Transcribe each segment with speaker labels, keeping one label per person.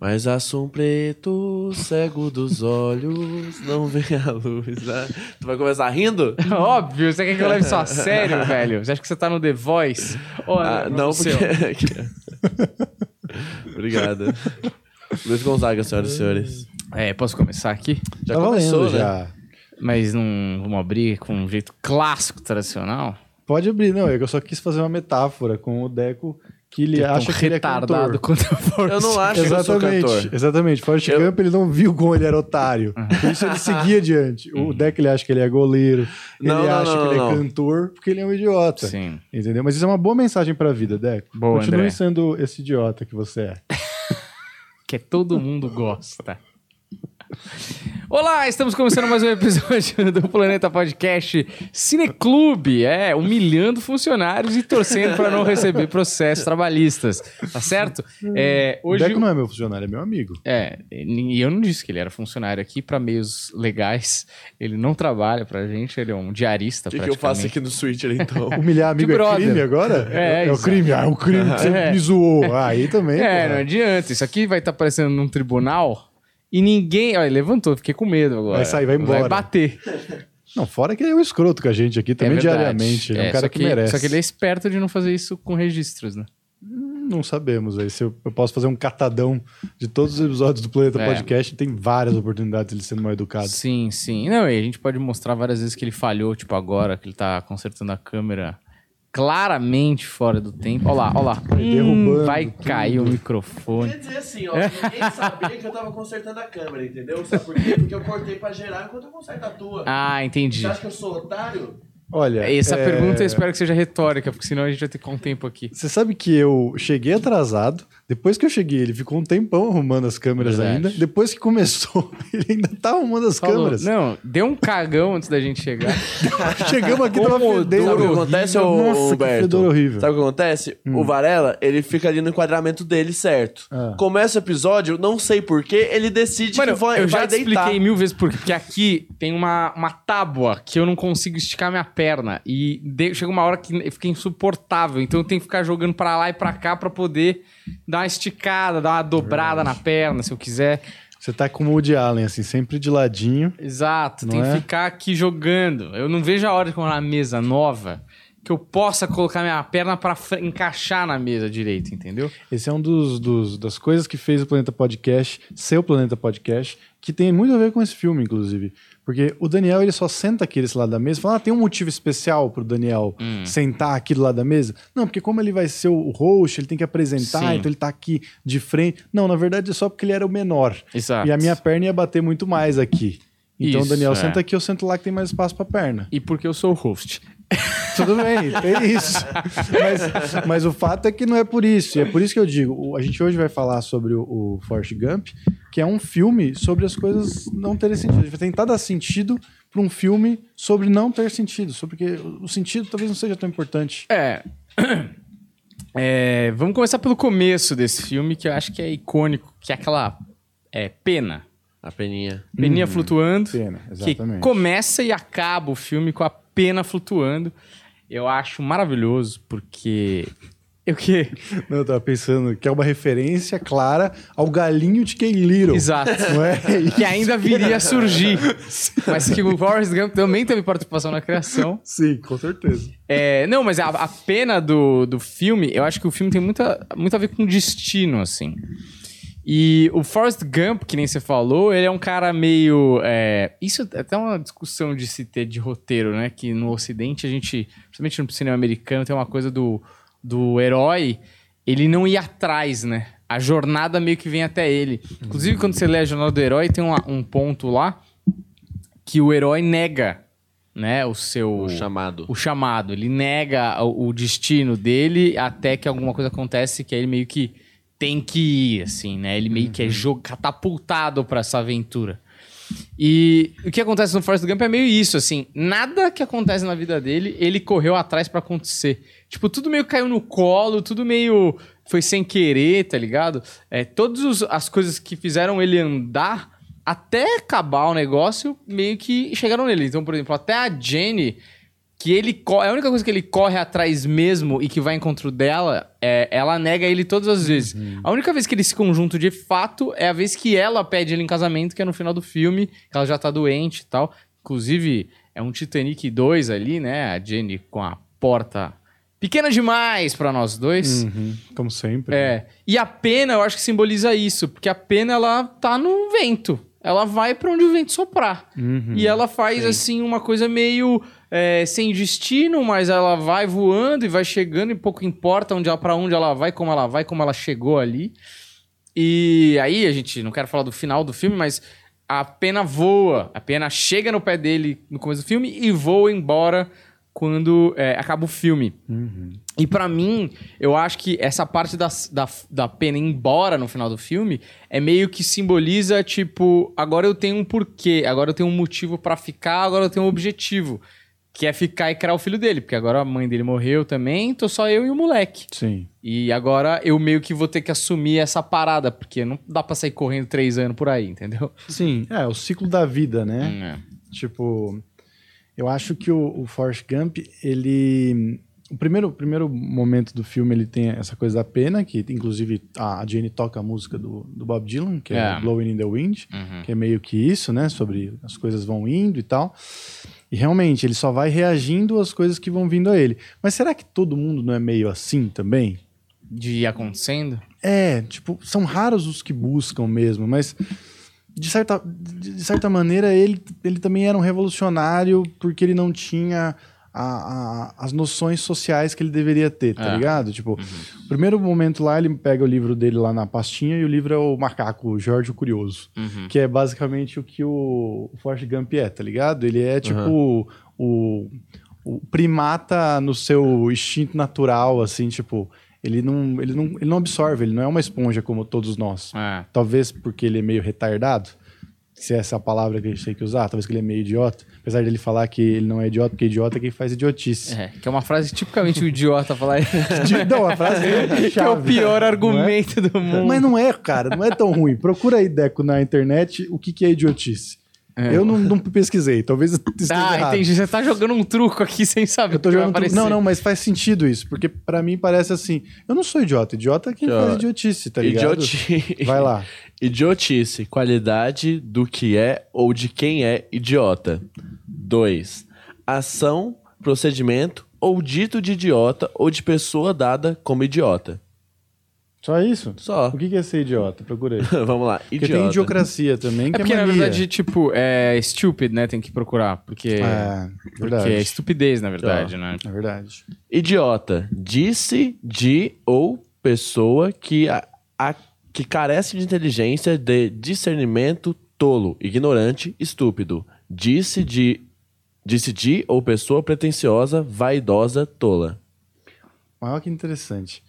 Speaker 1: Mas assum preto, cego dos olhos, não vê a luz. né? Tu vai começar rindo?
Speaker 2: Óbvio, você quer que eu leve isso a sério, velho? Você acha que você tá no The Voice? Ô,
Speaker 1: Ah, não, porque. Obrigado. Luiz Gonzaga, senhoras e senhores.
Speaker 2: É, posso começar aqui?
Speaker 1: Já
Speaker 3: tá
Speaker 1: começou,
Speaker 3: valendo
Speaker 1: né?
Speaker 3: já.
Speaker 2: Mas não vamos abrir com um jeito clássico, tradicional?
Speaker 3: Pode abrir, não. é que Eu só quis fazer uma metáfora com o Deco que ele
Speaker 2: Que é
Speaker 3: acha que ele é
Speaker 2: retardado
Speaker 3: cantor.
Speaker 2: quanto.
Speaker 1: Eu não acho que eu sou
Speaker 3: Exatamente,
Speaker 1: cantor.
Speaker 3: exatamente. Forrest
Speaker 1: Eu-
Speaker 3: Gump, ele não viu como ele era otário. Por isso ele seguia adiante. O Deco, ele acha que ele é goleiro. Ele
Speaker 1: não,
Speaker 3: acha
Speaker 1: não,
Speaker 3: que ele
Speaker 1: não.
Speaker 3: é cantor porque ele é um idiota.
Speaker 2: Sim.
Speaker 3: Entendeu? Mas isso é uma boa mensagem pra vida.
Speaker 2: Boa,
Speaker 3: Continue
Speaker 2: André.
Speaker 3: sendo esse idiota que você é.
Speaker 2: Que todo mundo gosta. Olá, estamos começando mais um episódio do Planeta Podcast Cineclube. É, humilhando funcionários e torcendo para não receber processos trabalhistas. Tá certo? É,
Speaker 3: O
Speaker 2: hoje.
Speaker 3: Deco não é meu funcionário, é meu amigo.
Speaker 2: É, e eu não disse que ele era funcionário aqui para meios legais. Ele não trabalha pra gente, ele é um diarista
Speaker 1: O que, que eu faço aqui no Switcher, então?
Speaker 3: Humilhar amigo é crime agora?
Speaker 2: É,
Speaker 3: é o
Speaker 2: exato.
Speaker 3: crime. Ah, é o crime que você
Speaker 2: É.
Speaker 3: me zoou. Ah, aí também.
Speaker 2: É,
Speaker 3: porra.
Speaker 2: não adianta. Isso aqui vai estar aparecendo num tribunal e ninguém. Olha, levantou, fiquei com medo agora.
Speaker 3: Vai sair, vai embora.
Speaker 2: Vai bater.
Speaker 3: Não, fora que ele é um escroto com a gente aqui também
Speaker 2: É
Speaker 3: diariamente. Ele é um
Speaker 2: É,
Speaker 3: cara
Speaker 2: só
Speaker 3: que, merece.
Speaker 2: Só que ele é esperto de não fazer isso com registros, né?
Speaker 3: Não sabemos aí. Se eu, eu posso fazer um catadão de todos os episódios do Planeta
Speaker 2: É.
Speaker 3: Podcast, tem várias oportunidades ele sendo mal educado.
Speaker 2: Sim, sim. Não, e a gente pode mostrar várias vezes que ele falhou, tipo agora, que ele tá consertando a câmera claramente fora do tempo. Olha lá, olha lá. Hum, vai
Speaker 3: tudo.
Speaker 2: cair o microfone.
Speaker 1: Quer dizer assim, ó, ninguém sabia que eu tava consertando a câmera, entendeu? Sabe por quê? Porque eu cortei pra gerar enquanto eu conserto a tua.
Speaker 2: Ah, entendi.
Speaker 1: Você acha que eu sou otário?
Speaker 3: Olha,
Speaker 2: Essa
Speaker 3: é,
Speaker 2: pergunta eu espero que seja retórica, porque senão a gente vai ter que ficar um tempo aqui.
Speaker 3: Você sabe que eu cheguei atrasado. Depois que eu cheguei, ele ficou um tempão arrumando as câmeras
Speaker 2: Verdade.
Speaker 3: ainda. Depois que começou, ele ainda tá arrumando as
Speaker 2: Falou,
Speaker 3: câmeras.
Speaker 2: Não, deu um cagão antes da gente chegar.
Speaker 3: Chegamos aqui, tava
Speaker 2: Como
Speaker 3: fedendo.
Speaker 1: Sabe o que acontece, ô
Speaker 3: Nossa, que
Speaker 1: Humberto?
Speaker 3: fedor horrível.
Speaker 1: Sabe o que acontece? O Varela, ele fica ali no enquadramento dele, certo?
Speaker 3: Ah.
Speaker 1: Começa o episódio, não sei porquê, ele decide
Speaker 2: Mano,
Speaker 1: que vai,
Speaker 2: eu já
Speaker 1: vai deitar.
Speaker 2: expliquei mil vezes por quê. Porque aqui tem uma, uma tábua que eu não consigo esticar minha perna. E de- chega uma hora que fica insuportável. Então eu tenho que ficar jogando pra lá e pra cá pra poder dar uma esticada, dar uma dobrada na perna, se eu quiser.
Speaker 3: Você tá como o Woody Allen, assim, sempre de ladinho.
Speaker 2: Exato, tem
Speaker 3: é?
Speaker 2: que ficar aqui jogando. Eu não vejo a hora de comprar uma mesa nova que eu possa colocar minha perna pra fre- encaixar na mesa direito, entendeu?
Speaker 3: Esse é um dos, dos- das coisas que fez o Planeta Podcast, seu Planeta Podcast, que tem muito a ver com esse filme, inclusive. Porque o Daniel, ele só senta aqui desse lado da mesa e fala, ah, tem um motivo especial pro Daniel
Speaker 2: Hum.
Speaker 3: sentar aqui do lado da mesa? Não, porque como ele vai ser o host, ele tem que apresentar,
Speaker 2: Sim.
Speaker 3: então ele tá aqui de frente. Não, na verdade é só porque ele era o menor.
Speaker 2: Exato.
Speaker 3: E a minha perna ia bater muito mais aqui. Então
Speaker 2: Isso,
Speaker 3: o Daniel
Speaker 2: é.
Speaker 3: senta aqui, eu sento lá que tem mais espaço pra perna.
Speaker 2: E porque eu sou o host.
Speaker 3: Tudo bem, é isso. Mas, mas o fato é que não é por isso. E é por isso que eu digo: a gente hoje vai falar sobre o, o Forrest Gump, que é um filme sobre as coisas não terem sentido. A gente vai tentar dar sentido para um filme sobre não ter sentido, sobre que o sentido talvez não seja tão importante.
Speaker 2: É. É, vamos começar pelo começo desse filme, que eu acho que é icônico, que é aquela é, pena.
Speaker 1: A peninha.
Speaker 2: Peninha flutuando.
Speaker 3: Pena,
Speaker 2: Que
Speaker 3: exatamente.
Speaker 2: começa e acaba o filme com a pena flutuando. Eu acho maravilhoso, porque. O quê?
Speaker 3: Não, eu tava pensando que é uma referência clara ao galinho de Ken Little.
Speaker 2: Exato.
Speaker 3: Não é?
Speaker 2: Que ainda viria a surgir. Mas que o Forrest Gump também teve participação na criação.
Speaker 3: Sim, com certeza.
Speaker 2: É, não, mas a, a pena do, do filme, eu acho que o filme tem muita, muito a ver com destino, assim. E o Forrest Gump, que nem você falou, ele é um cara meio. é, isso é até uma discussão de se ter de roteiro, né? Que no Ocidente a gente, principalmente no cinema americano, tem uma coisa do, do herói, ele não ir atrás, né? A jornada meio que vem até ele. Inclusive, quando você lê a jornada do herói, tem uma- um ponto lá que o herói nega, né? O seu
Speaker 1: O chamado.
Speaker 2: o chamado. Ele nega o, o destino dele até que alguma coisa acontece que aí ele meio que tem que ir, assim, né? Ele meio que é jog- catapultado pra essa aventura. E o que acontece no Forrest Gump é meio isso, assim. Nada que acontece na vida dele, ele correu atrás pra acontecer. Tipo, tudo meio caiu no colo, tudo meio foi sem querer, tá ligado? É, todas as coisas que fizeram ele andar até acabar o negócio, meio que chegaram nele. Então, por exemplo, até a Jenny que ele a única coisa que ele corre atrás mesmo e que vai em encontro dela, é, ela nega ele todas as vezes. A única vez que eles se conjuntam de fato é a vez que ela pede ele em casamento, que é no final do filme, que ela já tá doente e tal. Inclusive, é um Titanic 2 ali, né? A Jenny com a porta pequena demais pra nós dois.
Speaker 3: Uhum, como sempre.
Speaker 2: É. E a pena, eu acho que simboliza isso, porque a pena ela tá no vento. Ela vai pra onde o vento soprar.
Speaker 3: Uhum.
Speaker 2: E ela faz,
Speaker 1: sim.
Speaker 2: assim, uma coisa meio é, sem destino, mas ela vai voando e vai chegando e pouco importa onde ela, pra onde ela vai, como ela vai, como ela chegou ali. E aí, a gente não quero falar do final do filme, mas a pena voa. A pena chega no pé dele no começo do filme e voa embora quando é, acaba o filme.
Speaker 3: Uhum.
Speaker 2: E pra mim, eu acho que essa parte da, da, da pena ir embora no final do filme é meio que simboliza, tipo, agora eu tenho um porquê, agora eu tenho um motivo pra ficar, agora eu tenho um objetivo. Que é ficar e criar o filho dele, porque agora a mãe dele morreu também, tô só eu e o moleque.
Speaker 3: Sim.
Speaker 2: E agora eu meio que vou ter que assumir essa parada, porque não dá pra sair correndo três anos por aí, entendeu?
Speaker 3: Sim, é o ciclo da vida, né?
Speaker 2: É.
Speaker 3: Tipo, eu acho que o, o Forrest Gump, ele. O primeiro, primeiro momento do filme ele tem essa coisa da pena, que inclusive a Jane toca a música do, do Bob Dylan, que é,
Speaker 2: É.
Speaker 3: Blowing in the Wind,
Speaker 2: Uhum.
Speaker 3: que é meio que isso, né? Sobre as coisas vão indo e tal. E realmente, ele só vai reagindo às coisas que vão vindo a ele. Mas será que todo mundo não é meio assim também?
Speaker 2: De ir acontecendo?
Speaker 3: É, tipo, são raros os que buscam mesmo, mas de certa, de de certa maneira ele, ele também era um revolucionário porque ele não tinha a- a- as noções sociais que ele deveria ter, tá
Speaker 2: É.
Speaker 3: ligado? Tipo, o primeiro momento lá, ele pega o livro dele lá na pastinha e o livro é o macaco, o Jorge o Curioso,
Speaker 2: Uhum.
Speaker 3: que é basicamente o que o, o Forrest Gump é, tá ligado? Ele é tipo o, o primata no seu instinto natural, assim, tipo, ele não, ele, não, ele não absorve, ele não é uma esponja como todos nós.
Speaker 2: É.
Speaker 3: Talvez porque ele é meio retardado, se essa é a palavra que a gente tem que usar, talvez que ele é meio idiota. Apesar de ele falar que ele não é idiota, porque idiota é quem faz idiotice.
Speaker 2: É, que é uma frase tipicamente o idiota falar.
Speaker 3: Não, a frase é
Speaker 2: que é o pior
Speaker 3: é?
Speaker 2: argumento do mundo.
Speaker 3: Mas não é, cara, não é tão ruim. Procura aí, Deco, na internet o que, que é idiotice.
Speaker 2: É.
Speaker 3: Eu não, não pesquisei, talvez esteja
Speaker 2: Ah,
Speaker 3: errado.
Speaker 2: entendi. Você tá jogando um truco aqui sem saber
Speaker 3: Eu tô jogando
Speaker 2: aparecer.
Speaker 3: Não, não, mas faz sentido isso, porque pra mim parece assim. Eu não sou idiota, idiota é quem
Speaker 1: Ó,
Speaker 3: faz idiotice, tá ligado?
Speaker 1: Idioti...
Speaker 3: Vai lá.
Speaker 1: Idiotice, qualidade do que é ou de quem é idiota. 2. Ação, procedimento ou dito de idiota ou de pessoa dada como idiota.
Speaker 3: Só isso?
Speaker 1: Só.
Speaker 3: O que é ser idiota? Procurei.
Speaker 1: Vamos lá.
Speaker 3: Porque
Speaker 1: Idiota.
Speaker 3: tem idiocracia também,
Speaker 2: É
Speaker 3: que é,
Speaker 2: porque, na
Speaker 3: mania.
Speaker 2: verdade, tipo, é stupid, né? Tem que procurar. Porque,
Speaker 3: É,
Speaker 2: porque
Speaker 3: verdade.
Speaker 2: é estupidez, na verdade, né?
Speaker 3: É verdade.
Speaker 1: Idiota. Disse de ou pessoa que, a, a- que carece de inteligência, de discernimento, tolo, ignorante, estúpido. Disse de, disse de ou pessoa pretensiosa, vaidosa, tola.
Speaker 3: Olha que interessante.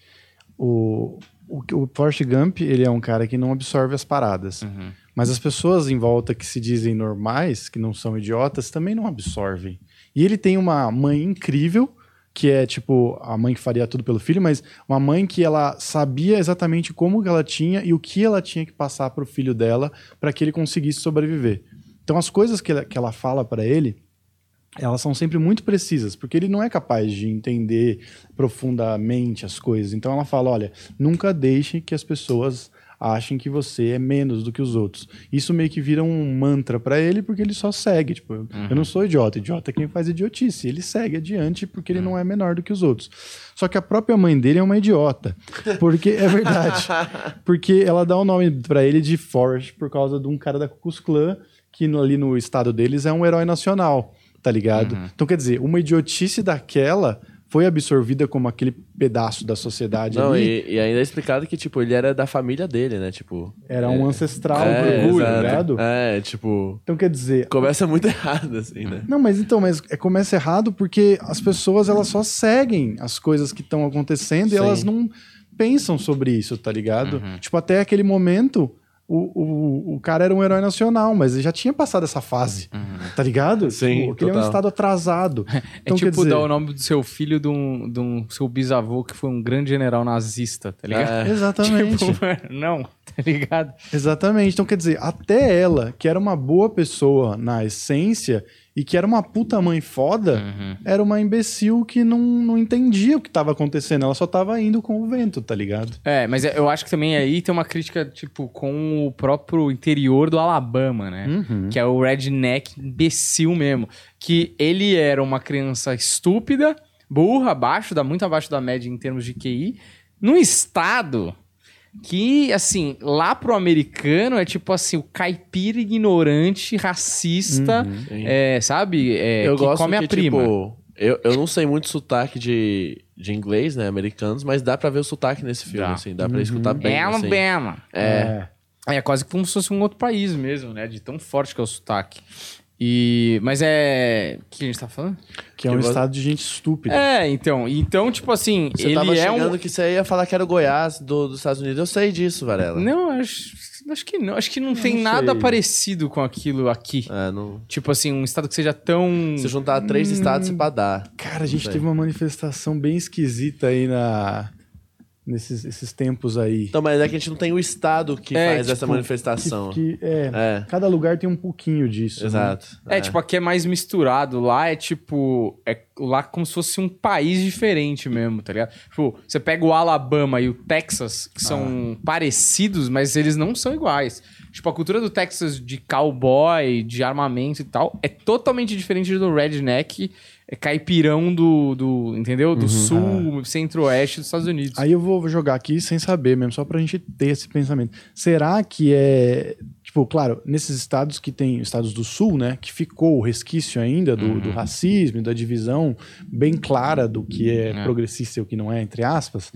Speaker 3: O, o, o Forrest Gump, ele é um cara que não absorve as paradas.
Speaker 2: Uhum.
Speaker 3: Mas as pessoas em volta que se dizem normais, que não são idiotas, também não absorvem. E ele tem uma mãe incrível, que é tipo a mãe que faria tudo pelo filho, mas uma mãe que ela sabia exatamente como que ela tinha e o que ela tinha que passar para o filho dela para que ele conseguisse sobreviver. Então as coisas que ela, que ela fala para ele, elas são sempre muito precisas, porque ele não é capaz de entender profundamente as coisas. Então ela fala: olha, nunca deixe que as pessoas achem que você é menos do que os outros. Isso meio que vira um mantra pra ele, porque ele só segue. Tipo, eu- eu não sou idiota, idiota é quem faz idiotice. Ele segue adiante porque ele não é menor do que os outros. Só que a própria mãe dele é uma idiota. Porque é verdade. porque ela dá o nome pra ele de Forrest por causa de um cara da Ku Klux Klan, que ali no estado deles é um herói nacional, tá ligado? Então, quer dizer, uma idiotice daquela foi absorvida como aquele pedaço da sociedade
Speaker 1: Não,
Speaker 3: ali.
Speaker 1: e, e ainda é explicado que, tipo, ele era da família dele, né? Tipo.
Speaker 3: Era um ancestral
Speaker 1: é,
Speaker 3: do orgulho,
Speaker 1: exato.
Speaker 3: ligado?
Speaker 1: É, tipo.
Speaker 3: Então, quer dizer,
Speaker 1: Começa muito errado, assim, né?
Speaker 3: Não, mas então, mas é, começa errado porque as pessoas elas só seguem as coisas que estão acontecendo
Speaker 1: Sim.
Speaker 3: e elas não pensam sobre isso, tá ligado? Tipo, até aquele momento, o, o, o cara era um herói nacional, mas ele já tinha passado essa fase, tá ligado?
Speaker 1: Sim,
Speaker 3: tipo, aquele é um
Speaker 1: total.
Speaker 3: estado atrasado.
Speaker 2: É
Speaker 3: Então, quer
Speaker 2: tipo
Speaker 3: dizer,
Speaker 2: dar o nome do seu filho de um, de um seu bisavô que foi um grande general nazista, tá ligado?
Speaker 1: É.
Speaker 3: Exatamente.
Speaker 2: Tipo, não, tá ligado?
Speaker 3: Exatamente. Então, quer dizer, até ela, que era uma boa pessoa na essência e que era uma puta mãe foda,
Speaker 2: Uhum.
Speaker 3: era uma imbecil que não, não entendia o que tava acontecendo. Ela só tava indo com o vento, tá ligado?
Speaker 2: É, mas eu acho que também aí tem uma crítica, tipo, com o próprio interior do Alabama, né?
Speaker 3: Uhum.
Speaker 2: Que é o redneck imbecil mesmo. Que ele era uma criança estúpida, burra, abaixo, da, muito abaixo da média em termos de QI, num estado que, assim, lá pro americano é tipo assim, o caipira ignorante, racista,
Speaker 1: Sim.
Speaker 2: é, sabe? É,
Speaker 1: eu
Speaker 2: que
Speaker 1: gosto
Speaker 2: come
Speaker 1: que,
Speaker 2: a prima.
Speaker 1: tipo, eu, eu não sei muito sotaque de, de inglês, né, americanos, mas dá pra ver o sotaque nesse filme,
Speaker 2: Dá.
Speaker 1: assim, dá pra escutar bem,
Speaker 2: é
Speaker 1: assim.
Speaker 2: Alabama.
Speaker 1: É,
Speaker 2: É quase como se fosse um outro país mesmo, né? De tão forte que é o sotaque. E... Mas é... O que a gente tá falando?
Speaker 3: Que é um estado de gente estúpida.
Speaker 2: É, então. Então, tipo assim,
Speaker 1: você
Speaker 2: ele
Speaker 1: tava
Speaker 2: é um...
Speaker 1: que você ia falar que era o Goiás do, dos Estados Unidos, eu sei disso, Varela.
Speaker 2: Não, acho, acho que não. Acho que não tem
Speaker 3: não
Speaker 2: nada
Speaker 3: sei.
Speaker 2: parecido com aquilo aqui.
Speaker 1: É, não...
Speaker 2: Tipo assim, um estado que seja tão...
Speaker 1: Se juntar três estados, se pá dar.
Speaker 3: Cara, a gente teve uma manifestação bem esquisita aí na... nesses esses tempos aí.
Speaker 1: Então, mas é que a gente não tem o estado que
Speaker 2: É,
Speaker 1: faz essa
Speaker 2: tipo,
Speaker 1: manifestação.
Speaker 3: Que, que- é,
Speaker 1: É,
Speaker 3: cada lugar tem um pouquinho disso. né?
Speaker 1: exato.
Speaker 2: É, tipo, aqui é mais misturado. Lá é tipo. É lá como se fosse um país diferente mesmo, tá ligado? Tipo, você pega o Alabama e o Texas, que são parecidos, mas eles não são iguais. Tipo, a cultura do Texas de cowboy, de armamento e tal, é totalmente diferente do redneck, é caipirão do. do entendeu? Do sul, centro-oeste dos Estados Unidos.
Speaker 3: Aí eu vou jogar aqui sem saber mesmo, só pra gente ter esse pensamento. Será que é. Tipo, claro, nesses estados que tem, estados do sul, né, que ficou o resquício ainda do, do racismo, da divisão bem clara do que é,
Speaker 2: É.
Speaker 3: progressista e o que não é, entre aspas,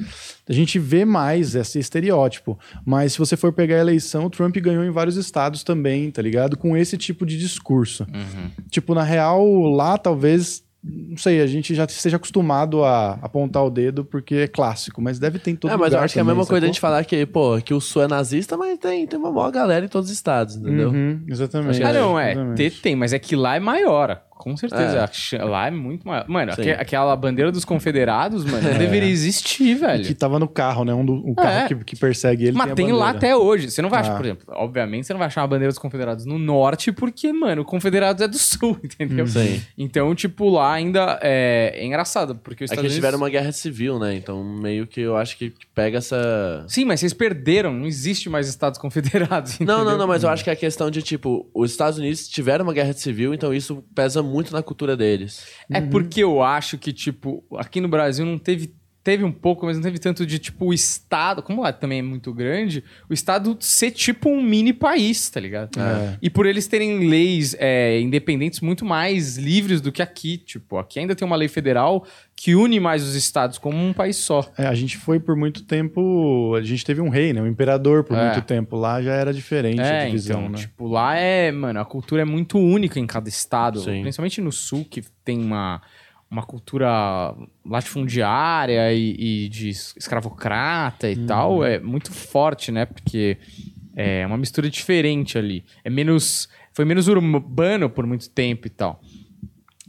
Speaker 3: a gente vê mais esse estereótipo. Mas se você for pegar a eleição, o Trump ganhou em vários estados também, tá ligado? Com esse tipo de discurso.
Speaker 2: Uhum.
Speaker 3: Tipo, na real, lá talvez. Não sei, a gente já esteja acostumado a apontar o dedo porque é clássico, mas deve ter em todo
Speaker 1: É, mas eu acho que é a mesma coisa a gente falar que, pô, que o Sul é nazista, mas tem, tem uma maior galera em todos os estados, entendeu?
Speaker 3: Uhum, exatamente.
Speaker 2: Ah, não, é.
Speaker 3: exatamente.
Speaker 2: Ter tem, mas é que lá é maior. Com certeza.
Speaker 1: É.
Speaker 2: A ch- Lá é muito maior. Mano, aque- aquela bandeira dos confederados, mano, não deveria existir, velho.
Speaker 3: Que tava no carro, né? Um do, o carro
Speaker 2: É.
Speaker 3: que, que persegue ele.
Speaker 2: Mas
Speaker 3: a
Speaker 2: tem, lá até hoje. Você não vai achar,
Speaker 3: Ah.
Speaker 2: por exemplo, obviamente você não vai achar uma bandeira dos confederados no norte, porque, mano, o confederados é do sul, entendeu?
Speaker 1: Sim.
Speaker 2: Então, tipo, lá ainda é, é engraçado, porque os
Speaker 1: É que
Speaker 2: Estados
Speaker 1: eles
Speaker 2: Unidos...
Speaker 1: tiveram uma guerra civil, né? Então, meio que eu acho que pega essa.
Speaker 2: Sim, mas vocês perderam, não existe mais Estados Confederados,
Speaker 1: Não, não,
Speaker 2: entendeu?
Speaker 1: não, mas eu acho que é a questão de, tipo, os Estados Unidos tiveram uma guerra civil, então isso pesa muito na cultura deles.
Speaker 2: É porque eu acho que, tipo, aqui no Brasil não teve. Teve um pouco, mas não teve tanto de, tipo, o Estado. Como lá também é muito grande, o Estado ser tipo um mini país, tá ligado?
Speaker 3: É.
Speaker 2: E por eles terem leis é, independentes muito mais livres do que aqui. Tipo, aqui ainda tem uma lei federal que une mais os estados como um país só.
Speaker 3: É, a gente foi por muito tempo. A gente teve um rei, né? Um imperador por
Speaker 2: É.
Speaker 3: muito tempo. Lá já era diferente a
Speaker 2: É,
Speaker 3: divisão,
Speaker 2: então,
Speaker 3: né?
Speaker 2: tipo, lá é, mano, a cultura é muito única em cada estado.
Speaker 1: Sim.
Speaker 2: Principalmente no sul, que tem uma, uma cultura latifundiária e, e de es- escravocrata e tal. É muito forte, né? Porque é uma mistura diferente ali. É menos. Foi menos urbano por muito tempo e tal.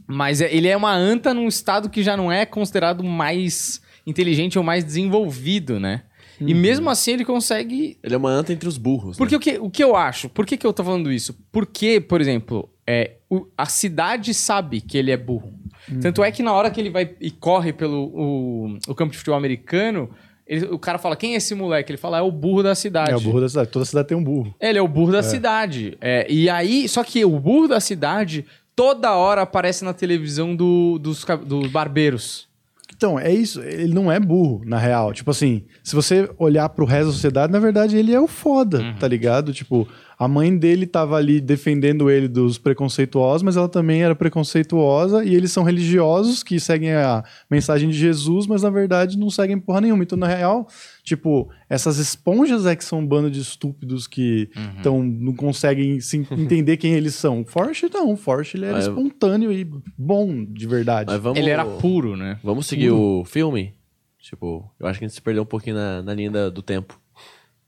Speaker 2: Mas é- ele é uma anta num estado que já não é considerado mais inteligente ou mais desenvolvido, né? E mesmo assim ele consegue
Speaker 1: Ele é uma anta entre os burros.
Speaker 2: porque
Speaker 1: né?
Speaker 2: o que, o que eu acho? Por que, que eu tô falando isso? Porque, por exemplo, é, o- a cidade sabe que ele é burro. Tanto é que na hora que ele vai e corre pelo o, o campo de futebol americano, ele- o cara fala: quem é esse moleque? Ele fala: é o burro da cidade.
Speaker 3: É o burro da cidade. Toda cidade tem um burro.
Speaker 2: Ele é o burro da cidade. É, e aí, só que o burro da cidade toda hora aparece na televisão do- dos, dos barbeiros.
Speaker 3: Então, é isso. Ele não é burro, na real. Tipo assim, se você olhar pro resto da sociedade, na verdade, ele é o foda,
Speaker 2: Uhum.
Speaker 3: tá ligado? Tipo, a mãe dele tava ali defendendo ele dos preconceituosos, mas ela também era preconceituosa, e eles são religiosos que seguem a mensagem de Jesus, mas na verdade não seguem porra nenhuma. Então, na real, tipo, essas esponjas é que são um bando de estúpidos que
Speaker 2: Uhum.
Speaker 3: tão, não conseguem se entender quem eles são. O Forrest não, o Forrest ele era
Speaker 1: Mas-
Speaker 3: espontâneo e bom de verdade.
Speaker 1: Vamos,
Speaker 2: Ele era puro, né?
Speaker 1: Vamos seguir o filme? Tipo, eu acho que a gente se perdeu um pouquinho na, na linha da- do tempo.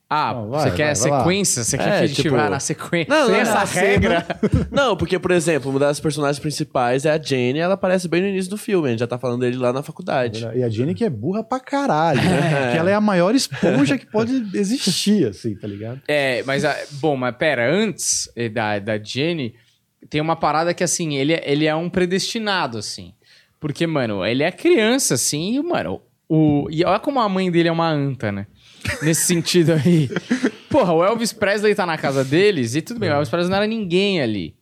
Speaker 2: Ah,
Speaker 3: Não, vai,
Speaker 2: você
Speaker 3: vai,
Speaker 2: quer
Speaker 3: vai
Speaker 2: sequência? Você quer
Speaker 1: É,
Speaker 2: que a gente
Speaker 1: tipo-
Speaker 2: vá na sequência?
Speaker 1: Não,
Speaker 2: Sem
Speaker 1: não,
Speaker 2: essa
Speaker 1: a
Speaker 2: regra.
Speaker 1: Não, porque, por exemplo, uma das personagens principais é a Jane, ela aparece bem no início do filme, a gente já tá falando dele lá na faculdade.
Speaker 3: E a Jenny que é burra pra caralho, né? que ela é a maior esponja que pode existir, assim, tá ligado?
Speaker 2: É, mas, ah, bom, mas pera, antes eh, da, da Jenny, tem uma parada que, assim, ele, é- ele é um predestinado, assim. Porque, mano, ele é criança, assim, e, mano, o... E olha como a mãe dele é uma anta, né? Nesse sentido aí. Porra, o Elvis Presley tá na casa deles e tudo bem, o Elvis Presley não era ninguém ali.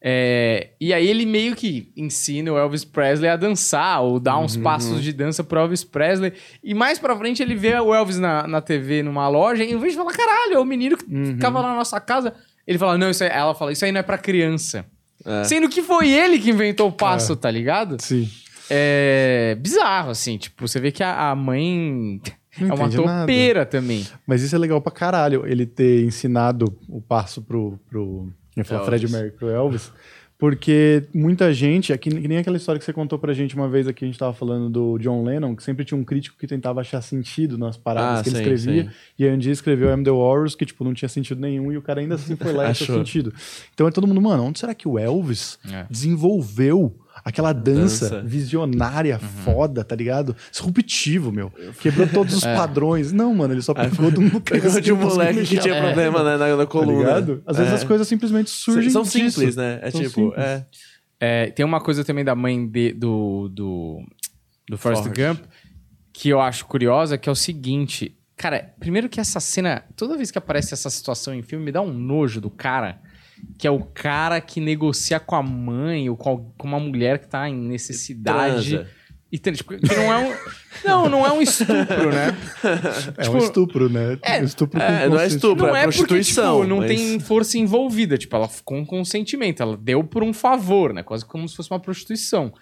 Speaker 2: É, e aí ele meio que ensina o Elvis Presley a dançar, ou dá uns passos de dança pro Elvis Presley. E mais pra frente ele vê o Elvis na, na TV numa loja e em vez de falar, caralho, é o menino que ficava lá na nossa casa. Ele fala, não, isso aí, ela fala, isso aí não é pra criança.
Speaker 1: É.
Speaker 2: Sendo que foi ele que inventou o passo, tá ligado?
Speaker 3: Sim.
Speaker 2: É bizarro, assim. Tipo, você vê que a, a mãe
Speaker 3: Não
Speaker 2: é uma
Speaker 3: entende nada.
Speaker 2: topeira também.
Speaker 3: Mas isso é legal pra caralho, ele ter ensinado o passo pro. pro eu ia falar
Speaker 1: Elvis.
Speaker 3: Fred Mercury pro Elvis. Porque muita gente, é que nem aquela história que você contou pra gente uma vez aqui, a gente tava falando do John Lennon, que sempre tinha um crítico que tentava achar sentido nas paradas
Speaker 1: Ah,
Speaker 3: que ele
Speaker 1: sim,
Speaker 3: escrevia.
Speaker 1: sim.
Speaker 3: E aí um dia escreveu I'm the Warriors, que tipo, não tinha sentido nenhum, e o cara ainda assim foi lá e achou
Speaker 1: Achou.
Speaker 3: sentido. Então é todo mundo, mano, onde será que o Elvis
Speaker 2: É.
Speaker 3: desenvolveu aquela dança,
Speaker 1: Dança.
Speaker 3: visionária,
Speaker 2: Uhum.
Speaker 3: foda, tá ligado? Disruptivo, meu. Quebrou todos os
Speaker 2: É.
Speaker 3: padrões. Não, mano, ele só pegou de um
Speaker 1: Pegou de um moleque que tinha
Speaker 2: É.
Speaker 1: problema né, na, na
Speaker 3: Tá
Speaker 1: coluna.
Speaker 3: ligado? Às vezes
Speaker 1: É.
Speaker 3: as coisas simplesmente surgem
Speaker 1: São
Speaker 3: disso.
Speaker 1: simples, né? É
Speaker 3: São
Speaker 1: tipo, é.
Speaker 2: É, tem uma coisa também da mãe de- do, do, do Forrest
Speaker 1: Forrest.
Speaker 2: Gump que eu acho curiosa, que é o seguinte. Cara, primeiro que essa cena, toda vez que aparece essa situação em filme, me dá um nojo do cara, que é o cara que negocia com a mãe ou com, uma mulher que tá em necessidade.
Speaker 1: Transa.
Speaker 2: E tem, tipo, que não é um. Não, não é um estupro, né?
Speaker 3: É
Speaker 2: Tipo,
Speaker 3: um estupro, né?
Speaker 2: é-
Speaker 3: estupro com
Speaker 1: é, não é estupro.
Speaker 2: Não
Speaker 1: é
Speaker 2: é porque,
Speaker 1: prostituição,
Speaker 2: tipo, não
Speaker 1: mas-
Speaker 2: tem força envolvida. Tipo, ela ficou com consentimento. Ela deu por um favor, né? Quase como se fosse uma prostituição.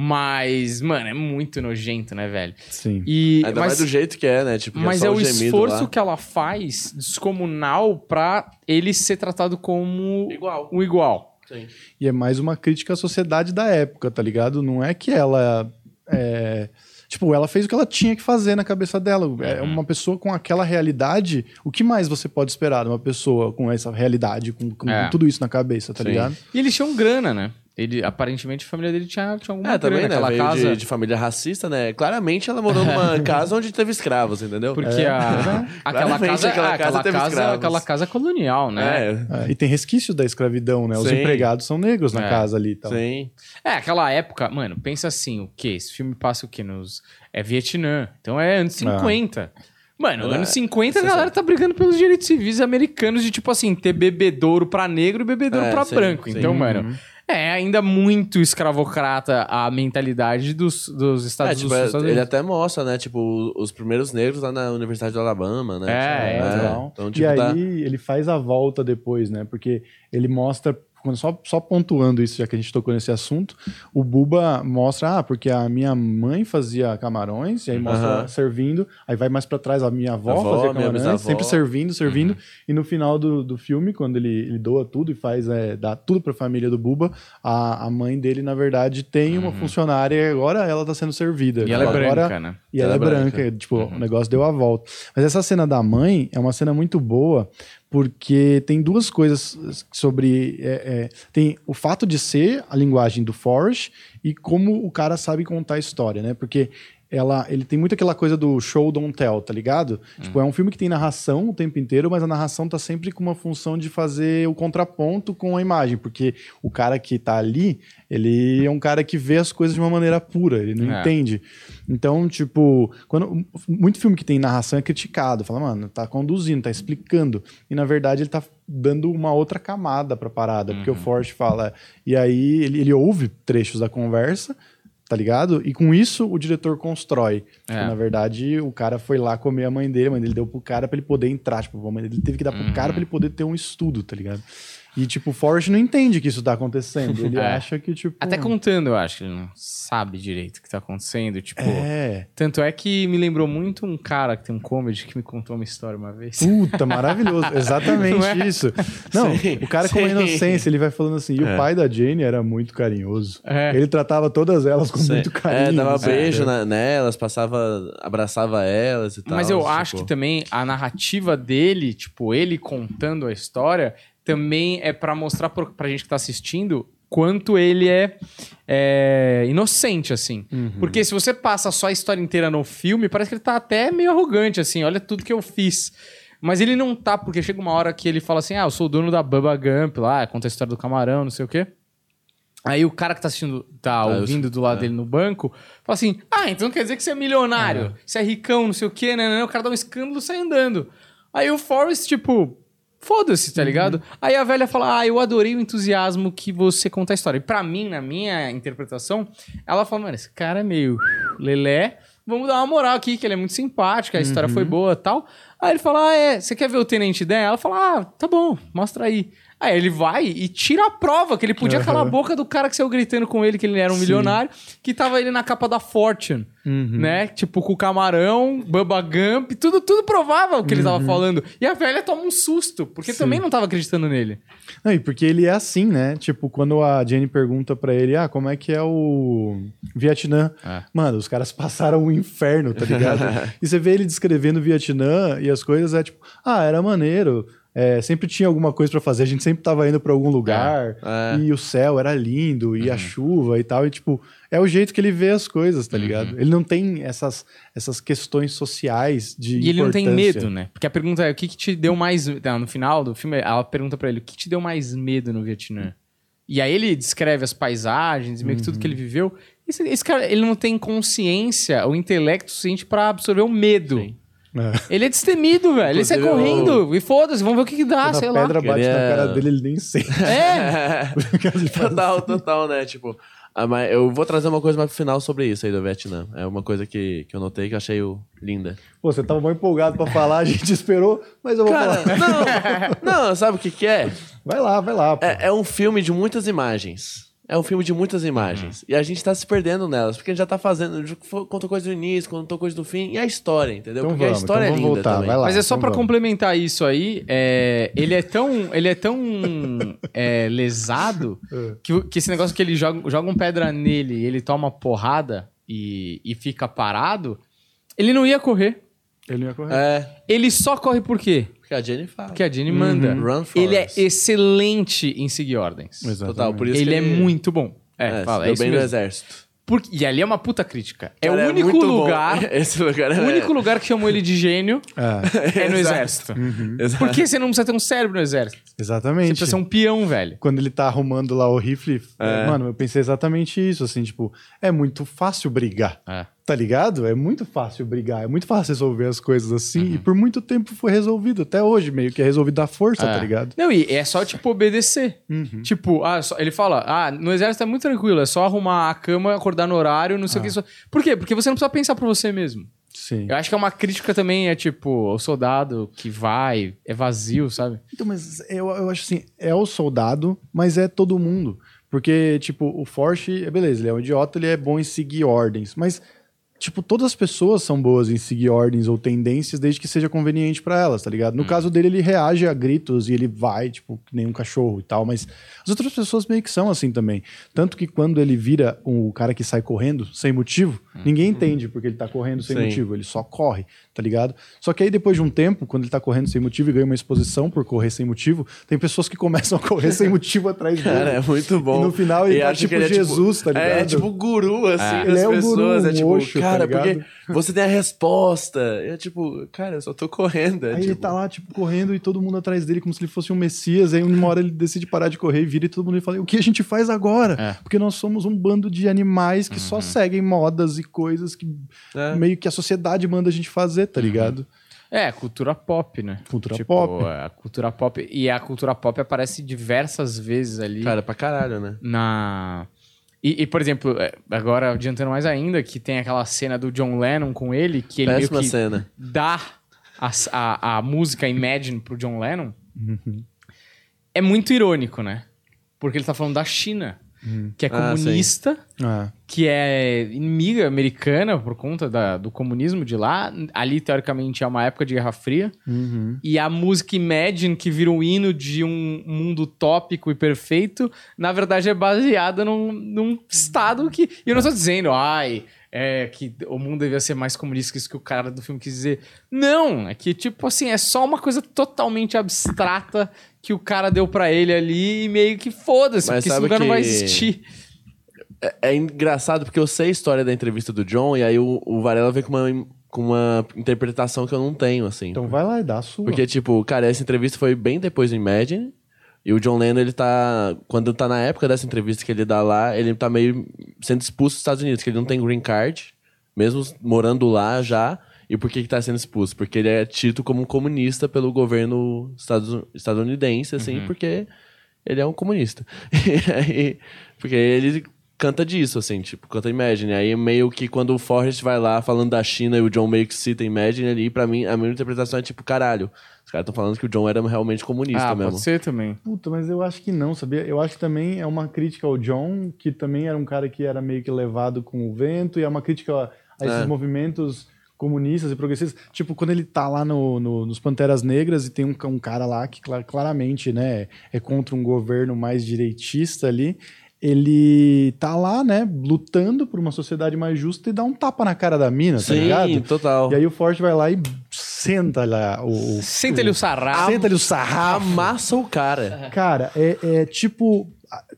Speaker 2: Mas, mano, é muito nojento, né, velho?
Speaker 3: Sim.
Speaker 2: E,
Speaker 1: Ainda
Speaker 2: mas
Speaker 1: mais do jeito que é, né? Tipo, que
Speaker 2: mas
Speaker 1: só
Speaker 2: é o esforço
Speaker 1: lá.
Speaker 2: que ela faz descomunal pra ele ser tratado como
Speaker 1: Igual.
Speaker 2: o igual.
Speaker 1: Sim.
Speaker 3: E é mais uma crítica à sociedade da época, tá ligado? Não é que ela. é, Tipo, ela fez o que ela tinha que fazer na cabeça dela. É uma pessoa com aquela realidade. O que mais você pode esperar de uma pessoa com essa realidade, com, com
Speaker 2: É.
Speaker 3: tudo isso na cabeça, tá
Speaker 1: Sim.
Speaker 3: ligado?
Speaker 2: E eles tinham grana, né? Ele, aparentemente, a família dele tinha, tinha alguma
Speaker 1: É, também, né?
Speaker 2: Aquela
Speaker 1: Veio
Speaker 2: casa...
Speaker 1: de, de família racista, né? Claramente ela morou numa casa onde teve escravos, entendeu?
Speaker 2: Porque a, aquela casa,
Speaker 1: aquela
Speaker 2: ah, aquela
Speaker 1: casa teve
Speaker 2: casa,
Speaker 1: escravos.
Speaker 2: aquela casa colonial, né?
Speaker 1: É,
Speaker 3: É, e tem resquícios da escravidão, né? Os
Speaker 1: Sim.
Speaker 3: empregados são negros na
Speaker 2: É.
Speaker 3: casa ali e tal.
Speaker 1: sim.
Speaker 2: É, aquela época, mano, pensa assim, o quê? Esse filme passa o quê? Nos... É Vietnã. Então é anos 50. Mano,
Speaker 1: É,
Speaker 2: anos 50 a galera tá brigando pelos direitos civis americanos de, tipo assim, ter bebedouro pra negro e bebedouro
Speaker 1: É,
Speaker 2: pra
Speaker 1: sim,
Speaker 2: branco.
Speaker 1: sim.
Speaker 2: Então, mano, é ainda muito escravocrata a mentalidade dos, dos
Speaker 1: É,
Speaker 2: Estados,
Speaker 1: tipo,
Speaker 2: dos
Speaker 1: é,
Speaker 2: Estados
Speaker 1: ele
Speaker 2: Unidos.
Speaker 1: até mostra, né? Tipo, os primeiros negros lá na Universidade de Alabama, né?
Speaker 2: É,
Speaker 1: Tipo,
Speaker 2: é,
Speaker 3: Legal.
Speaker 1: Então,
Speaker 3: e
Speaker 1: tipo,
Speaker 3: aí
Speaker 1: tá...
Speaker 3: ele faz a volta depois, né? Porque ele mostra, só, só pontuando isso, já que a gente tocou nesse assunto, o Buba mostra, ah, porque a minha mãe fazia camarões, e aí mostra
Speaker 1: Aham.
Speaker 3: servindo, aí vai mais pra trás, a minha avó,
Speaker 1: Avó,
Speaker 3: fazia camarões, sempre servindo, servindo, e no final do, do filme, quando ele, ele doa tudo e faz, é, dá tudo pra família do Buba, a, a mãe dele, na verdade, tem uma funcionária e agora ela tá sendo servida.
Speaker 2: E ela é
Speaker 3: Agora-
Speaker 2: branca, né?
Speaker 3: e ela,
Speaker 1: Ela
Speaker 3: é
Speaker 1: é
Speaker 3: branca,
Speaker 1: branca.
Speaker 3: tipo, o negócio deu a volta. Mas essa cena da mãe é uma cena muito boa, porque tem duas coisas sobre. é, é, tem o fato de ser a linguagem do Forrest e como o cara sabe contar a história, né? Porque ela, ele tem muito aquela coisa do show don't tell, tá ligado? Tipo, é um filme que tem narração o tempo inteiro, mas a narração tá sempre com uma função de fazer o contraponto com a imagem, porque o cara que tá ali, ele é um cara que vê as coisas de uma maneira pura, ele não
Speaker 2: É.
Speaker 3: entende. Então, tipo, quando muito filme que tem narração é criticado, fala, mano, tá conduzindo, tá explicando, e na verdade ele tá dando uma outra camada pra parada, porque o
Speaker 2: Uhum.
Speaker 3: Forrest fala, e aí ele, ele ouve trechos da conversa, tá ligado? E com isso o diretor constrói. Tipo,
Speaker 2: É.
Speaker 3: na verdade, o cara foi lá comer a mãe dele, a mãe dele deu pro cara pra ele poder entrar, tipo, a mãe dele teve que dar pro
Speaker 2: Uhum.
Speaker 3: cara pra ele poder ter um estudo, tá ligado? E, tipo, o Forrest não entende que isso tá acontecendo. Ele
Speaker 2: É.
Speaker 3: acha que, tipo.
Speaker 2: Até contando, eu acho que ele não sabe direito o que tá acontecendo. Tipo,
Speaker 3: É.
Speaker 2: tanto é que me lembrou muito um cara que tem um comedy que me contou uma história uma vez.
Speaker 3: Puta, maravilhoso. Exatamente
Speaker 2: Não é?
Speaker 3: isso. Não,
Speaker 1: Sim,
Speaker 3: o cara com uma
Speaker 1: sim.
Speaker 3: inocência, ele vai falando assim, e o
Speaker 1: É.
Speaker 3: pai da Jane era muito carinhoso.
Speaker 2: É.
Speaker 3: Ele tratava todas elas com
Speaker 1: Sim.
Speaker 3: muito carinho.
Speaker 1: É, dava
Speaker 3: sabe?
Speaker 1: beijo na- nelas, passava, abraçava elas e tal.
Speaker 2: Mas eu
Speaker 1: tipo,
Speaker 2: acho que também a narrativa dele, tipo, ele contando a história, também é pra mostrar pro, pra gente que tá assistindo quanto ele é, é, inocente, assim.
Speaker 3: Uhum.
Speaker 2: Porque se você passa só a história inteira no filme, parece que ele tá até meio arrogante, assim, olha tudo que eu fiz. Mas ele não tá, porque chega uma hora que ele fala assim: ah, eu sou o dono da Bubba Gump lá, conta a história do camarão, não sei o quê. Aí o cara que tá assistindo, tá
Speaker 1: eu-
Speaker 2: ouvindo do lado dele no banco, fala assim: Ah, então quer dizer que você é milionário, você é ricão, não sei o quê, né. O cara dá um escândalo e sai andando. Aí o Forrest, tipo, foda-se, tá ligado? Aí a velha fala: Ah, eu adorei o entusiasmo que você conta a história. E pra mim, na minha interpretação, ela fala: Mano, esse cara é meio lelé. Vamos dar uma moral aqui, que ele é muito simpático, a história foi boa e tal. Aí ele fala: Ah, é, você quer ver o Tenente Dan? Ela fala: Ah, tá bom, mostra aí. Aí ele vai e tira a prova que ele podia calar a boca do cara que saiu gritando com ele que ele era um milionário, que tava ele na capa da Fortune, né? Tipo, com o camarão, Bubba Gump, tudo, tudo provava o que ele tava falando. E a velha toma um susto, porque também não tava acreditando nele.
Speaker 3: Não, e porque ele é assim, né? Tipo, quando a Jenny pergunta pra ele, ah, como é que é o Vietnã?
Speaker 2: É.
Speaker 3: Mano, os caras passaram um inferno, tá ligado? e você vê ele descrevendo o Vietnã e as coisas, é tipo, ah, era maneiro. É, sempre tinha alguma coisa pra fazer, a gente sempre tava indo pra algum lugar,
Speaker 1: É.
Speaker 3: e o céu era lindo, e a chuva e tal, e tipo, é o jeito que ele vê as coisas, tá ligado? Ele não tem essas, essas questões sociais de
Speaker 2: E ele não tem medo, né? Porque a pergunta é: o que, que te deu mais. Não, no final do filme, ela pergunta pra ele: o que te deu mais medo no Vietnã? E aí ele descreve as paisagens, meio que tudo que ele viveu. Esse, esse cara, ele não tem consciência, o intelecto suficiente pra absorver o medo.
Speaker 1: Sim.
Speaker 3: É.
Speaker 2: Ele é destemido, velho. Ele sai correndo. E foda-se, vamos ver o que, que dá,
Speaker 3: Quando
Speaker 2: sei
Speaker 3: a
Speaker 2: lá.
Speaker 3: pedra bate
Speaker 1: Queria-
Speaker 3: na cara dele, ele nem sente.
Speaker 2: É.
Speaker 1: Total, total, né? Tipo, ah, mas eu vou trazer uma coisa mais pro final sobre isso aí do Vietnã. É uma coisa que, que eu notei que eu achei linda.
Speaker 3: Pô, você tava muito empolgado pra falar, a gente esperou, mas eu vou
Speaker 1: Cara,
Speaker 3: falar.
Speaker 1: não, não, sabe o que que é?
Speaker 3: Vai lá, vai lá.
Speaker 1: É? É um filme de muitas imagens. É um filme de muitas imagens. E a gente tá se perdendo nelas, porque a gente já tá fazendo, contou coisa do início, contou coisa do fim, e a história, entendeu?
Speaker 3: Então
Speaker 1: porque
Speaker 3: vamos,
Speaker 1: a história
Speaker 3: então
Speaker 1: é
Speaker 3: vamos
Speaker 1: linda
Speaker 3: voltar,
Speaker 1: também.
Speaker 3: vai lá.
Speaker 2: Mas é só
Speaker 3: então
Speaker 2: pra
Speaker 3: vamos.
Speaker 2: complementar isso aí, é, ele é tão, ele é tão é, lesado
Speaker 3: É.
Speaker 2: que, que esse negócio que ele joga, jogam pedra nele e ele toma porrada e, e fica parado, ele não ia correr.
Speaker 3: Ele não ia correr.
Speaker 1: É,
Speaker 2: Ele só corre por quê?
Speaker 1: porque a Jenny fala.
Speaker 2: Porque a Jenny manda.
Speaker 1: Run,
Speaker 2: Ele é
Speaker 1: Forrest.
Speaker 2: excelente em seguir ordens.
Speaker 3: Exatamente.
Speaker 1: Total, por isso
Speaker 2: Ele
Speaker 1: que
Speaker 2: é muito bom. É,
Speaker 1: É,
Speaker 2: fala, é
Speaker 1: deu
Speaker 2: isso
Speaker 1: bem no
Speaker 2: mesmo.
Speaker 1: exército.
Speaker 2: Porque- e ali é uma puta crítica. É
Speaker 1: Cara,
Speaker 2: o único
Speaker 1: muito bom.
Speaker 2: lugar.
Speaker 1: Esse lugar é...
Speaker 2: O único lugar que chamou ele de gênio
Speaker 3: É,
Speaker 2: é no exército.
Speaker 1: Exato.
Speaker 2: Por que você não precisa ter um cérebro no exército? Você
Speaker 3: exatamente.
Speaker 2: precisa ser um peão, velho.
Speaker 3: Quando ele tá arrumando lá o rifle,
Speaker 1: É.
Speaker 3: mano, eu pensei exatamente isso, assim, tipo, é muito fácil brigar.
Speaker 2: É.
Speaker 3: Tá ligado? É muito fácil brigar, é muito fácil resolver as coisas assim,
Speaker 2: Uhum.
Speaker 3: e por muito tempo foi resolvido, até hoje, meio que é resolvido à força,
Speaker 2: É.
Speaker 3: tá ligado?
Speaker 2: Não, e é só, tipo, obedecer.
Speaker 3: Uhum.
Speaker 2: Tipo, ah, só- ele fala, ah, no exército é muito tranquilo, é só arrumar a cama, acordar no horário, não sei o que. Só... Por quê? Porque você não precisa pensar por você mesmo.
Speaker 3: Sim.
Speaker 2: Eu acho que é uma crítica também, é tipo, o soldado que vai, é vazio, sabe?
Speaker 3: Então, mas eu, eu acho assim, é o soldado, mas é todo mundo. Porque, tipo, o Forte, é beleza, ele é um idiota, ele é bom em seguir ordens, mas, tipo, todas as pessoas são boas em seguir ordens ou tendências desde que seja conveniente pra elas, tá ligado? No caso dele, ele reage a gritos e ele vai, tipo, que nem um cachorro e tal, mas as outras pessoas meio que são assim também. Tanto que quando ele vira o cara que sai correndo sem motivo, ninguém entende porque ele tá correndo sem
Speaker 1: Sim.
Speaker 3: motivo, ele só corre, tá ligado? Só que aí depois de um tempo, quando ele tá correndo sem motivo e ganha uma exposição por correr sem motivo, tem pessoas que começam a correr sem motivo atrás dele.
Speaker 1: Cara, é muito bom.
Speaker 3: E no final ele
Speaker 1: E
Speaker 3: tá tipo
Speaker 1: ele é
Speaker 3: Jesus, tá
Speaker 1: É,
Speaker 3: ligado?
Speaker 1: tipo guru, assim,
Speaker 2: É.
Speaker 1: das
Speaker 3: Ele é um
Speaker 1: pessoas.
Speaker 3: guru,
Speaker 1: é tipo,
Speaker 3: mocho, tá
Speaker 1: cara, porque
Speaker 3: ligado?
Speaker 1: Você tem a resposta. É tipo, cara, eu só tô correndo. É,
Speaker 3: Aí
Speaker 1: tipo,
Speaker 3: ele tá lá, tipo, correndo e todo mundo atrás dele como se ele fosse um messias. Aí uma hora ele decide parar de correr e vira e todo mundo fala, o que a gente faz agora?
Speaker 2: É.
Speaker 3: Porque nós somos um bando de animais que só seguem modas e coisas que
Speaker 1: É.
Speaker 3: meio que a sociedade manda a gente fazer, tá ligado?
Speaker 2: É, cultura pop, né?
Speaker 3: Cultura
Speaker 2: Tipo,
Speaker 3: pop.
Speaker 2: A cultura pop. E a cultura pop aparece diversas vezes ali
Speaker 1: Cara, pra caralho, né?
Speaker 2: na. E, e, por exemplo, é, agora adiantando mais ainda, que tem aquela cena do John Lennon com ele, que ele
Speaker 1: Péssima
Speaker 2: meio que
Speaker 1: cena.
Speaker 2: dá a, a, a música Imagine pro John Lennon. É muito irônico, né? Porque ele tá falando da China, que é
Speaker 1: Ah,
Speaker 2: comunista,
Speaker 3: Ah,
Speaker 2: que é inimiga americana por conta da- do comunismo de lá. Ali, teoricamente, é uma época de Guerra Fria.
Speaker 3: uhum.
Speaker 2: E a música Imagine, que vira um hino de um mundo utópico e perfeito, na verdade é baseada num, num estado que. E eu não estou dizendo, ai, é que o mundo devia ser mais comunista que isso que o cara do filme quis dizer. Não, é que, tipo assim, é só uma coisa totalmente abstrata que o cara deu pra ele ali e meio que foda-se, porque esse lugar não vai
Speaker 1: que-
Speaker 2: existir.
Speaker 1: É, é engraçado porque eu sei a história da entrevista do John e aí o, o Varela veio com uma, com uma interpretação que eu não tenho, assim.
Speaker 3: Então vai lá e dá a sua.
Speaker 1: Porque, tipo, cara, essa entrevista foi bem depois do Imagine. E o John Lennon, ele tá. Quando tá na época dessa entrevista que ele dá lá, ele tá meio sendo expulso dos Estados Unidos, que ele não tem green card, mesmo morando lá já. E por que, que tá sendo expulso? Porque ele é tido como um comunista pelo governo estadun- estadunidense, assim, porque ele é um comunista. Aí, porque ele canta disso, assim, tipo, canta Imagine. Aí meio que quando o Forrest vai lá falando da China e o John meio que cita Imagine ali, pra mim, a minha interpretação é tipo, caralho, os caras estão falando que o John era realmente comunista
Speaker 2: ah,
Speaker 1: mesmo.
Speaker 2: pode ser também.
Speaker 3: Puta, mas eu acho que não, sabia? Eu acho que também é uma crítica ao John, que também era um cara que era meio que levado com o vento, e é uma crítica a, a esses
Speaker 1: É.
Speaker 3: movimentos comunistas e progressistas. Tipo, quando ele tá lá no, no- nos Panteras Negras e tem um, um cara lá que cla- claramente, né, é contra um governo mais direitista ali, ele tá lá, né, lutando por uma sociedade mais justa e dá um tapa na cara da mina, tá
Speaker 1: Sim,
Speaker 3: ligado?
Speaker 1: total.
Speaker 3: E aí o Forte vai lá e senta lá o... o
Speaker 2: Senta-lhe o sarrafo.
Speaker 3: Senta-lhe o sarrafo.
Speaker 1: Amassa o cara.
Speaker 3: Cara, é, é tipo.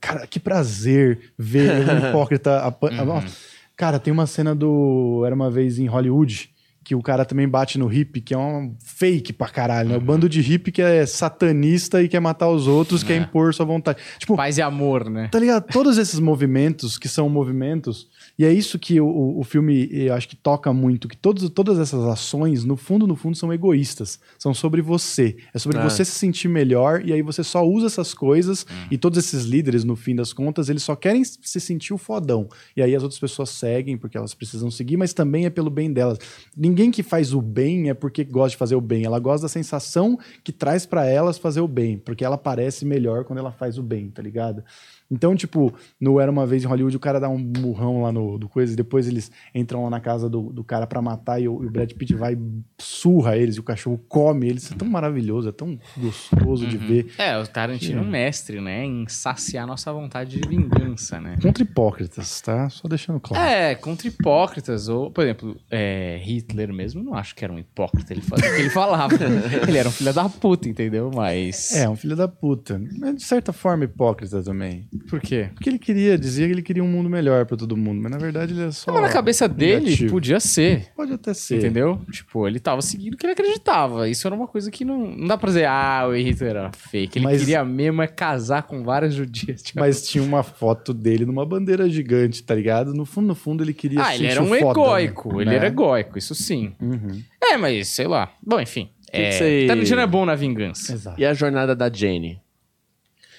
Speaker 3: Cara, que prazer ver um hipócrita. Nossa. Cara, tem uma cena do. Era uma vez em Hollywood. Que o cara também bate no hippie, que é um fake pra caralho, né? O bando de hippie que é satanista e quer matar os outros, quer impor sua vontade. Tipo,
Speaker 2: Paz e amor, né?
Speaker 3: Tá ligado? Todos esses movimentos que são movimentos, e é isso que o- o, filme, eu acho que toca muito, que todos, todas essas ações, no fundo, no fundo, são egoístas. São sobre você. É sobre
Speaker 1: É.
Speaker 3: você se sentir melhor, e aí você só usa essas coisas, e todos esses líderes, no fim das contas, eles só querem se sentir o fodão. E aí as outras pessoas seguem, porque elas precisam seguir, mas também é pelo bem delas. Ninguém que faz o bem é porque gosta de fazer o bem. Ela gosta da sensação que traz pra elas fazer o bem, porque ela parece melhor quando ela faz o bem, tá ligado? Então, tipo, no Era Uma Vez em Hollywood, o cara dá um murrão lá no do coisa, e depois eles entram lá na casa do, do cara pra matar, e o, e o Brad Pitt vai e surra eles, e o cachorro come eles. Isso é tão maravilhoso, é tão gostoso de ver.
Speaker 2: É, o Tarantino é um mestre, né? Em saciar nossa vontade de vingança, né?
Speaker 3: Contra hipócritas, tá? Só deixando claro.
Speaker 2: É, contra hipócritas. Ou, por exemplo, é, Hitler mesmo, não acho que era um hipócrita. Ele fazia o que ele falava. ele era um filho da puta, entendeu? Mas.
Speaker 3: É, um filho da puta. Mas de certa forma hipócrita também.
Speaker 2: Por quê?
Speaker 3: Porque ele queria, dizia que ele queria um mundo melhor pra todo mundo, mas na verdade ele é só.
Speaker 2: Mas na cabeça dele,
Speaker 3: negativo.
Speaker 2: podia ser.
Speaker 3: Pode até ser.
Speaker 2: Entendeu? Tipo, ele tava seguindo o que ele acreditava. Isso era uma coisa que não, não dá pra dizer, ah, o Hitler era fake. Ele
Speaker 3: Mas-
Speaker 2: queria mesmo é casar com várias judias. Tipo,
Speaker 3: Mas tinha uma foto dele numa bandeira gigante, tá ligado? No fundo, no fundo, ele queria
Speaker 2: ah, ele era um egóico. Ele
Speaker 3: né?
Speaker 2: era egóico, isso sim.
Speaker 3: Uhum.
Speaker 2: É, mas sei lá. Bom, enfim.
Speaker 1: que
Speaker 2: é,
Speaker 1: você-
Speaker 2: Tarantino é bom na vingança.
Speaker 3: Exato.
Speaker 1: E a jornada da Jenny?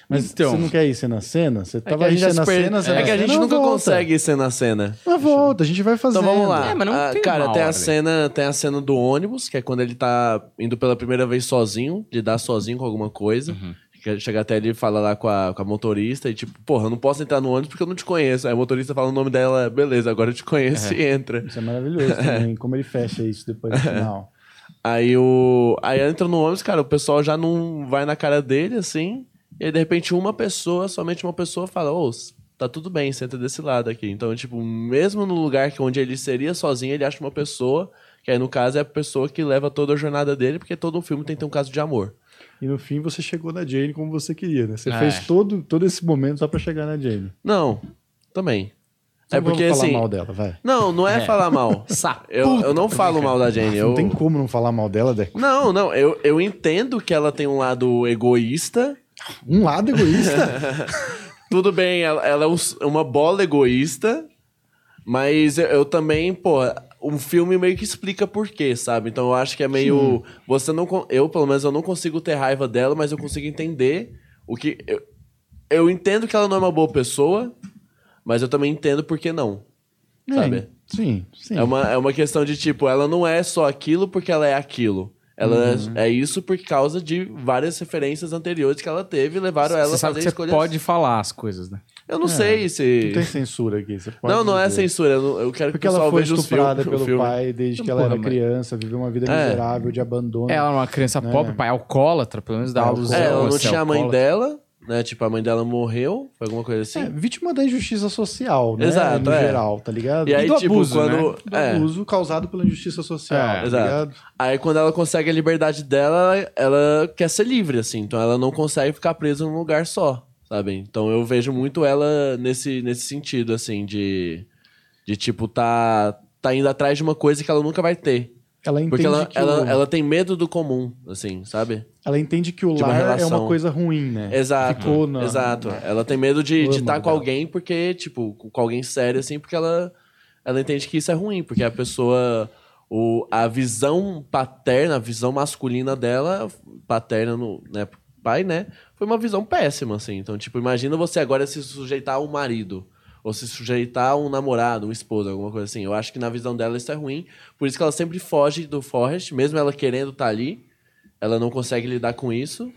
Speaker 3: Mas
Speaker 2: Então.
Speaker 3: você não quer ir cena a cena? Você
Speaker 1: É
Speaker 3: tava
Speaker 1: a
Speaker 3: aí
Speaker 1: gente, já
Speaker 3: cena a
Speaker 1: se per-
Speaker 3: cena, cena
Speaker 1: é que a gente
Speaker 3: cena,
Speaker 1: nunca
Speaker 3: volta.
Speaker 1: consegue ser na cena.
Speaker 3: Mas volta, a gente vai fazendo.
Speaker 1: Então vamos lá.
Speaker 2: É, mas não
Speaker 1: Ah,
Speaker 2: tem
Speaker 1: cara, tem a
Speaker 2: ordem.
Speaker 1: cena, tem a cena do ônibus, que é quando ele tá indo pela primeira vez sozinho, lidar sozinho com alguma coisa.
Speaker 2: Uhum.
Speaker 1: Que Chega até ele e fala lá com a, com a motorista e tipo, porra, eu não posso entrar no ônibus porque eu não te conheço. Aí a motorista fala o nome dela, beleza, agora eu te conheço e entra.
Speaker 3: Isso é maravilhoso também, como ele fecha isso depois no final.
Speaker 1: Aí o. Aí entra no ônibus, cara, o pessoal já não vai na cara dele, assim. E aí, de repente, uma pessoa, somente uma pessoa, fala, ô, tá tudo bem, senta desse lado aqui. Então, tipo, mesmo no lugar que onde ele seria sozinho, ele acha uma pessoa, que aí, no caso, é a pessoa que leva toda a jornada dele, porque todo um filme tem que ter um caso de amor.
Speaker 3: E no fim você chegou na Jane como você queria, né? Você
Speaker 2: É.
Speaker 3: fez todo, todo esse momento só pra chegar na Jane.
Speaker 1: Não, também. É porque,
Speaker 3: falar
Speaker 1: assim.
Speaker 3: mal dela, vai.
Speaker 1: Não, não é,
Speaker 2: É.
Speaker 1: falar mal. Eu, eu não falo mal da Jane. Eu...
Speaker 3: Não tem como não falar mal dela, Deco.
Speaker 1: Não, não, eu, eu entendo que ela tem um lado egoísta,
Speaker 3: Um lado egoísta.
Speaker 1: Tudo bem, ela, ela é um- uma bola egoísta, mas eu, eu também, pô, um filme meio que explica por quê, sabe? Então eu acho que é meio. Você não. Eu, pelo menos, eu não consigo ter raiva dela, mas eu consigo entender o que. Eu, eu entendo que ela não é uma boa pessoa, mas eu também entendo por que não. Sabe?
Speaker 3: Sim, sim.
Speaker 1: É uma, é uma questão de tipo, ela não é só aquilo porque ela é aquilo. Ela é, é isso por causa de várias referências anteriores que ela teve e levaram ela
Speaker 2: Você
Speaker 1: a fazer
Speaker 2: que você
Speaker 1: escolhas.
Speaker 2: pode falar as coisas, né?
Speaker 1: Eu não sei se.
Speaker 3: Não tem censura aqui. Você pode
Speaker 1: Não, não é
Speaker 3: dizer.
Speaker 1: censura. Eu, não- eu quero
Speaker 3: Porque
Speaker 1: que o
Speaker 3: ela
Speaker 1: pessoal
Speaker 3: foi
Speaker 1: veja os
Speaker 3: estuprada pelo
Speaker 1: filme.
Speaker 3: pai desde que
Speaker 2: Porra,
Speaker 3: ela era criança, viveu uma vida
Speaker 1: É.
Speaker 3: miserável, de abandono.
Speaker 2: Ela era uma criança
Speaker 3: É.
Speaker 2: pobre, pai alcoólatra, pelo menos dá
Speaker 3: É,
Speaker 2: alusão.
Speaker 1: É, ela
Speaker 2: a
Speaker 1: não tinha a mãe dela, né? Tipo, a mãe dela morreu, foi alguma coisa assim.
Speaker 3: É, vítima da injustiça social, né?
Speaker 1: Exato,
Speaker 3: no
Speaker 1: é.
Speaker 3: geral, tá ligado?
Speaker 1: e aí,
Speaker 2: do
Speaker 1: tipo,
Speaker 2: abuso,
Speaker 1: quando.
Speaker 3: do
Speaker 1: é.
Speaker 3: abuso causado pela injustiça social,
Speaker 2: É,
Speaker 3: tá
Speaker 1: exato.
Speaker 3: ligado?
Speaker 1: Aí quando ela consegue a liberdade dela, ela, ela quer ser livre, assim. Então ela não consegue ficar presa num lugar só, sabe? Então eu vejo muito ela nesse, nesse sentido, assim, de. De tipo, tá. tá indo atrás de uma coisa que ela nunca vai ter.
Speaker 3: Ela entende
Speaker 1: Porque ela,
Speaker 3: que
Speaker 1: ela,
Speaker 3: o-
Speaker 1: ela tem medo do comum, assim, sabe?
Speaker 3: ela entende que o
Speaker 1: de uma
Speaker 3: lar é uma coisa ruim, né?
Speaker 1: Exato.
Speaker 3: Ficou na-
Speaker 1: Exato. Ela tem medo de estar com
Speaker 3: dela.
Speaker 1: alguém porque, tipo, com alguém sério, assim, porque ela, ela entende que isso é ruim, porque a pessoa. O, a visão paterna, a visão masculina dela, paterna no né, pai, né? Foi uma visão péssima, assim. Então, tipo, imagina você agora se sujeitar a um marido. Ou se sujeitar a um namorado, um esposo, alguma coisa assim. Eu acho que na visão dela isso é ruim. Por isso que ela sempre foge do Forrest, mesmo ela querendo estar ali. Ela não consegue lidar com isso.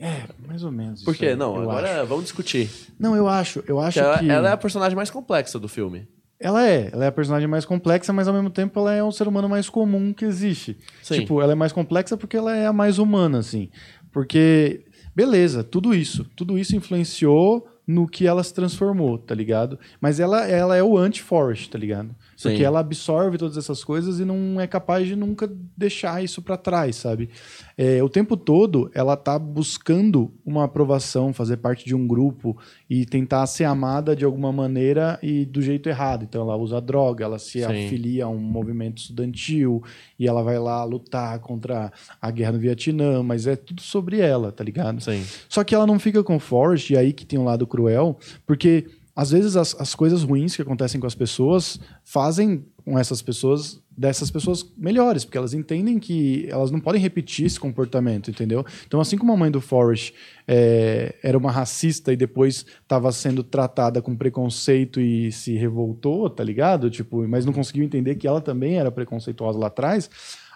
Speaker 3: É, mais ou menos.
Speaker 1: Por quê? Não, agora
Speaker 3: acho.
Speaker 1: vamos discutir.
Speaker 3: Não, eu acho. Eu acho
Speaker 1: Que ela,
Speaker 3: que.
Speaker 1: ela é a personagem mais complexa do filme.
Speaker 3: Ela é, ela é a personagem mais complexa, mas ao mesmo tempo ela é um ser humano mais comum que existe.
Speaker 1: Sim.
Speaker 3: Tipo, ela é mais complexa porque ela é a mais humana, assim. Porque, beleza, tudo isso, tudo isso influenciou no que ela se transformou, tá ligado? Mas ela, ela é o anti-Forest, tá ligado? Porque
Speaker 1: Sim.
Speaker 3: ela absorve todas essas coisas e não é capaz de nunca deixar isso pra trás, sabe? É, o tempo todo ela tá buscando uma aprovação, fazer parte de um grupo e tentar ser amada de alguma maneira e do jeito errado. Então ela usa droga, ela se
Speaker 1: Sim.
Speaker 3: afilia a um movimento estudantil e ela vai lá lutar contra a guerra no Vietnã, mas é tudo sobre ela, tá ligado?
Speaker 1: Sim.
Speaker 3: Só que ela não fica com Forrest, e aí que tem um lado cruel, porque às vezes as, as coisas ruins que acontecem com as pessoas fazem com essas pessoas, dessas pessoas melhores, porque elas entendem que elas não podem repetir esse comportamento, entendeu? Então, assim como a mãe do Forrest é, era uma racista e depois estava sendo tratada com preconceito e se revoltou, tá ligado? Tipo, mas não conseguiu entender que ela também era preconceituosa lá atrás.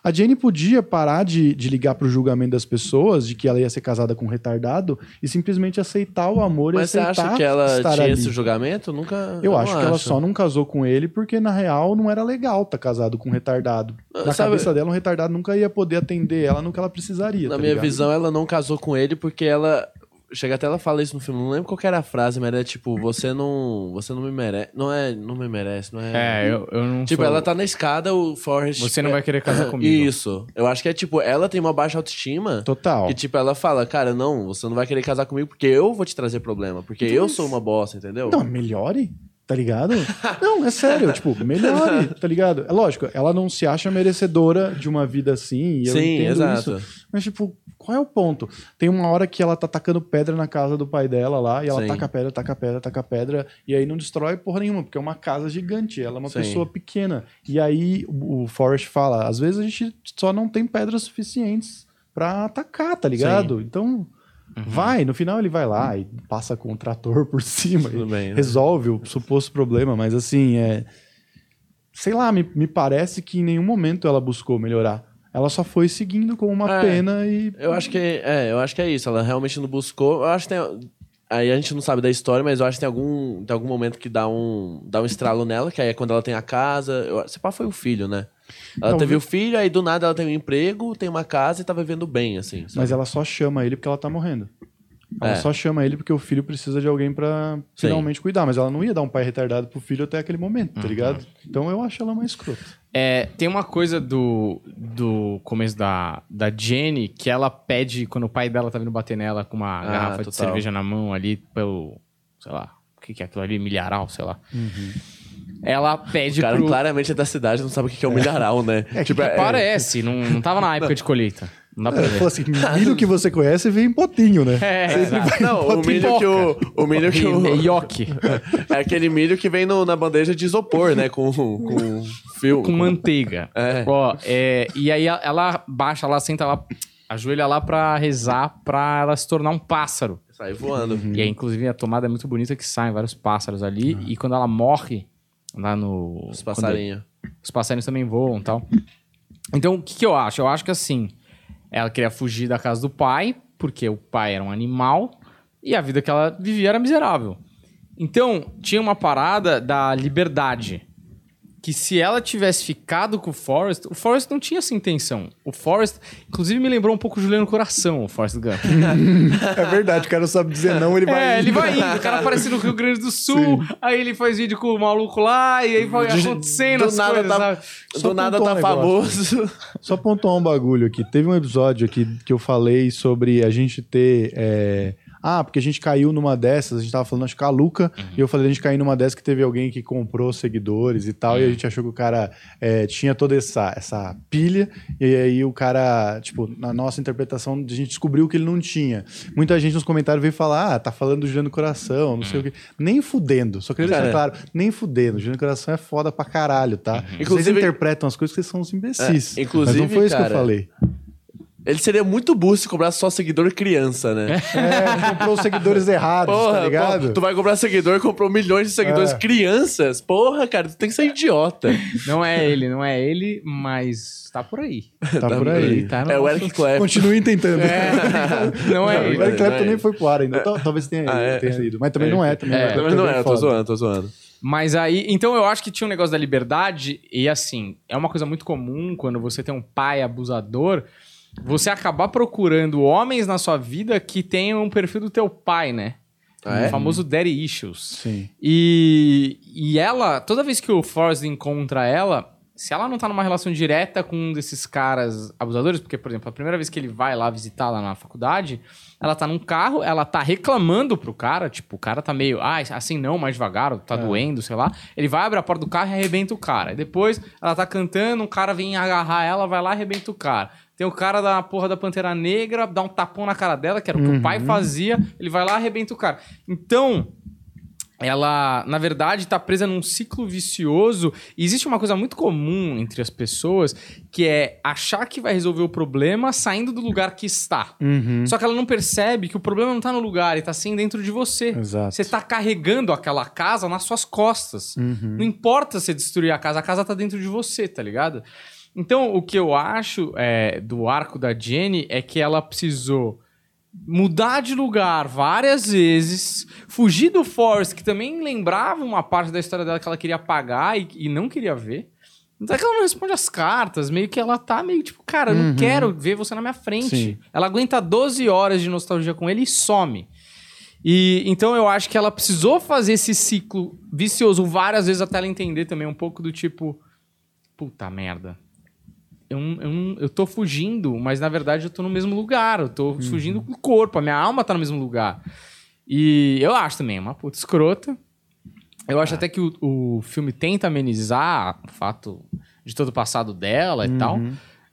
Speaker 3: A Jane podia parar de, de ligar pro julgamento das pessoas, de que ela ia ser casada com um retardado, e simplesmente aceitar o amor
Speaker 1: Mas
Speaker 3: e
Speaker 1: você
Speaker 3: aceitar
Speaker 1: acha que ela tinha
Speaker 3: ali.
Speaker 1: esse julgamento? Nunca.
Speaker 3: Eu
Speaker 1: não
Speaker 3: acho que ela só não casou com ele porque, na real, não era legal estar casado com um retardado.
Speaker 1: Ah,
Speaker 3: Na
Speaker 1: sabe-
Speaker 3: cabeça dela, um retardado nunca ia poder atender ela no que ela precisaria.
Speaker 1: Na
Speaker 3: tá
Speaker 1: minha
Speaker 3: ligado?
Speaker 1: visão, ela não casou com ele porque ela. Chega até ela fala isso no filme, não lembro qual que era a frase, mas era tipo, você não. Você não me merece. Não é. Não me merece, não é.
Speaker 2: É, eu, eu não
Speaker 1: Tipo,
Speaker 2: sou-
Speaker 1: ela tá na escada, o Forrest.
Speaker 2: Você não vai querer casar comigo.
Speaker 1: Isso. Eu acho que é tipo, ela tem uma baixa autoestima.
Speaker 3: Total.
Speaker 1: Que tipo, ela fala, cara, não, você não vai querer casar comigo porque eu vou te trazer problema. Porque eu sou uma bosta, entendeu?
Speaker 3: Não, melhore, tá ligado? não, é sério, tipo, melhore, tá ligado? É lógico, ela não se acha merecedora de uma vida assim, e eu
Speaker 1: Sim,
Speaker 3: entendo
Speaker 1: exato.
Speaker 3: isso. Mas, tipo, qual é o ponto? Tem uma hora que ela tá tacando pedra na casa do pai dela lá, e ela
Speaker 1: Sim.
Speaker 3: taca pedra, taca pedra, taca pedra, e aí não destrói porra nenhuma, porque é uma casa gigante, ela é uma
Speaker 1: Sim.
Speaker 3: pessoa pequena. E aí o, Forrest fala, às vezes a gente só não tem pedras suficientes pra atacar, tá ligado? Então...
Speaker 1: Uhum.
Speaker 3: Vai, no final ele vai lá e passa com o trator por cima e
Speaker 1: bem, né?
Speaker 3: resolve o suposto problema, mas assim, é. Sei lá, me, me parece que em nenhum momento ela buscou melhorar. Ela só foi seguindo com uma
Speaker 1: É.
Speaker 3: pena e.
Speaker 1: Eu acho que é, eu acho que é isso. Ela realmente não buscou. Eu acho que tem. Aí a gente não sabe da história, mas eu acho que tem algum, tem algum momento que dá um, dá um estralo nela, que aí é quando ela tem a casa. Eu, se pá, foi o filho, né? Ela
Speaker 3: Não,
Speaker 1: teve
Speaker 3: vi-
Speaker 1: o filho, aí do nada ela tem um emprego, tem uma casa e tá vivendo bem, assim. sabe?
Speaker 3: Mas ela só chama ele porque ela tá morrendo. Ela
Speaker 1: É.
Speaker 3: só chama ele porque o filho precisa de alguém pra finalmente cuidar. Mas ela não ia dar um pai retardado pro filho até aquele momento,
Speaker 1: Uhum.
Speaker 3: tá ligado? Então eu acho ela mais escrota.
Speaker 2: É, tem uma coisa do, do começo da, da Jenny que ela pede quando o pai dela tá vindo bater nela com uma
Speaker 1: Ah,
Speaker 2: garrafa de
Speaker 1: total.
Speaker 2: cerveja na mão ali pelo, sei lá, o que, que é aquilo ali? Milharal, sei lá.
Speaker 3: Uhum.
Speaker 2: Ela pede
Speaker 1: O cara
Speaker 2: pro...
Speaker 1: claramente é da cidade, não sabe o que é o milharal, né? tipo, é-
Speaker 2: Parece, não, não tava na época de colheita. Não dá pra
Speaker 3: Ela
Speaker 2: ver.
Speaker 3: falou assim: milho que você conhece vem em potinho, né?
Speaker 2: É.
Speaker 1: Não, o milho que o, o milho que o,
Speaker 2: É ioki,
Speaker 1: é aquele milho que vem no- na bandeja de isopor, né? Com, com fio.
Speaker 2: com manteiga.
Speaker 1: É.
Speaker 2: Ó, é, e aí ela baixa lá, senta lá, ajoelha lá pra rezar pra ela se tornar um pássaro.
Speaker 1: Sai voando.
Speaker 2: E aí, inclusive, a tomada é muito bonita que saem vários pássaros ali. E quando ela morre, lá no.
Speaker 1: Os passarinhos.
Speaker 2: os passarinhos também voam e tal. Então, o que, que eu acho? Eu acho que assim, ela queria fugir da casa do pai, porque o pai era um animal, e a vida que ela vivia era miserável. Então, tinha uma parada da liberdade. Que se ela tivesse ficado com o Forrest, o Forrest não tinha essa intenção. O Forrest, inclusive, me lembrou um pouco o Juliano Coração, o Forrest Gump.
Speaker 3: É verdade, o cara não sabe dizer não, ele vai.
Speaker 2: É, ele
Speaker 3: indo.
Speaker 2: vai indo. O cara aparece no Rio Grande do Sul, aí ele faz vídeo com o maluco lá, e aí vai acontecendo
Speaker 1: do
Speaker 2: as
Speaker 1: nada
Speaker 2: coisas,
Speaker 1: tá- Do nada tá
Speaker 3: um
Speaker 1: famoso.
Speaker 3: Só pontuar um bagulho aqui. Teve um episódio aqui que eu falei sobre a gente ter é, Ah, porque a gente caiu numa dessas, a gente tava falando, acho que a Luca,
Speaker 2: Uhum.
Speaker 3: e eu falei, a gente caiu numa dessas que teve alguém que comprou seguidores e tal,
Speaker 2: Uhum.
Speaker 3: e a gente achou que o cara é, tinha toda essa, essa pilha, e aí o cara, tipo, na nossa interpretação, a gente descobriu que ele não tinha. Muita gente nos comentários veio falar, ah, tá falando do Juliano Coração, não
Speaker 2: Uhum.
Speaker 3: sei o quê. Nem fudendo, só queria deixar
Speaker 1: Cara.
Speaker 3: claro, nem fudendo. Juliano Coração é foda pra caralho, tá?
Speaker 2: Uhum.
Speaker 3: Vocês
Speaker 1: Inclusive-
Speaker 3: interpretam as coisas que vocês são uns imbecis.
Speaker 1: É, inclusive,
Speaker 3: Mas não foi isso que
Speaker 1: cara,
Speaker 3: eu falei.
Speaker 1: Ele seria muito burro se cobrasse só seguidor criança, né?
Speaker 3: É, comprou os seguidores errados, tá ligado?
Speaker 1: pô, tu vai comprar seguidor e comprou milhões de seguidores
Speaker 3: É.
Speaker 1: crianças? Porra, cara, tu tem que ser idiota.
Speaker 2: Não é ele, não é ele, mas tá por aí.
Speaker 3: Tá por aí.
Speaker 2: Tá no
Speaker 1: É o Eric Clapton.
Speaker 3: Continuem tentando.
Speaker 2: É, não é
Speaker 3: O
Speaker 2: ele.
Speaker 3: Eric Clapton
Speaker 1: não é.
Speaker 3: nem foi pro ar ainda. Tal- Talvez tenha,
Speaker 1: Ah, é?
Speaker 3: tenha ido. Mas também não é. Também
Speaker 2: É,
Speaker 3: o Clapton
Speaker 1: não é, eu tô zoando, tô zoando.
Speaker 2: Mas aí, então eu acho que tinha um negócio da liberdade, e assim, é uma coisa muito comum quando você tem um pai abusador, você acabar procurando homens na sua vida que tenham um perfil do teu pai, né?
Speaker 1: Ah, é?
Speaker 2: O famoso daddy issues.
Speaker 3: Sim.
Speaker 2: E, e ela, toda vez que o Forrest encontra ela, se ela não tá numa relação direta com um desses caras abusadores, porque, por exemplo, a primeira vez que ele vai lá visitar lá na faculdade, ela tá num carro, ela tá reclamando pro cara, tipo, o cara tá meio, ah, assim não, mais devagar, tá doendo, sei lá. Ele vai, abre a porta do carro e arrebenta o cara. E depois ela tá cantando, um cara vem agarrar ela, vai lá e arrebenta o cara. Tem o cara da porra da Pantera Negra, dá um tapão na cara dela, que era o que o pai fazia, ele vai lá e arrebenta o cara. Então, ela, na verdade, tá presa num ciclo vicioso. E existe uma coisa muito comum entre as pessoas, que é achar que vai resolver o problema saindo do lugar que está.
Speaker 3: Uhum.
Speaker 2: Só que ela não percebe que o problema não tá no lugar, ele tá sim dentro de você.
Speaker 3: Exato.
Speaker 2: Você tá carregando aquela casa nas suas costas.
Speaker 3: Uhum.
Speaker 2: Não importa você destruir a casa, a casa tá dentro de você, tá ligado? Então, o que eu acho é, do arco da Jenny é que ela precisou mudar de lugar várias vezes, fugir do Forrest, que também lembrava uma parte da história dela que ela queria apagar e, e não queria ver. Então é que ela não responde as cartas, meio que ela tá meio tipo, cara, eu não
Speaker 3: Uhum.
Speaker 2: quero ver você na minha frente.
Speaker 3: Sim.
Speaker 2: Ela aguenta 12 horas de nostalgia com ele e some. E então eu acho que ela precisou fazer esse ciclo vicioso várias vezes até ela entender também um pouco do tipo, puta merda. Eu, eu, eu tô fugindo, mas na verdade eu tô no mesmo lugar. Eu tô fugindo com o corpo, a minha alma tá no mesmo lugar. E eu acho também, é uma puta escrota. Eu acho até que o, o filme tenta amenizar o fato de todo o passado dela e tal.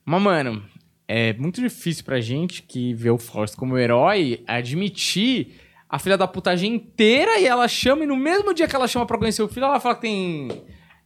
Speaker 2: Mas, mano, é muito difícil pra gente que vê o Forrest como herói admitir a filha da putagem inteira e ela chama, e no mesmo dia que ela chama pra conhecer o filho, ela fala que tem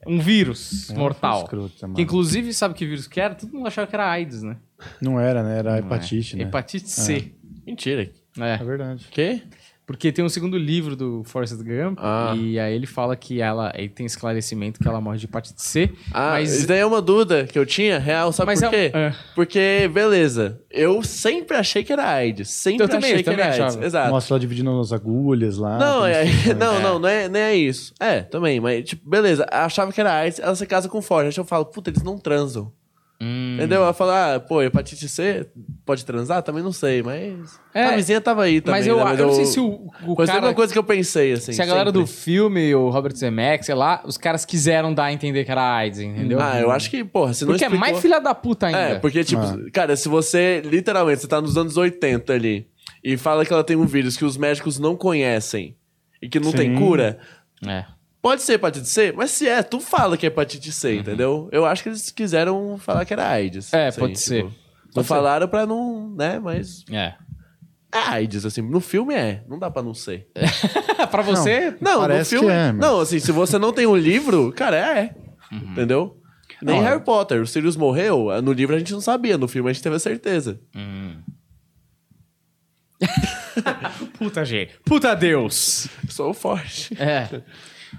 Speaker 2: um vírus
Speaker 3: É,
Speaker 2: mortal. Que inclusive, sabe que vírus que era? Todo mundo achava que era AIDS, né?
Speaker 3: Não era, né? Era
Speaker 2: Não é.
Speaker 3: hepatite, né?
Speaker 2: Hepatite C.
Speaker 1: Mentira.
Speaker 2: É.
Speaker 3: É verdade.
Speaker 1: Quê?
Speaker 2: Porque tem um segundo livro do Forrest Gump
Speaker 1: Ah.
Speaker 2: e aí ele fala que ela ele tem esclarecimento que ela morre de hepatite C.
Speaker 1: Ah,
Speaker 2: mas
Speaker 1: isso daí é uma dúvida que eu tinha, real, sabe
Speaker 2: Mas
Speaker 1: por
Speaker 2: é
Speaker 1: quê?
Speaker 2: é.
Speaker 1: Porque, beleza, eu sempre achei que era AIDS. Sempre
Speaker 2: Eu também,
Speaker 1: achei que
Speaker 2: também
Speaker 1: era AIDS.
Speaker 2: achava.
Speaker 1: Exato.
Speaker 3: Mostra ela dividindo as agulhas lá.
Speaker 1: Não, é,
Speaker 3: isso, né?
Speaker 1: não, não, não é, não é isso. É, também, mas, tipo, beleza, achava que era AIDS, ela se casa com o Forte. Aí eu falo, puta, eles não transam.
Speaker 2: Hum.
Speaker 1: Entendeu? Ela fala, ah, pô, hepatite C pode transar? Também não sei, mas.
Speaker 2: É,
Speaker 1: a vizinha tava aí também.
Speaker 2: mas eu,
Speaker 1: né?
Speaker 2: eu não sei se o, o
Speaker 1: Foi a
Speaker 2: cara...
Speaker 1: única coisa que eu pensei, assim.
Speaker 2: se a galera
Speaker 1: sempre.
Speaker 2: do filme, o Robert Zemeckis, sei lá, os caras quiseram dar a entender que era AIDS, entendeu?
Speaker 1: Ah, eu acho que, porra, se não
Speaker 2: Porque é
Speaker 1: explicou...
Speaker 2: mais filha da puta ainda.
Speaker 1: É, porque, tipo,
Speaker 3: Ah.
Speaker 1: cara, se você, literalmente, você tá nos anos 80 ali e fala que ela tem um vírus que os médicos não conhecem e que não tem
Speaker 3: Sim.
Speaker 1: cura,
Speaker 2: É.
Speaker 1: pode ser hepatite C, mas se é, tu fala que é hepatite C, entendeu? Eu acho que eles quiseram falar que era AIDS.
Speaker 2: Uhum. É,
Speaker 1: assim,
Speaker 2: pode
Speaker 1: tipo,
Speaker 2: ser.
Speaker 1: Não
Speaker 2: Pode ser.
Speaker 1: falaram pra não, né, mas
Speaker 2: É.
Speaker 1: é AIDS, assim, no filme é, não dá pra não ser.
Speaker 2: pra você...
Speaker 1: Não,
Speaker 3: Parece
Speaker 1: no filme...
Speaker 3: que é, mas-
Speaker 1: Não, assim, se você não tem um livro, cara, é,
Speaker 2: Uhum.
Speaker 1: entendeu? Nem
Speaker 3: Não,
Speaker 1: Harry Potter, o Sirius morreu, no livro a gente não sabia, no filme a gente teve a certeza.
Speaker 2: Hum. Puta gente. Puta Deus.
Speaker 1: Sou forte.
Speaker 2: É.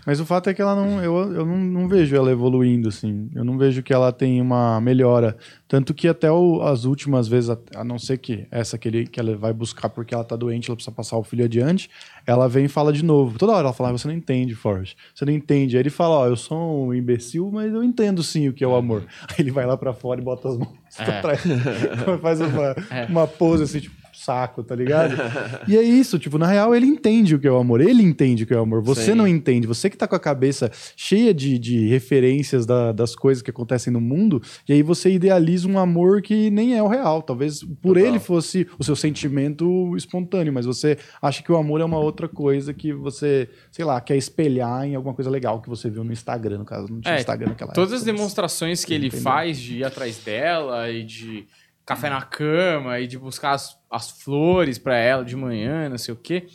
Speaker 3: Mas o fato é que ela não. Eu, eu não, não vejo ela evoluindo, assim. Eu não vejo que ela tem uma melhora. Tanto que até o- as últimas vezes, a, não ser que essa que, ele, que ela vai buscar porque ela tá doente, ela precisa passar o filho adiante, ela vem e fala de novo. Toda hora ela fala, "Ah, você não entende, Forrest. Você não entende. Aí ele fala, ó, eu sou um imbecil, mas eu entendo sim o que é o amor. Aí ele vai lá pra fora e bota as mãos pra
Speaker 2: É.
Speaker 3: trás. Faz uma,
Speaker 2: É.
Speaker 3: uma pose assim, tipo, saco, tá ligado? e é isso, tipo, na real ele entende o que é o amor, ele entende o que é o amor, você
Speaker 1: Sim.
Speaker 3: não entende, você que tá com a cabeça cheia de, de referências da- das coisas que acontecem no mundo, e aí você idealiza um amor que nem é o real, talvez por
Speaker 1: Total.
Speaker 3: ele fosse o seu sentimento espontâneo, mas você acha que o amor é uma outra coisa que você, sei lá, quer espelhar em alguma coisa legal que você viu no Instagram, no caso, não tinha
Speaker 2: É,
Speaker 3: Instagram naquela
Speaker 2: Todas as
Speaker 3: época,
Speaker 2: demonstrações que ele
Speaker 3: Entendeu?
Speaker 2: faz de ir atrás dela e de café na cama e de buscar as, as flores pra ela de manhã, não sei o quê.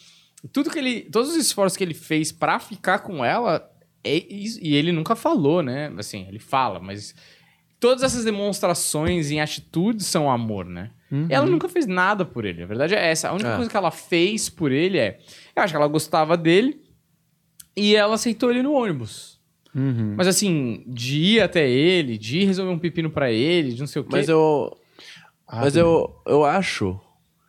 Speaker 2: Tudo que ele, todos os esforços que ele fez pra ficar com ela, é e ele nunca falou, né? Assim, ele fala, mas todas essas demonstrações em atitudes são amor, né?
Speaker 3: Uhum.
Speaker 2: Ela nunca fez nada por ele. A verdade é essa. A única
Speaker 1: É.
Speaker 2: coisa que ela fez por ele é, eu acho que ela gostava dele e ela aceitou ele no ônibus.
Speaker 3: Uhum.
Speaker 2: Mas assim, de ir até ele, de ir resolver um pepino pra ele, de não sei o quê.
Speaker 1: Mas eu.
Speaker 3: Ah,
Speaker 1: mas eu, eu acho.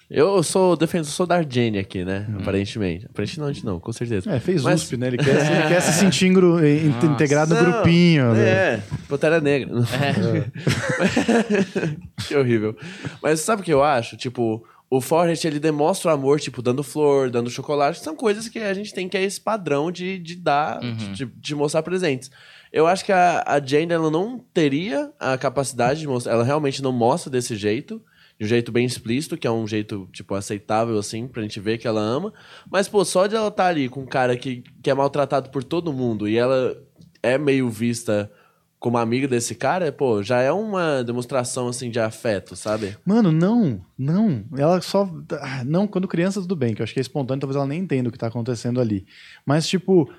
Speaker 1: Eu sou defensor da Jenny aqui, né?
Speaker 2: Hum.
Speaker 1: Aparentemente. Aparentemente não, com certeza.
Speaker 3: É, fez
Speaker 1: Mas-
Speaker 3: USP, né? Ele quer, ele quer se sentir ingru- integrado no grupinho. né?
Speaker 1: É, Pantera Negra. que horrível. Mas sabe o que eu acho? Tipo, o Forrest, ele demonstra o amor, tipo, dando flor, dando chocolate. São coisas que a gente tem que é esse padrão de, de dar,
Speaker 2: Uhum.
Speaker 1: de, de mostrar presentes. Eu acho que a, a Jane, ela não teria a capacidade de mostrar... Ela realmente não mostra desse jeito. De um jeito bem explícito, que é um jeito, tipo, aceitável, assim, pra gente ver que ela ama. Mas, pô, só de ela estar ali com um cara que, que é maltratado por todo mundo e ela é meio vista como amiga desse cara, pô, já é uma demonstração, assim, de afeto, sabe?
Speaker 3: Mano, não, não. Ela só. ah, Não, quando criança, tudo bem, que eu acho que é espontâneo, talvez ela nem entenda o que tá acontecendo ali. Mas, tipo.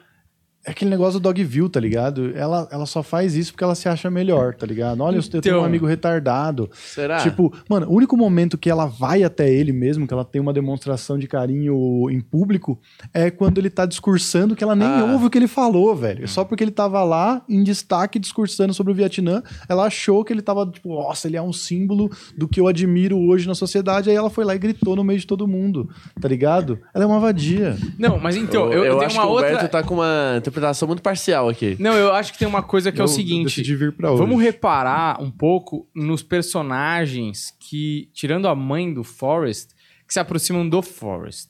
Speaker 3: É aquele negócio do Dogville, tá ligado? Ela, ela só faz isso porque ela se acha melhor, tá ligado? Olha, eu tenho
Speaker 2: Então-
Speaker 3: um amigo retardado.
Speaker 1: Será?
Speaker 3: Tipo, mano, o único momento que ela vai até ele mesmo, que ela tem uma demonstração de carinho em público, é quando ele tá discursando que ela nem
Speaker 1: Ah.
Speaker 3: ouve o que ele falou, velho. Só porque ele tava lá em destaque discursando sobre o Vietnã, ela achou que ele tava, tipo, nossa, ele é um símbolo do que eu admiro hoje na sociedade. Aí ela foi lá e gritou no meio de todo mundo, tá ligado? Ela é uma vadia.
Speaker 2: Não, mas então, eu, eu, tenho
Speaker 1: acho
Speaker 2: uma
Speaker 1: que o
Speaker 2: outra.
Speaker 1: Humberto tá com uma interpretação muito parcial aqui.
Speaker 2: Não, eu acho que tem uma coisa que é o
Speaker 3: Eu
Speaker 2: seguinte.
Speaker 3: decidi vir pra hoje.
Speaker 2: Vamos reparar um pouco nos personagens que, tirando a mãe do Forrest, que se aproximam do Forrest.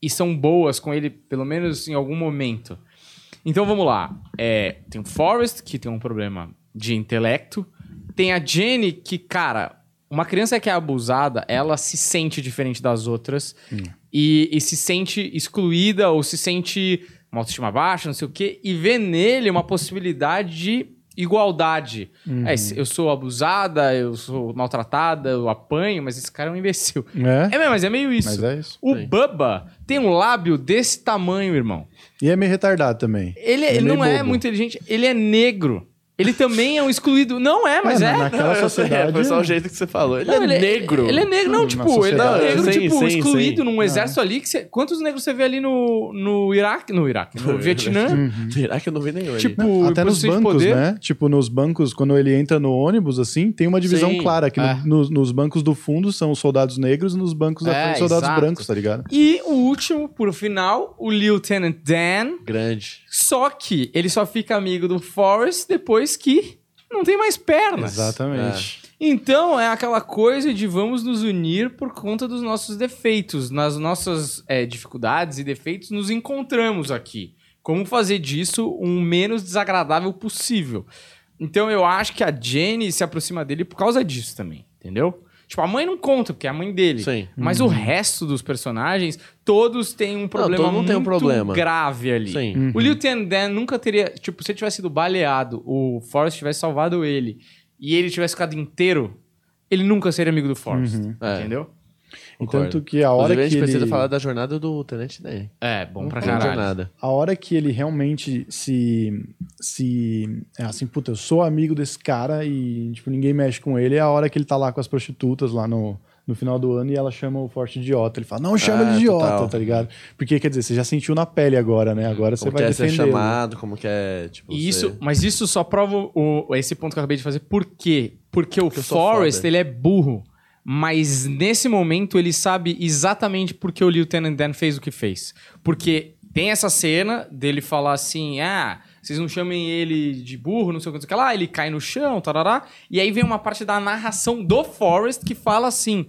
Speaker 2: E são boas com ele, pelo menos em algum momento. Então vamos lá. É, tem o Forrest, que tem um problema de intelecto. Tem a Jenny, que, cara, uma criança que é abusada, ela se sente diferente das outras. E, e se sente excluída ou se sente uma autoestima baixa, não sei o quê. E vê nele uma possibilidade de igualdade.
Speaker 3: Uhum.
Speaker 2: É, eu sou abusada, eu sou maltratada, eu apanho, mas esse cara é um imbecil.
Speaker 3: É,
Speaker 2: É, mas é meio isso.
Speaker 3: é isso.
Speaker 2: O
Speaker 1: Sim.
Speaker 2: Bubba tem um lábio desse tamanho, irmão.
Speaker 3: E é meio retardado também.
Speaker 2: Ele,
Speaker 3: É
Speaker 2: ele
Speaker 3: meio
Speaker 2: não é
Speaker 3: bobo.
Speaker 2: muito inteligente, ele é negro. Ele também é um excluído. Não é, mas
Speaker 3: É,
Speaker 2: é.
Speaker 3: na- naquela
Speaker 1: Eu sei,
Speaker 3: sociedade.
Speaker 1: Foi só o jeito que você falou. Ele
Speaker 2: Não,
Speaker 1: é negro.
Speaker 2: Ele é negro, não, tipo, ele é
Speaker 3: sociedade.
Speaker 2: negro,
Speaker 1: Sim,
Speaker 2: tipo,
Speaker 1: sim,
Speaker 2: excluído
Speaker 1: sim.
Speaker 2: num exército ali. Que você- quantos negros você vê ali no, no Iraque? No Iraque, no Vietnã?
Speaker 1: Será que eu não vi nenhum ali?
Speaker 2: Tipo,
Speaker 3: Até nos bancos,
Speaker 2: poder.
Speaker 3: né? Tipo, nos bancos, quando ele entra no ônibus, assim, tem uma divisão
Speaker 1: Sim.
Speaker 3: clara. Que no-
Speaker 2: É.
Speaker 3: nos, nos bancos do fundo são os soldados negros e nos bancos da
Speaker 2: É,
Speaker 3: frente soldados
Speaker 2: exato.
Speaker 3: brancos, tá ligado?
Speaker 2: E o último, por final, o Lieutenant Dan.
Speaker 1: Grande.
Speaker 2: Só que ele só fica amigo do Forrest depois que não tem mais pernas.
Speaker 3: Exatamente.
Speaker 2: Então é aquela coisa de vamos nos unir por conta dos nossos defeitos. Nas nossas é, dificuldades e defeitos, nos encontramos aqui. Como fazer disso um menos desagradável possível. Então eu acho que a Jenny se aproxima dele por causa disso também, entendeu? Tipo, a mãe não conta, porque é a mãe dele.
Speaker 1: Sim.
Speaker 2: Mas o resto dos personagens, todos têm um problema
Speaker 1: todo mundo
Speaker 2: muito
Speaker 1: tem um problema.
Speaker 2: grave ali.
Speaker 1: Sim.
Speaker 2: O Lieutenant Dan nunca teria. Tipo, se ele tivesse sido baleado, o Forrest tivesse salvado ele e ele tivesse ficado inteiro, ele nunca seria amigo do Forrest.
Speaker 1: É.
Speaker 2: Entendeu?
Speaker 1: Concordo.
Speaker 3: tanto que a hora
Speaker 1: Inclusive, a gente
Speaker 3: que
Speaker 1: precisa
Speaker 3: ele...
Speaker 1: falar da jornada do Tenente Dan.
Speaker 2: É, bom pra
Speaker 1: Não
Speaker 2: caralho.
Speaker 1: jornada.
Speaker 3: A hora que ele realmente se. se é assim, puta, eu sou amigo desse cara e, tipo, ninguém mexe com ele, é a hora que ele tá lá com as prostitutas lá no, no final do ano e ela chama o Forte de idiota. Ele fala, não chama
Speaker 1: Ah,
Speaker 3: ele de idiota,
Speaker 1: total.
Speaker 3: tá ligado? Porque, quer dizer, você já sentiu na pele agora, né? Agora você
Speaker 1: Como
Speaker 3: vai
Speaker 1: quer ser
Speaker 3: defender.
Speaker 1: chamado, como quer, tipo,
Speaker 2: E isso,
Speaker 1: ser-
Speaker 2: mas isso só prova o, esse ponto que eu acabei de fazer. Por quê? Porque o
Speaker 1: Porque
Speaker 2: Forrest, ele é burro. Mas nesse momento ele sabe exatamente por que o Lieutenant Dan fez o que fez. Porque tem essa cena dele falar assim: ah, vocês não chamem ele de burro, não sei o que, não sei o que lá. Ele cai no chão, tarará. E aí vem uma parte da narração do Forrest que fala assim: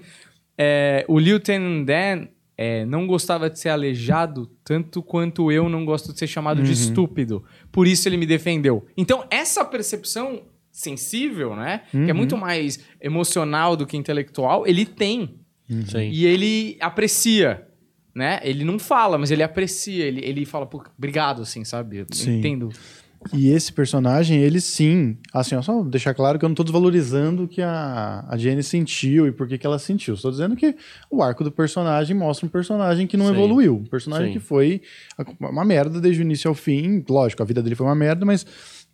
Speaker 2: é, o Lieutenant Dan é, não gostava de ser aleijado tanto quanto eu não gosto de ser chamado de estúpido. Por isso ele me defendeu. Então, essa percepção sensível, né? Que é muito mais emocional do que intelectual, ele tem.
Speaker 1: Sim.
Speaker 2: E ele aprecia, né? Ele não fala, mas ele aprecia. Ele, ele fala, pô, obrigado, assim, sabe? Eu
Speaker 3: Sim.
Speaker 2: entendo.
Speaker 3: E esse personagem, ele sim, assim, ó, só deixar claro que eu não tô desvalorizando o que a, a Jenny sentiu e por que, que ela sentiu. Estou dizendo que o arco do personagem mostra um personagem que não
Speaker 1: Sim.
Speaker 3: evoluiu. Um personagem
Speaker 1: Sim.
Speaker 3: que foi uma merda desde o início ao fim. Lógico, a vida dele foi uma merda, mas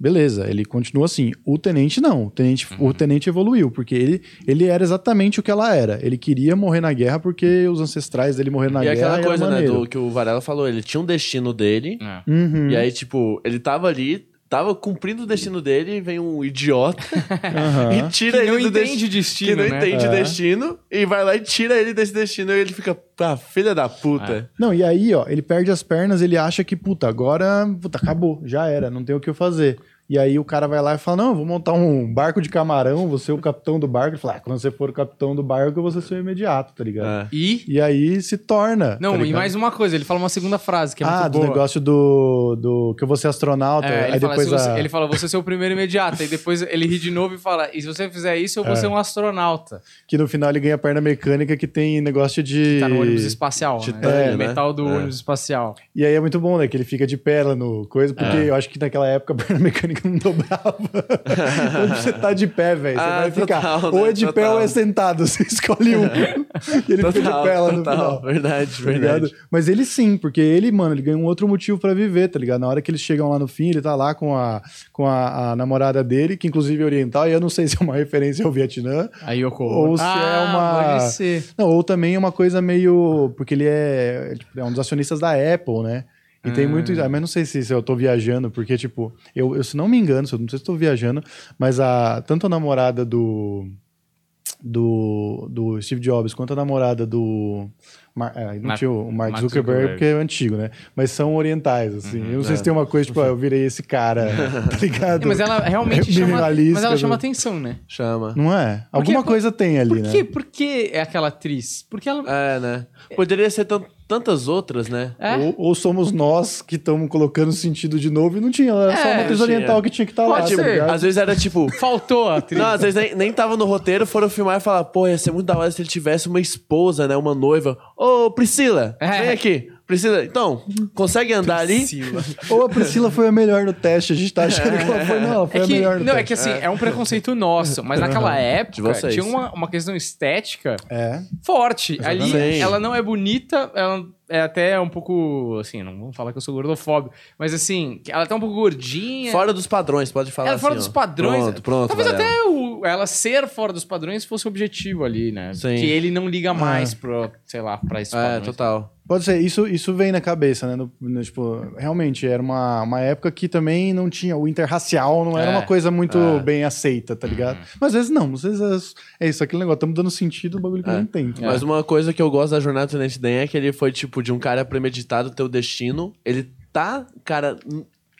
Speaker 3: beleza, ele continua assim. O tenente não. O tenente,
Speaker 1: Uhum.
Speaker 3: o tenente evoluiu, porque ele, ele era exatamente o que ela era. Ele queria morrer na guerra porque os ancestrais dele morreram na
Speaker 1: E
Speaker 3: guerra.
Speaker 1: aquela
Speaker 3: era
Speaker 1: coisa, né, do que o Varela falou, ele tinha um destino dele,
Speaker 2: É.
Speaker 3: Uhum.
Speaker 1: e aí, tipo, ele tava ali, tava cumprindo o destino dele, e vem um idiota
Speaker 3: Aham.
Speaker 1: e tira
Speaker 2: Que
Speaker 1: ele
Speaker 2: não
Speaker 1: do
Speaker 2: entende
Speaker 1: destino.
Speaker 2: destino,
Speaker 1: que não
Speaker 2: né?
Speaker 1: entende
Speaker 3: É.
Speaker 1: destino, e vai lá e tira ele desse destino, e ele fica, ah, filha da puta.
Speaker 3: Não, e aí, ó, ele perde as pernas, ele acha que, puta, agora, puta, acabou, já era, não tem o que eu fazer. E aí o cara vai lá e fala: Não, eu vou montar um barco de camarão, você é o capitão do barco. Ele fala: ah, quando você for o capitão do barco, eu vou ser seu imediato, tá ligado?
Speaker 1: É.
Speaker 2: E.
Speaker 3: E aí se torna.
Speaker 2: Não,
Speaker 3: tá
Speaker 2: e mais uma coisa, ele fala uma segunda frase que é
Speaker 3: ah,
Speaker 2: muito
Speaker 3: do
Speaker 2: boa.
Speaker 3: negócio do, do que eu vou ser astronauta.
Speaker 2: É, ele,
Speaker 3: aí
Speaker 2: fala,
Speaker 3: depois
Speaker 2: você,
Speaker 3: a...
Speaker 2: ele fala, você é o primeiro imediato. Aí depois ele ri de novo e fala, e se você fizer isso, eu vou
Speaker 3: É.
Speaker 2: ser um astronauta.
Speaker 3: que no final ele ganha a perna mecânica que tem negócio de.
Speaker 2: Tá no ônibus espacial,
Speaker 1: Titânio,
Speaker 2: né?
Speaker 1: né?
Speaker 2: Metal do
Speaker 1: É.
Speaker 2: ônibus espacial.
Speaker 3: E aí é muito bom, né? Que ele fica de pé lá no coisa, porque
Speaker 2: É.
Speaker 3: eu acho que naquela época a perna mecânica dobrava. Quando você tá de pé, velho, você
Speaker 1: Ah,
Speaker 3: vai ficar.
Speaker 1: total,
Speaker 3: ou
Speaker 1: né?
Speaker 3: é de pé
Speaker 1: Total.
Speaker 3: ou é sentado. Você escolhe um. e ele fica de
Speaker 1: Total,
Speaker 3: pé lá no
Speaker 1: total.
Speaker 3: final.
Speaker 1: Verdade,
Speaker 3: tá ligado?
Speaker 1: verdade.
Speaker 3: Mas ele sim, porque ele, mano, ele ganha um outro motivo pra viver, tá ligado? Na hora que eles chegam lá no fim, ele tá lá com a, com a, a namorada dele, que inclusive é oriental, e eu não sei se é uma referência ao Vietnã,
Speaker 2: Aí Yoko
Speaker 3: Ou se é
Speaker 2: ah,
Speaker 3: uma-
Speaker 2: Pode ser.
Speaker 3: não, ou também é uma coisa meio. Porque ele é, é, tipo, é um dos acionistas da Apple, né? E tem muito.
Speaker 2: Ah.
Speaker 3: Mas não sei se, se eu tô viajando, porque, tipo, eu, eu se não me engano, se eu não sei se tô viajando, mas a, tanto a namorada do. Do, do Steve Jobs quanto a namorada do. Mar, é, não
Speaker 2: Mark-
Speaker 3: tinha o Mark,
Speaker 2: Mark
Speaker 3: Zuckerberg,
Speaker 2: Zuckerberg.
Speaker 3: porque é antigo, né? Mas são orientais, assim. eu não sei
Speaker 1: é.
Speaker 3: se tem uma coisa, tipo, ah, eu virei esse cara, tá ligado?
Speaker 2: É, mas ela realmente chama, mas ela chama
Speaker 3: né?
Speaker 2: atenção, né?
Speaker 1: Chama.
Speaker 3: Não é? Alguma
Speaker 2: Por-
Speaker 3: coisa tem ali,
Speaker 2: Por
Speaker 3: né?
Speaker 2: quê? Por que é aquela atriz? Porque ela...
Speaker 1: É, né? Poderia ser tan- tantas outras, né?
Speaker 2: É?
Speaker 3: Ou, ou somos nós que estamos colocando sentido de novo e não tinha. Era só
Speaker 2: É,
Speaker 3: uma atriz oriental que tinha que estar lá,
Speaker 2: Pode
Speaker 3: tá
Speaker 2: ser.
Speaker 1: Às vezes era tipo.
Speaker 2: Faltou a atriz.
Speaker 1: Não, às vezes nem, nem tava no roteiro, foram filmar e falar, pô, ia ser muito da hora se ele tivesse uma esposa, né? Uma noiva. Ô, Priscila,
Speaker 2: É.
Speaker 1: vem aqui. Priscila, então, consegue andar ali?
Speaker 2: Priscila.
Speaker 3: Ou a Priscila foi a melhor no teste, a gente tá achando que ela foi. Não, ela foi
Speaker 2: É
Speaker 3: a
Speaker 2: que,
Speaker 3: melhor no
Speaker 2: não, é
Speaker 3: teste.
Speaker 2: que assim, é. um preconceito nosso, mas naquela época tinha uma, uma questão estética
Speaker 3: É.
Speaker 2: forte. Ali,
Speaker 1: Exatamente.
Speaker 2: ela não é bonita, ela é até um pouco, assim, não vamos falar que eu sou gordofóbico, mas assim, ela tá um pouco gordinha.
Speaker 1: Fora dos padrões, pode falar
Speaker 2: ela
Speaker 1: assim,
Speaker 2: fora
Speaker 1: ó.
Speaker 2: dos padrões.
Speaker 1: Pronto, pronto.
Speaker 2: Talvez
Speaker 1: Varela.
Speaker 2: até o- ela ser fora dos padrões fosse o objetivo ali, né?
Speaker 1: Sim.
Speaker 2: Que ele não liga mais pro, sei lá, pra esses
Speaker 1: É,
Speaker 2: padrões.
Speaker 1: total.
Speaker 3: Pode ser, isso, isso vem na cabeça, né? No- no, tipo, realmente, era uma, uma época que também não tinha. O interracial não era
Speaker 2: É.
Speaker 3: uma coisa muito
Speaker 1: É.
Speaker 3: bem aceita, tá ligado? Mas às vezes não, às vezes é, é isso, aquele negócio, estamos dando sentido no bagulho que
Speaker 1: É.
Speaker 3: não tem.
Speaker 1: Mas uma coisa que eu gosto da jornada do Tenente Dan é que ele foi, tipo, de um cara premeditado ter o destino. Ele tá, cara.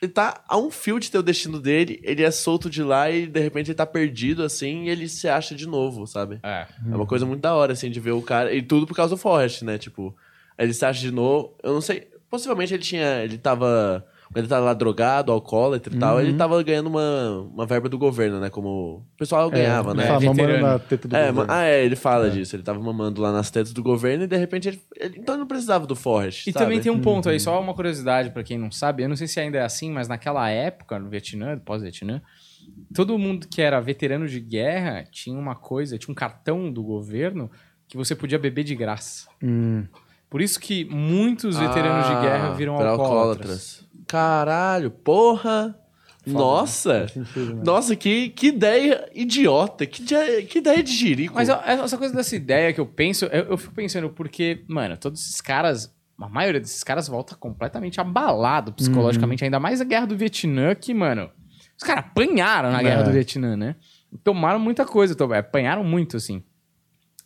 Speaker 1: Ele tá a um fio de ter o destino dele, ele é solto de lá e de repente ele tá perdido, assim, e ele se acha de novo, sabe?
Speaker 2: É.
Speaker 1: É uma coisa muito da hora, assim, de ver o cara. E tudo por causa do Forrest, né? Tipo, ele se acha de novo. Eu não sei. Possivelmente ele tinha. Ele tava. Quando ele tava lá drogado, alcoólatra e tal, ele tava ganhando uma, uma verba do governo, né? Como o pessoal ganhava, né?
Speaker 3: Fala, mamando na teta do
Speaker 1: É,
Speaker 3: governo.
Speaker 1: ah, é, ele fala disso. Ele tava mamando lá nas tetas do governo e de repente ele. ele- então ele não precisava do Forrest.
Speaker 2: E
Speaker 1: sabe?
Speaker 2: também tem um ponto aí, só uma curiosidade pra quem não sabe, eu não sei se ainda é assim, mas naquela época, no Vietnã, pós-Vietnã, todo mundo que era veterano de guerra tinha uma coisa, tinha um cartão do governo que você podia beber de graça.
Speaker 3: Hum.
Speaker 2: Por isso que muitos veteranos de guerra viram
Speaker 1: Ah, pra
Speaker 2: alcoólatras.
Speaker 1: Caralho, porra! Nossa!
Speaker 3: Faz sentido, né?
Speaker 1: Nossa, que, que ideia idiota! Que, dia- que ideia de jirico!
Speaker 2: Mas essa coisa dessa ideia que eu penso, eu, eu fico pensando, porque, mano, todos esses caras, a maioria desses caras volta completamente abalado psicologicamente, ainda mais a guerra do Vietnã, que, mano, os caras apanharam na guerra
Speaker 3: É.
Speaker 2: do Vietnã, né? Tomaram muita coisa, apanharam muito, assim.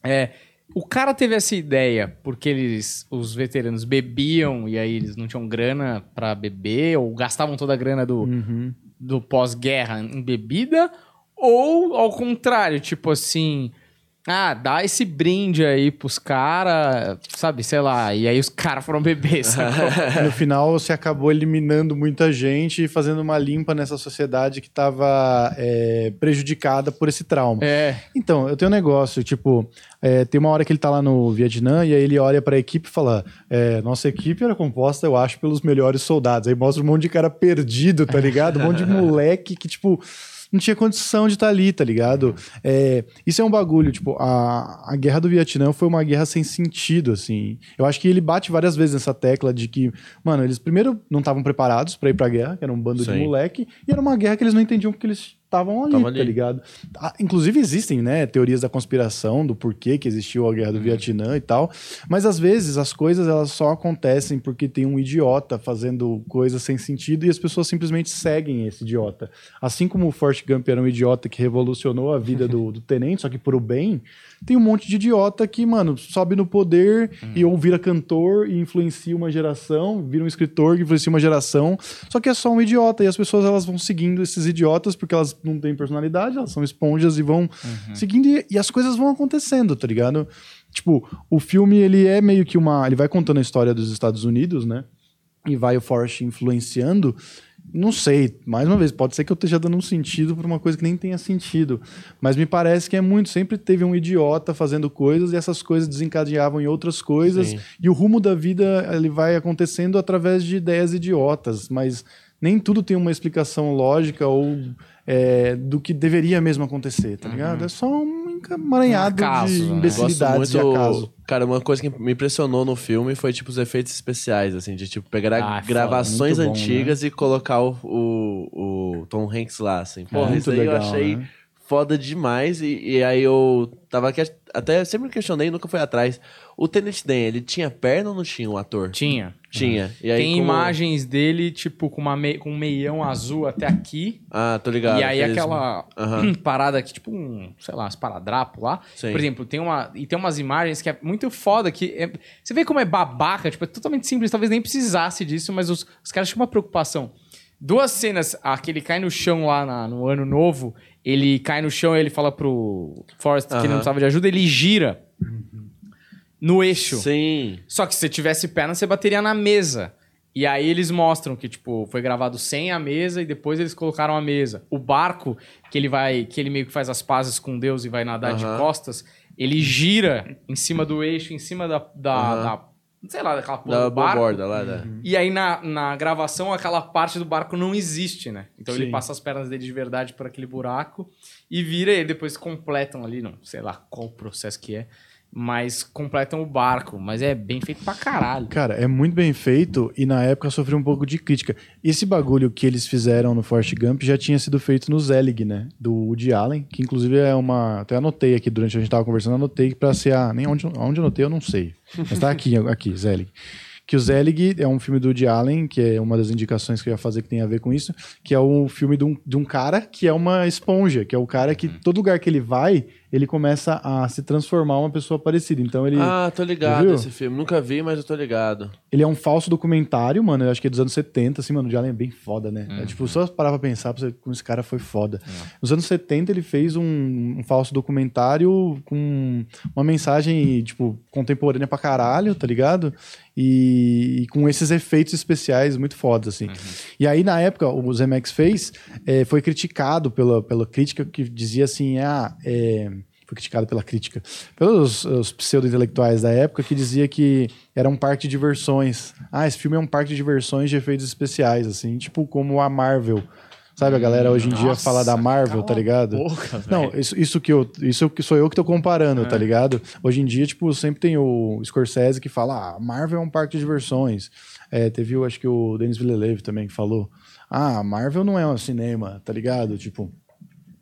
Speaker 2: É, o cara teve essa ideia porque eles, os veteranos bebiam e aí eles não tinham grana pra beber, ou gastavam toda a grana do,
Speaker 3: Uhum.
Speaker 2: do pós-guerra em bebida, ou ao contrário, tipo assim, Ah, dá esse brinde aí pros caras, sabe, sei lá, e aí os caras foram beber, sacou?
Speaker 3: No final, você acabou eliminando muita gente e fazendo uma limpa nessa sociedade que estava prejudicada por esse trauma.
Speaker 2: é.
Speaker 3: Então, eu tenho um negócio, tipo, é, tem uma hora que ele tá lá no Vietnã e aí ele olha pra equipe e fala: é, Nossa equipe era composta, eu acho, pelos melhores soldados. Aí mostra um monte de cara perdido, tá ligado? Um monte de moleque que, tipo. Não tinha condição de estar ali, tá ligado? É, isso é um bagulho, tipo, a, a guerra do Vietnã foi uma guerra sem sentido, assim. Eu acho que ele bate várias vezes nessa tecla de que, mano, eles primeiro não estavam preparados pra ir pra guerra, que era um bando de
Speaker 1: Sim.
Speaker 3: moleque, e era uma guerra que eles não entendiam porque eles estavam ali,
Speaker 1: Tava
Speaker 3: tá
Speaker 1: ali.
Speaker 3: ligado? Ah, inclusive existem, né, teorias da conspiração do porquê que existiu a guerra do Vietnã e tal, mas às vezes as coisas elas só acontecem porque tem um idiota fazendo coisas sem sentido e as pessoas simplesmente seguem esse idiota. Assim como o Forrest Gump era um idiota que revolucionou a vida do, do tenente, só que por o bem, tem um monte de idiota que, mano, sobe no poder e ou vira cantor e influencia uma geração, vira um escritor que influencia uma geração, só que é só um idiota e as pessoas elas vão seguindo esses idiotas porque elas não têm personalidade, elas são esponjas e vão seguindo e, e as coisas vão acontecendo, tá ligado? Tipo, o filme ele é meio que uma, ele vai contando a história dos Estados Unidos, né? E vai o Forrest influenciando não sei, mais uma vez, pode ser que eu esteja dando um sentido para uma coisa que nem tenha sentido, mas me parece que é muito. Sempre teve um idiota fazendo coisas e essas coisas desencadeavam em outras coisas,
Speaker 1: Sim.
Speaker 3: e o rumo da vida ele vai acontecendo através de ideias idiotas, mas nem tudo tem uma explicação lógica ou é, do que deveria mesmo acontecer, tá ligado? É só um emaranhado
Speaker 2: Um acaso,
Speaker 3: de
Speaker 2: né?
Speaker 3: Imbecilidades
Speaker 1: muito.
Speaker 3: e acaso.
Speaker 1: Cara, uma coisa que me impressionou no filme foi, tipo, os efeitos especiais, assim, de, tipo, pegar
Speaker 2: Ah, foda,
Speaker 1: gravações
Speaker 3: muito bom,
Speaker 1: antigas e colocar o, o, o Tom Hanks lá, assim. Porra,
Speaker 3: muito
Speaker 1: isso aí eu
Speaker 3: legal,
Speaker 1: achei
Speaker 3: né?
Speaker 1: foda demais. E, e aí eu tava que- até sempre questionei, nunca fui atrás. O Tenant Dan, ele tinha perna ou não tinha um ator?
Speaker 2: Tinha.
Speaker 1: Tinha. E aí,
Speaker 2: Tem
Speaker 1: como-
Speaker 2: imagens dele, tipo, com, uma me- com um meião azul até aqui.
Speaker 1: Ah, tô ligado.
Speaker 2: e aí
Speaker 1: aqueles-
Speaker 2: aquela
Speaker 1: Aham.
Speaker 2: parada que, tipo, um, sei lá, esparadrapo lá.
Speaker 1: Sim.
Speaker 2: Por exemplo, tem uma. E tem umas imagens que é muito foda, que. é- você vê como é babaca, tipo, é totalmente simples, talvez nem precisasse disso, mas os, os caras tinham uma preocupação. Duas cenas, a que ele cai no chão lá na- no ano novo, ele cai no chão e ele fala pro Forrest que ele não precisava de ajuda, ele gira no eixo.
Speaker 1: Sim.
Speaker 2: Só que se você tivesse perna, você bateria na mesa. E aí eles mostram que, tipo, foi gravado sem a mesa e depois eles colocaram a mesa. O barco, que ele vai, que ele meio que faz as pazes com Deus e vai nadar de costas, ele gira em cima do eixo, em cima da. da, da- sei lá, daquela porra
Speaker 1: Da
Speaker 2: do barco.
Speaker 1: borda lá, da...
Speaker 2: E aí na, na gravação aquela parte do barco não existe, né? Então ele
Speaker 3: Sim.
Speaker 2: passa as pernas dele de verdade por aquele buraco e vira e depois completam ali, não sei lá qual o processo que é, mas completam o barco. Mas é bem feito pra caralho.
Speaker 3: Cara, é muito bem feito e na época sofreu um pouco de crítica. Esse bagulho que eles fizeram no Forrest Gump já tinha sido feito no Zelig, né? Do Woody Allen, que inclusive é uma. Até anotei aqui durante a gente tava conversando, anotei pra ser a. Nem onde, onde anotei, eu não sei. Mas tá aqui, aqui, Zelig. Que o Zelig é um filme do Woody Allen, que é uma das indicações que eu ia fazer que tem a ver com isso, que é o filme de um, de um cara que é uma esponja, que é o cara que todo lugar que ele vai, ele começa a se transformar uma pessoa parecida. Então ele.
Speaker 1: Ah, tô ligado esse filme. Nunca vi, mas eu tô ligado.
Speaker 3: Ele é um falso documentário, mano. Eu acho que é dos anos 70, assim, mano. O Allen é bem foda, né? É, tipo, só parar pra pensar pra você como esse cara foi foda. Nos anos 70, ele fez um, um falso documentário com uma mensagem, tipo, contemporânea pra caralho, tá ligado? E, e com esses efeitos especiais muito fodas, assim. E aí, na época, o Zemeckis fez, é, foi criticado pela, pela crítica que dizia assim, ah, é, foi criticado pela crítica, pelos os pseudo-intelectuais da época que dizia que era um parque de diversões. Ah, esse filme é um parque de diversões de efeitos especiais, assim, tipo como a Marvel. Sabe, a galera hoje em dia
Speaker 2: Nossa,
Speaker 3: fala da Marvel, tá ligado?
Speaker 2: boca,
Speaker 3: Não, isso, isso que eu, isso que sou eu que tô comparando, tá ligado? Hoje em dia, tipo, sempre tem o Scorsese que fala, ah, a Marvel é um parque de diversões. É, teve, eu acho que o Denis Villeneuve também que falou, ah, a Marvel não é um cinema, tá ligado? Tipo,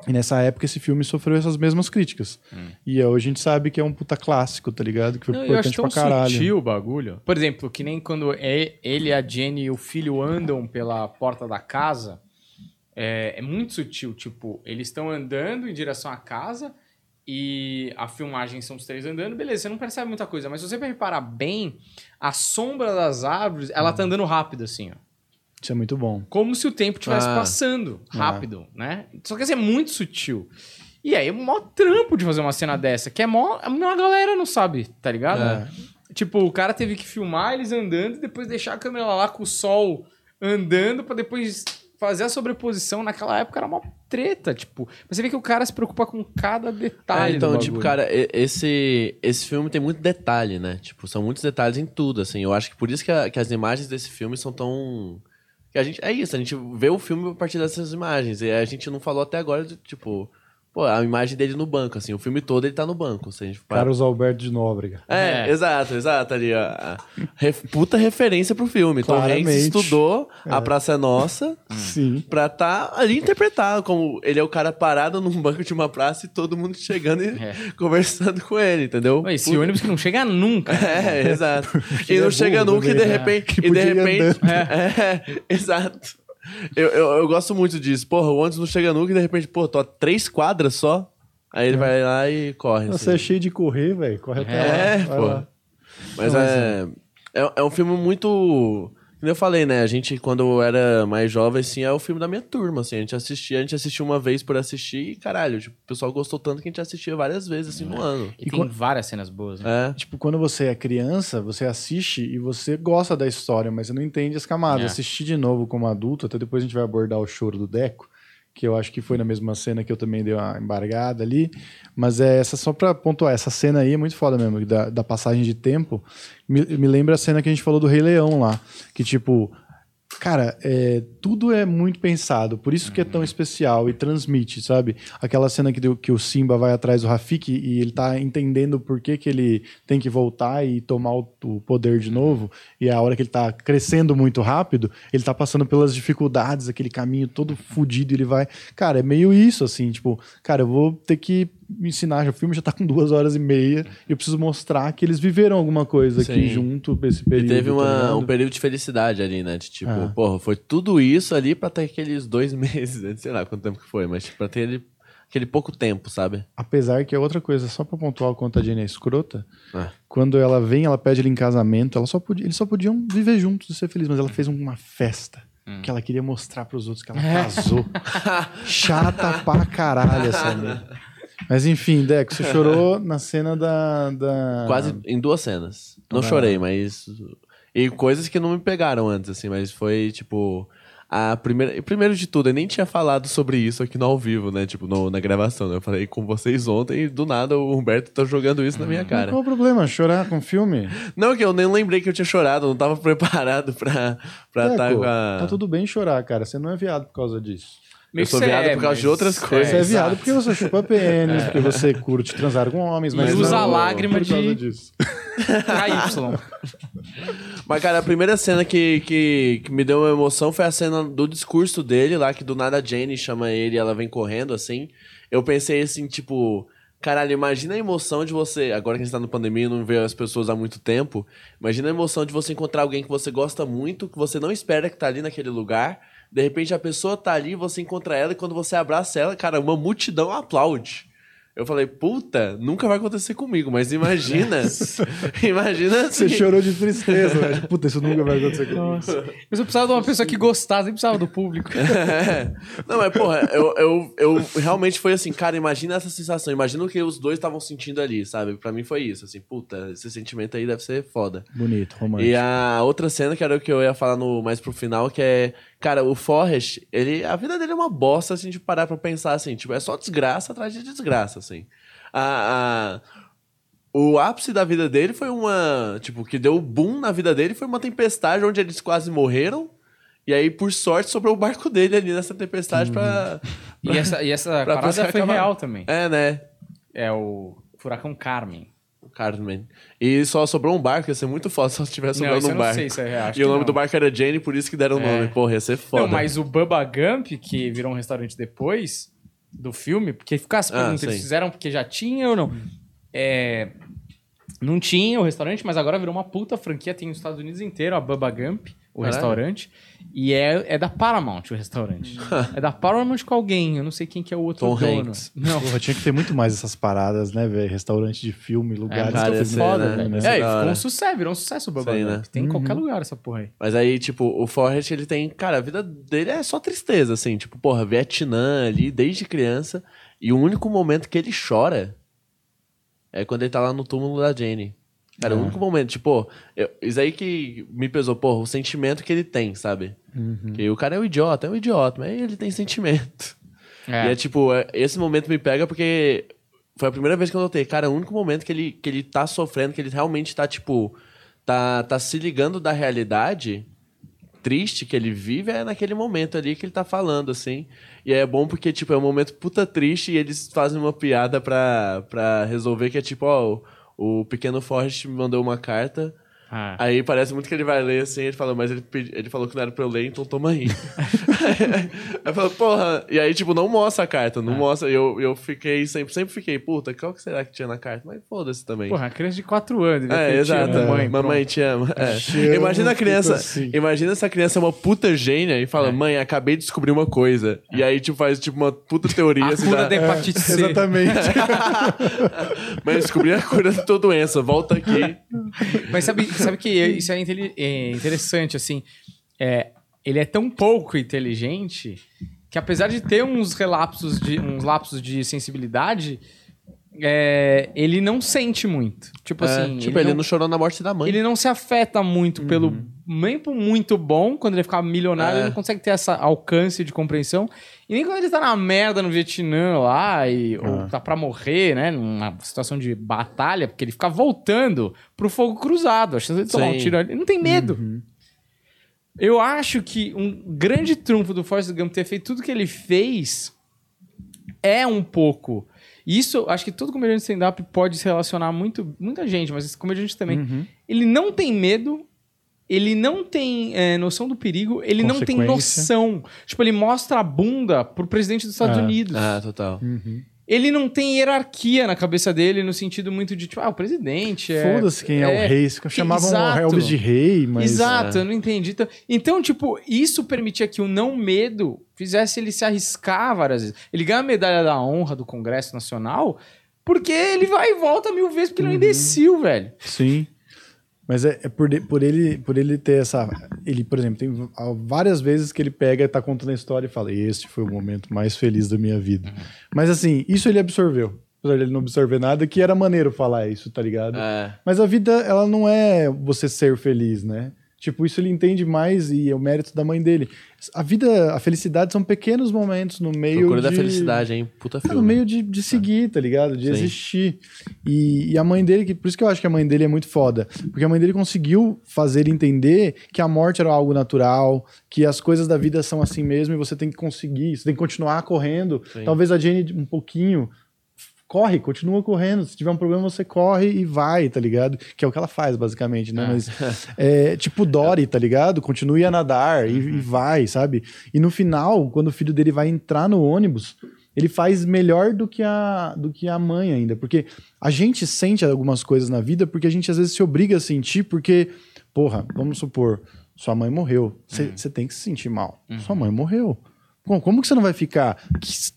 Speaker 3: e nessa época esse filme sofreu essas mesmas críticas. E hoje a gente sabe que é um puta clássico, tá ligado? Que foi
Speaker 2: Não, eu acho
Speaker 3: importante
Speaker 2: tão
Speaker 3: pra caralho.
Speaker 2: sutil o bagulho. Por exemplo, que nem quando é- ele, a Jenny e o filho andam pela porta da casa, é, é muito sutil. Tipo, eles estão andando em direção à casa e a filmagem são os três andando, beleza, você não percebe muita coisa, mas se você reparar bem, a sombra das árvores, ela tá andando rápido, assim, ó.
Speaker 3: Isso é muito bom.
Speaker 2: Como se o tempo estivesse
Speaker 1: Ah.
Speaker 2: passando rápido, né? Só que assim, é muito sutil. E aí é mó trampo de fazer uma cena dessa, que é mó. A galera não sabe, tá ligado?
Speaker 3: É.
Speaker 2: Tipo, o cara teve que filmar eles andando e depois deixar a câmera lá com o sol andando pra depois fazer a sobreposição. Naquela época era uma treta, tipo. Você vê que o cara se preocupa com cada detalhe.
Speaker 1: É, então,
Speaker 2: do
Speaker 1: tipo, cara, esse, esse filme tem muito detalhe, né? Tipo, são muitos detalhes em tudo, assim. Eu acho que por isso que, a- que as imagens desse filme são tão... Que a gente, é isso, a gente vê o filme a partir dessas imagens. E a gente não falou até agora, de, tipo... Pô, a imagem dele no banco, assim. O filme todo ele tá no banco, se a gente parar
Speaker 3: Carlos Alberto de Nóbrega.
Speaker 1: É,
Speaker 2: É.
Speaker 1: exato, exato ali, ó. Ref- puta referência pro filme. Tom Hanks
Speaker 3: Claramente.
Speaker 1: estudou A Praça é Nossa
Speaker 3: Sim.
Speaker 1: pra tá ali interpretado, como ele é o cara parado num banco de uma praça e todo mundo chegando e
Speaker 2: É.
Speaker 1: conversando com ele, entendeu?
Speaker 2: Pô, Esse
Speaker 1: Puta-
Speaker 2: ônibus que não chega nunca.
Speaker 1: É, exato. e
Speaker 3: ele
Speaker 1: não
Speaker 3: é
Speaker 1: chega nunca e de
Speaker 3: também, né?
Speaker 1: repente. E de repente. É, exato. Eu, eu, eu gosto muito disso. Porra, o ônibus não chega nunca e de repente, pô, tô a três quadras só. Aí ele vai lá e corre.
Speaker 3: Você
Speaker 1: assim.
Speaker 3: é cheio de correr, velho. Corre até
Speaker 1: É,
Speaker 3: lá. vai
Speaker 1: pô.
Speaker 3: lá.
Speaker 1: Mas
Speaker 3: Não,
Speaker 1: é, é. É um filme muito. Como eu falei, né? A gente, quando era mais jovem, assim, é o filme da minha turma, assim. A gente assistia, a gente assistiu uma vez por assistir e, caralho, tipo, o pessoal gostou tanto que a gente assistia várias vezes, assim, no ano.
Speaker 2: E, tem várias cenas boas, né?
Speaker 1: É.
Speaker 3: Tipo, quando você é criança, você assiste e você gosta da história, mas você não entende as camadas.
Speaker 2: É.
Speaker 3: Assistir de novo como adulto, até depois a gente vai abordar o choro do Deco, que eu acho que foi na mesma cena que eu também dei uma embargada ali. Mas é essa só pra pontuar, essa cena aí é muito foda mesmo, da, da passagem de tempo. Me, me lembra a cena que a gente falou do Rei Leão lá, que tipo. Cara, é, tudo é muito pensado, por isso que é tão especial e transmite, sabe? Aquela cena que, deu- que o Simba vai atrás do Rafiki e ele tá entendendo por que, que ele tem que voltar e tomar o, o poder de novo, e a hora que ele tá crescendo muito rápido, ele tá passando pelas dificuldades, aquele caminho todo fudido, ele vai. Cara, é meio isso, assim, tipo, cara, eu vou ter que me ensinar, o filme já tá com duas horas e meia, e eu preciso mostrar que eles viveram alguma coisa aqui
Speaker 1: Sim.
Speaker 3: junto, esse
Speaker 1: E
Speaker 3: período.
Speaker 1: teve
Speaker 3: tá
Speaker 1: uma- um período de felicidade ali, né? De, tipo,
Speaker 3: É.
Speaker 1: porra, foi tudo isso ali pra ter aqueles dois meses, né? sei lá quanto tempo que foi, mas tipo, pra ter ele, aquele pouco tempo, sabe?
Speaker 3: Apesar que é outra coisa, só pra pontuar o quanto a Jenny é escrota,
Speaker 1: É.
Speaker 3: quando ela vem, ela pede ele em casamento, ela só podia, eles só podiam viver juntos e ser felizes, mas ela fez uma festa. Que ela queria mostrar pros outros que ela casou. Chata pra caralho essa mulher. Mas enfim, Deco, você chorou na cena da. da...
Speaker 1: Quase em duas cenas. Não
Speaker 3: Ah.
Speaker 1: chorei, mas. E coisas que não me pegaram antes, assim, mas foi tipo. A primeira, primeiro de tudo, eu nem tinha falado sobre isso aqui no ao vivo, né? Tipo, no- na gravação. né? Eu falei com vocês ontem e do nada o Humberto tá jogando isso na minha
Speaker 3: Mas
Speaker 1: cara.
Speaker 3: Qual o problema? Chorar com filme?
Speaker 1: Não, que eu nem lembrei que eu tinha chorado, eu não tava preparado pra
Speaker 3: Deco,
Speaker 1: tá com a.
Speaker 3: tá tudo bem chorar, cara. Você não é viado por causa disso.
Speaker 1: Eu sou viado por causa de outras coisas.
Speaker 3: Você é
Speaker 1: É,
Speaker 3: viado
Speaker 2: exato.
Speaker 3: porque você chupa pênis, porque você curte transar com homens,
Speaker 2: E
Speaker 3: mas
Speaker 2: usa
Speaker 3: não
Speaker 2: lágrima
Speaker 3: por causa
Speaker 2: de-
Speaker 3: disso.
Speaker 2: KY.
Speaker 1: Mas, cara, a primeira cena que, que, que me deu uma emoção foi a cena do discurso dele lá, que do nada a Jenny chama ele e ela vem correndo, assim. Eu pensei assim, tipo... Caralho, imagina a emoção de você... Agora que a gente tá no pandemia e não vê as pessoas há muito tempo. Imagina a emoção de você encontrar alguém que você gosta muito, que você não espera que tá ali naquele lugar. De repente a pessoa tá ali, você encontra ela e quando você abraça ela, cara, uma multidão aplaude. Eu falei, puta, nunca vai acontecer comigo, mas imagina... imagina...
Speaker 3: Você
Speaker 1: assim,
Speaker 3: chorou de tristeza, né? Tipo, Puta, isso nunca vai acontecer comigo.
Speaker 2: Mas eu precisava de uma pessoa que gostasse, nem precisava do público.
Speaker 1: É. Não, mas, porra, eu, eu, eu realmente foi assim, cara, imagina essa sensação, imagina o que os dois estavam sentindo ali, sabe? Pra mim foi isso, assim, puta, esse sentimento aí deve ser foda.
Speaker 3: Bonito, romântico.
Speaker 1: E a outra cena, que era o que eu ia falar no, mais pro final, que é, cara, o Forrest, ele, a vida dele é uma bosta, assim, de parar pra pensar, assim, tipo, é só desgraça atrás de desgraça, assim. A, a- o ápice da vida dele foi uma, tipo, que deu boom na vida dele foi uma tempestade onde eles quase morreram, e aí, por sorte, sobrou o barco dele ali nessa tempestade pra...
Speaker 2: E essa, e essa
Speaker 1: Pra
Speaker 2: parada foi
Speaker 1: acabar.
Speaker 2: real também.
Speaker 1: É, né?
Speaker 2: É o Furacão Carmen.
Speaker 1: O Cartman. E só sobrou um barco, ia ser muito foda se só tivesse
Speaker 2: Não,
Speaker 1: sobrando um
Speaker 2: não
Speaker 1: barco.
Speaker 2: sei se é
Speaker 1: E o nome
Speaker 2: não.
Speaker 1: do barco era Jane, por isso que deram o
Speaker 2: É.
Speaker 1: nome. Porra, ia ser foda.
Speaker 2: Não, mas o Bubba Gump, que virou um restaurante depois do filme, porque ficasse
Speaker 1: Ah,
Speaker 2: perguntando, eles
Speaker 1: sim.
Speaker 2: fizeram porque já tinha ou não. É, não tinha o restaurante, mas agora virou uma puta franquia, tem nos Estados Unidos inteiro, a Bubba Gump. o
Speaker 1: Caralho.
Speaker 2: restaurante. E é, é da Paramount o restaurante. é da Paramount com alguém, eu não sei quem que é o outro
Speaker 1: Tom
Speaker 2: dono.
Speaker 1: Hanks.
Speaker 2: Não.
Speaker 3: Porra, tinha que ter muito mais essas paradas, né, velho? Restaurante de filme, lugares
Speaker 1: cara,
Speaker 3: que
Speaker 2: Foda,
Speaker 1: né?
Speaker 2: É, e
Speaker 1: da
Speaker 2: ficou um sucesso, virou um sucesso o Bubba
Speaker 1: né?
Speaker 2: Gump. Tem em qualquer lugar essa porra aí.
Speaker 1: Mas aí, tipo, o Forrest, ele tem... Cara, a vida dele é só tristeza, assim. Tipo, porra, Vietnã ali, desde criança. E o único momento que ele chora é quando ele tá lá no túmulo da Jane. Cara, o único momento, tipo, eu- isso aí que me pesou, porra, o sentimento que ele tem, sabe? Que o cara é um idiota, é um idiota, mas ele tem sentimento. E é tipo, é- esse momento me pega porque foi a primeira vez que eu notei, cara, o único momento que ele, que ele tá sofrendo, que ele realmente tá, tipo, tá, tá se ligando da realidade triste que ele vive é naquele momento ali que ele tá falando, assim. E é bom porque, tipo, é um momento puta triste e eles fazem uma piada pra, pra resolver que é tipo, ó, o, o pequeno Forrest me mandou uma carta.
Speaker 2: Ah.
Speaker 1: Aí parece muito que ele vai ler assim, ele fala, mas ele, pedi- ele falou que não era pra eu ler, então toma aí. aí eu falo, porra, e aí, tipo, não mostra a carta, não mostra. E eu, eu fiquei, sempre, sempre fiquei, puta, qual que será que tinha na carta? Mas foda-se também.
Speaker 2: Porra, criança de 4 anos. devia
Speaker 1: É, exato.
Speaker 2: tido
Speaker 1: Mamãe,
Speaker 2: Mãe,
Speaker 1: mamãe te ama. É. Imagina a
Speaker 3: fico
Speaker 1: criança.
Speaker 3: assim.
Speaker 1: Imagina essa criança é uma puta gênia e
Speaker 2: É.
Speaker 1: fala: Mãe, acabei de descobrir uma coisa. E aí, tipo, faz tipo uma puta teoria.
Speaker 2: A
Speaker 1: assim,
Speaker 2: cura
Speaker 1: da-
Speaker 2: da hepatite C.
Speaker 3: Exatamente.
Speaker 1: Mãe, descobri a cura da tua doença, volta aqui.
Speaker 2: Mas sabe, sabe que isso é, é interessante, assim. É, ele é tão pouco inteligente que apesar de ter uns relapsos de, uns lapsos de sensibilidade, é, ele não sente muito. Tipo
Speaker 1: É,
Speaker 2: assim,
Speaker 1: tipo, ele,
Speaker 2: ele,
Speaker 1: não... chorou na morte da mãe.
Speaker 2: ele não se afeta muito pelo nem por muito bom, quando ele ficar milionário,
Speaker 1: É.
Speaker 2: ele não consegue ter essa alcance de compreensão. E nem quando ele tá na merda no Vietnã lá, e, ou tá pra morrer, né? Numa situação de batalha, porque ele fica voltando pro fogo cruzado, achando de tomar um
Speaker 1: Sim.
Speaker 2: tiro ali. Ele não tem medo. Eu acho que um grande trunfo do Forrest Gump ter feito tudo que ele fez é um pouco. Isso, acho que todo comediante de stand-up pode se relacionar muito, muita gente, mas esse comediante também.
Speaker 3: Uhum.
Speaker 2: Ele não tem medo, ele não tem é, noção do perigo, ele não tem noção. Tipo, ele mostra a bunda pro presidente dos Estados
Speaker 3: Ah.
Speaker 2: Unidos.
Speaker 1: Ah, total.
Speaker 2: Ele não tem hierarquia na cabeça dele, no sentido muito de, tipo, ah, o presidente é...
Speaker 3: Foda-se quem é, o rei. Chamavam
Speaker 2: exato.
Speaker 3: o Elvis de rei, mas.
Speaker 2: Exato,
Speaker 1: é.
Speaker 2: eu não entendi. Então- Então, tipo, isso permitia que o não medo fizesse ele se arriscar várias vezes. Ele ganha a medalha da honra do Congresso Nacional porque ele vai e volta mil vezes porque ele é
Speaker 3: Uhum.
Speaker 2: um imbecil, velho.
Speaker 3: Sim. Mas é, é por, de- por, ele, por ele ter essa. Ele, por exemplo, tem várias vezes que ele pega e tá contando a história e fala: Este foi o momento mais feliz da minha vida. Mas assim, isso ele absorveu. Apesar de ele não absorver nada, que era maneiro falar isso, tá ligado?
Speaker 1: É.
Speaker 3: Mas a vida, ela não é você ser feliz, né? Tipo, isso ele entende mais e é o mérito da mãe dele. A vida, a felicidade são pequenos momentos no meio
Speaker 1: Procura
Speaker 3: de...
Speaker 1: da felicidade, hein? Puta
Speaker 3: É,
Speaker 1: filme.
Speaker 3: no meio de, de seguir, tá ligado? De
Speaker 1: Sim.
Speaker 3: existir. E, e a mãe dele, que, por isso que eu acho que a mãe dele é muito foda. Porque a mãe dele conseguiu fazer ele entender que a morte era algo natural, que as coisas da vida são assim mesmo e você tem que conseguir, você tem que continuar correndo.
Speaker 1: Sim.
Speaker 3: Talvez a Jane um pouquinho. Corre, continua correndo. Se tiver um problema, você corre e vai, tá ligado? Que é o que ela faz, basicamente, né?
Speaker 1: Ah.
Speaker 3: Mas, é, tipo Dory, tá ligado? Continue a nadar e,
Speaker 1: Uhum.
Speaker 3: e vai, sabe? E no final, quando o filho dele vai entrar no ônibus, ele faz melhor do que a, do que a mãe ainda. Porque a gente sente algumas coisas na vida porque a gente às vezes se obriga a sentir, porque, porra, vamos supor, sua mãe morreu. Você
Speaker 1: Uhum.
Speaker 3: tem que se sentir mal. Sua mãe morreu. Bom, como que você não vai ficar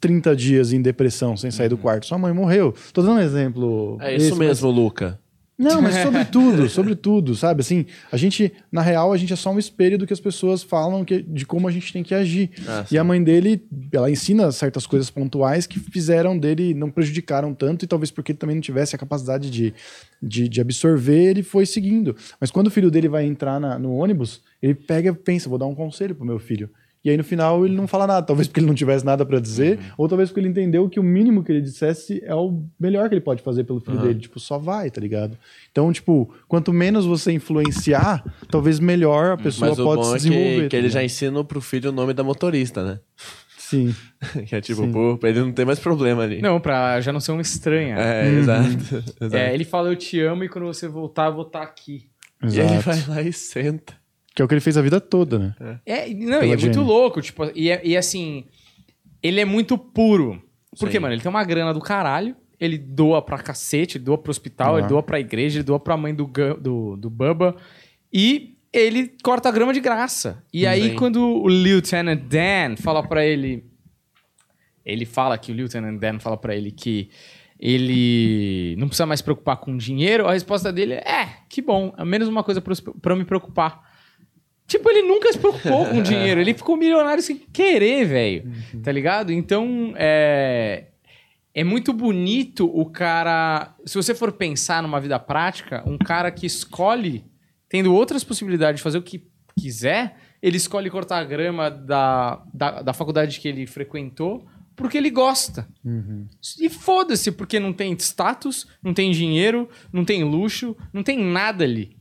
Speaker 3: 30 dias em depressão sem sair do quarto? Sua mãe morreu. Tô dando um exemplo.
Speaker 1: Uhum. É isso
Speaker 3: esse, mas-
Speaker 1: mesmo, Luca.
Speaker 3: não, mas sobre tudo, sobre tudo, sabe? Assim, a gente, na real, a gente é só um espelho do que as pessoas falam que, de como a gente tem que agir.
Speaker 1: Ah,
Speaker 3: e a mãe dele, ela ensina certas coisas pontuais que fizeram dele, não prejudicaram tanto, e talvez porque ele também não tivesse a capacidade de, de, de absorver, ele foi seguindo. Mas quando o filho dele vai entrar na- no ônibus, ele pega e pensa, vou dar um conselho pro meu filho. E aí, no final, ele não fala nada. Talvez porque ele não tivesse nada pra dizer, ou talvez porque ele entendeu que o mínimo que ele dissesse é o melhor que ele pode fazer pelo filho
Speaker 1: Aham.
Speaker 3: dele. Tipo, só vai, tá ligado? Então, tipo, quanto menos você influenciar, talvez melhor a pessoa
Speaker 1: Mas o
Speaker 3: pode
Speaker 1: bom
Speaker 3: se
Speaker 1: é
Speaker 3: desenvolver.
Speaker 1: que, que ele
Speaker 3: tá
Speaker 1: já
Speaker 3: ligado?
Speaker 1: ensina pro filho o nome da motorista, né?
Speaker 3: Sim.
Speaker 1: que é tipo,
Speaker 3: Sim.
Speaker 1: pô, pra ele não ter mais problema ali.
Speaker 2: Não, pra já não ser uma estranha.
Speaker 1: É,
Speaker 3: Uhum.
Speaker 1: exato. exato.
Speaker 2: É, ele fala, eu te amo, e quando você voltar, eu vou estar aqui.
Speaker 1: E ele
Speaker 3: Exato.
Speaker 1: vai lá e senta.
Speaker 3: Que é o que ele fez a vida toda, né?
Speaker 2: É, não,
Speaker 3: Pela
Speaker 2: e é muito louco, tipo, e, é- e assim, ele é muito puro. Porque, mano, ele tem uma grana do caralho, ele doa pra cacete, ele doa pro hospital,
Speaker 3: Ah.
Speaker 2: ele doa pra igreja, ele doa pra mãe do, do, do Bubba. E ele corta a grama de graça. E aí,
Speaker 1: Sim.
Speaker 2: quando o Lieutenant Dan fala pra ele. Ele fala que o Lieutenant Dan fala pra ele que ele não precisa mais se preocupar com dinheiro, a resposta dele é: é, que bom, é menos uma coisa pra eu me preocupar. Tipo, ele nunca se preocupou com dinheiro, ele ficou milionário sem querer, velho. Tá ligado? Então, é. É muito bonito o cara. Se você for pensar numa vida prática, um cara que escolhe, tendo outras possibilidades de fazer o que quiser, ele escolhe cortar a grama da, da, da faculdade que ele frequentou porque ele gosta. E foda-se, porque não tem status, não tem dinheiro, não tem luxo, não tem nada ali.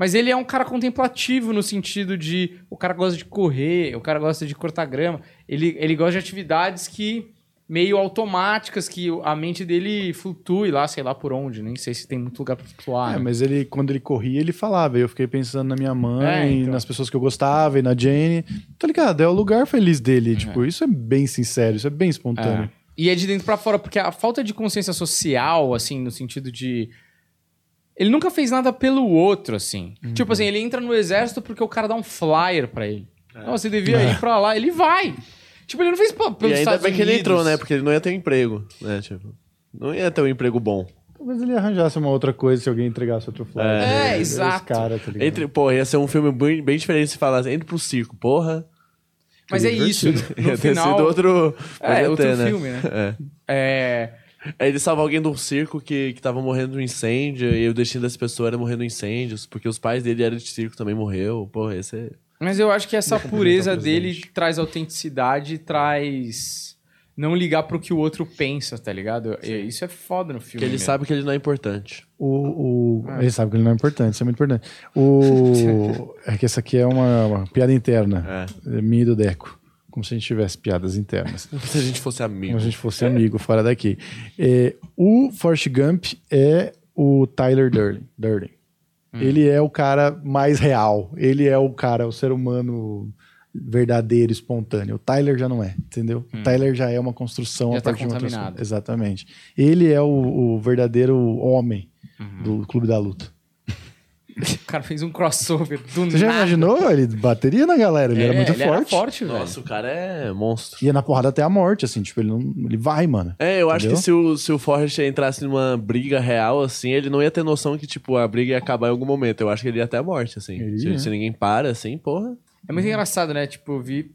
Speaker 2: Mas ele é um cara contemplativo no sentido de o cara gosta de correr, o cara gosta de cortar grama, ele, ele gosta de atividades que meio automáticas, que a mente dele flutue lá, sei lá por onde, nem sei se tem muito lugar pra flutuar.
Speaker 3: É,
Speaker 2: né?
Speaker 3: mas ele, quando ele corria, ele falava. Eu fiquei pensando na minha mãe,
Speaker 2: É, então.
Speaker 3: nas pessoas que eu gostava e na Jane. Tá ligado? É o lugar feliz dele. Tipo, isso é bem sincero, isso é bem espontâneo.
Speaker 2: É. E é de dentro pra fora, porque a falta de consciência social, assim, no sentido de. Ele nunca fez nada pelo outro, assim.
Speaker 3: Uhum.
Speaker 2: Tipo assim, ele entra no exército porque o cara dá um flyer pra ele.
Speaker 3: É.
Speaker 2: Não, você devia ir pra lá. Ele vai. Tipo, ele não fez pra,
Speaker 1: E
Speaker 2: pelos
Speaker 1: ainda
Speaker 2: Estados
Speaker 1: bem que ele entrou, né? Porque ele não ia ter um emprego, né? Tipo, não ia ter um emprego bom.
Speaker 3: Talvez ele arranjasse uma outra coisa se alguém entregasse outro flyer.
Speaker 2: É,
Speaker 3: ele
Speaker 2: exato.
Speaker 3: Cara, tá?
Speaker 1: Entre, pô, ia ser um filme bem, bem diferente se falasse, entre pro circo, porra.
Speaker 2: Mas é isso.
Speaker 1: Ia
Speaker 2: No
Speaker 1: ter
Speaker 2: final.
Speaker 1: sido outro.
Speaker 2: É, outro
Speaker 1: ter, né?
Speaker 2: filme, né?
Speaker 1: É.
Speaker 2: É.
Speaker 1: Aí ele salva alguém de um circo que, que tava morrendo de um incêndio, e o destino dessa pessoa era morrer no incêndios, porque os pais dele eram de circo também morreu. Porra, esse é.
Speaker 2: Mas eu acho que essa pureza dele traz autenticidade, traz. Não ligar pro que o outro pensa, tá ligado? E Isso é foda no filme.
Speaker 1: Porque ele
Speaker 2: mesmo.
Speaker 1: sabe que ele não é importante.
Speaker 3: O, o-
Speaker 2: Ah.
Speaker 3: Ele sabe que ele não é importante, isso é muito importante. O, é que essa aqui é uma, uma piada interna. É. Minha e do Deco. Como se a gente tivesse piadas internas.
Speaker 1: Se a gente fosse amigo.
Speaker 3: Como se a gente fosse amigo fora daqui. É, o Forrest Gump é o Tyler Durden. Durden. Ele é o cara mais real. Ele é o cara, o ser humano verdadeiro, espontâneo. O Tyler já não é, entendeu? O Tyler já é uma construção
Speaker 2: Já
Speaker 3: a
Speaker 2: tá
Speaker 3: partir de uma. Exatamente. Ele é o, o verdadeiro homem do Clube da Luta.
Speaker 2: O cara fez um crossover do
Speaker 3: Você já
Speaker 2: nada.
Speaker 3: imaginou? Ele bateria na galera, ele
Speaker 2: É,
Speaker 3: era muito
Speaker 2: ele
Speaker 3: forte.
Speaker 2: Era forte, velho.
Speaker 1: Nossa, o cara é monstro.
Speaker 3: Ia na porrada até a morte, assim, tipo, ele não. Ele vai, mano.
Speaker 1: É, eu acho
Speaker 3: Entendeu?
Speaker 1: que se o, se o Forrest entrasse numa briga real, assim, ele não ia ter noção que, tipo, a briga ia acabar em algum momento. Eu acho que ele ia até a morte, assim. Se, se ninguém para, assim, porra.
Speaker 2: É muito engraçado, né? Tipo, eu vi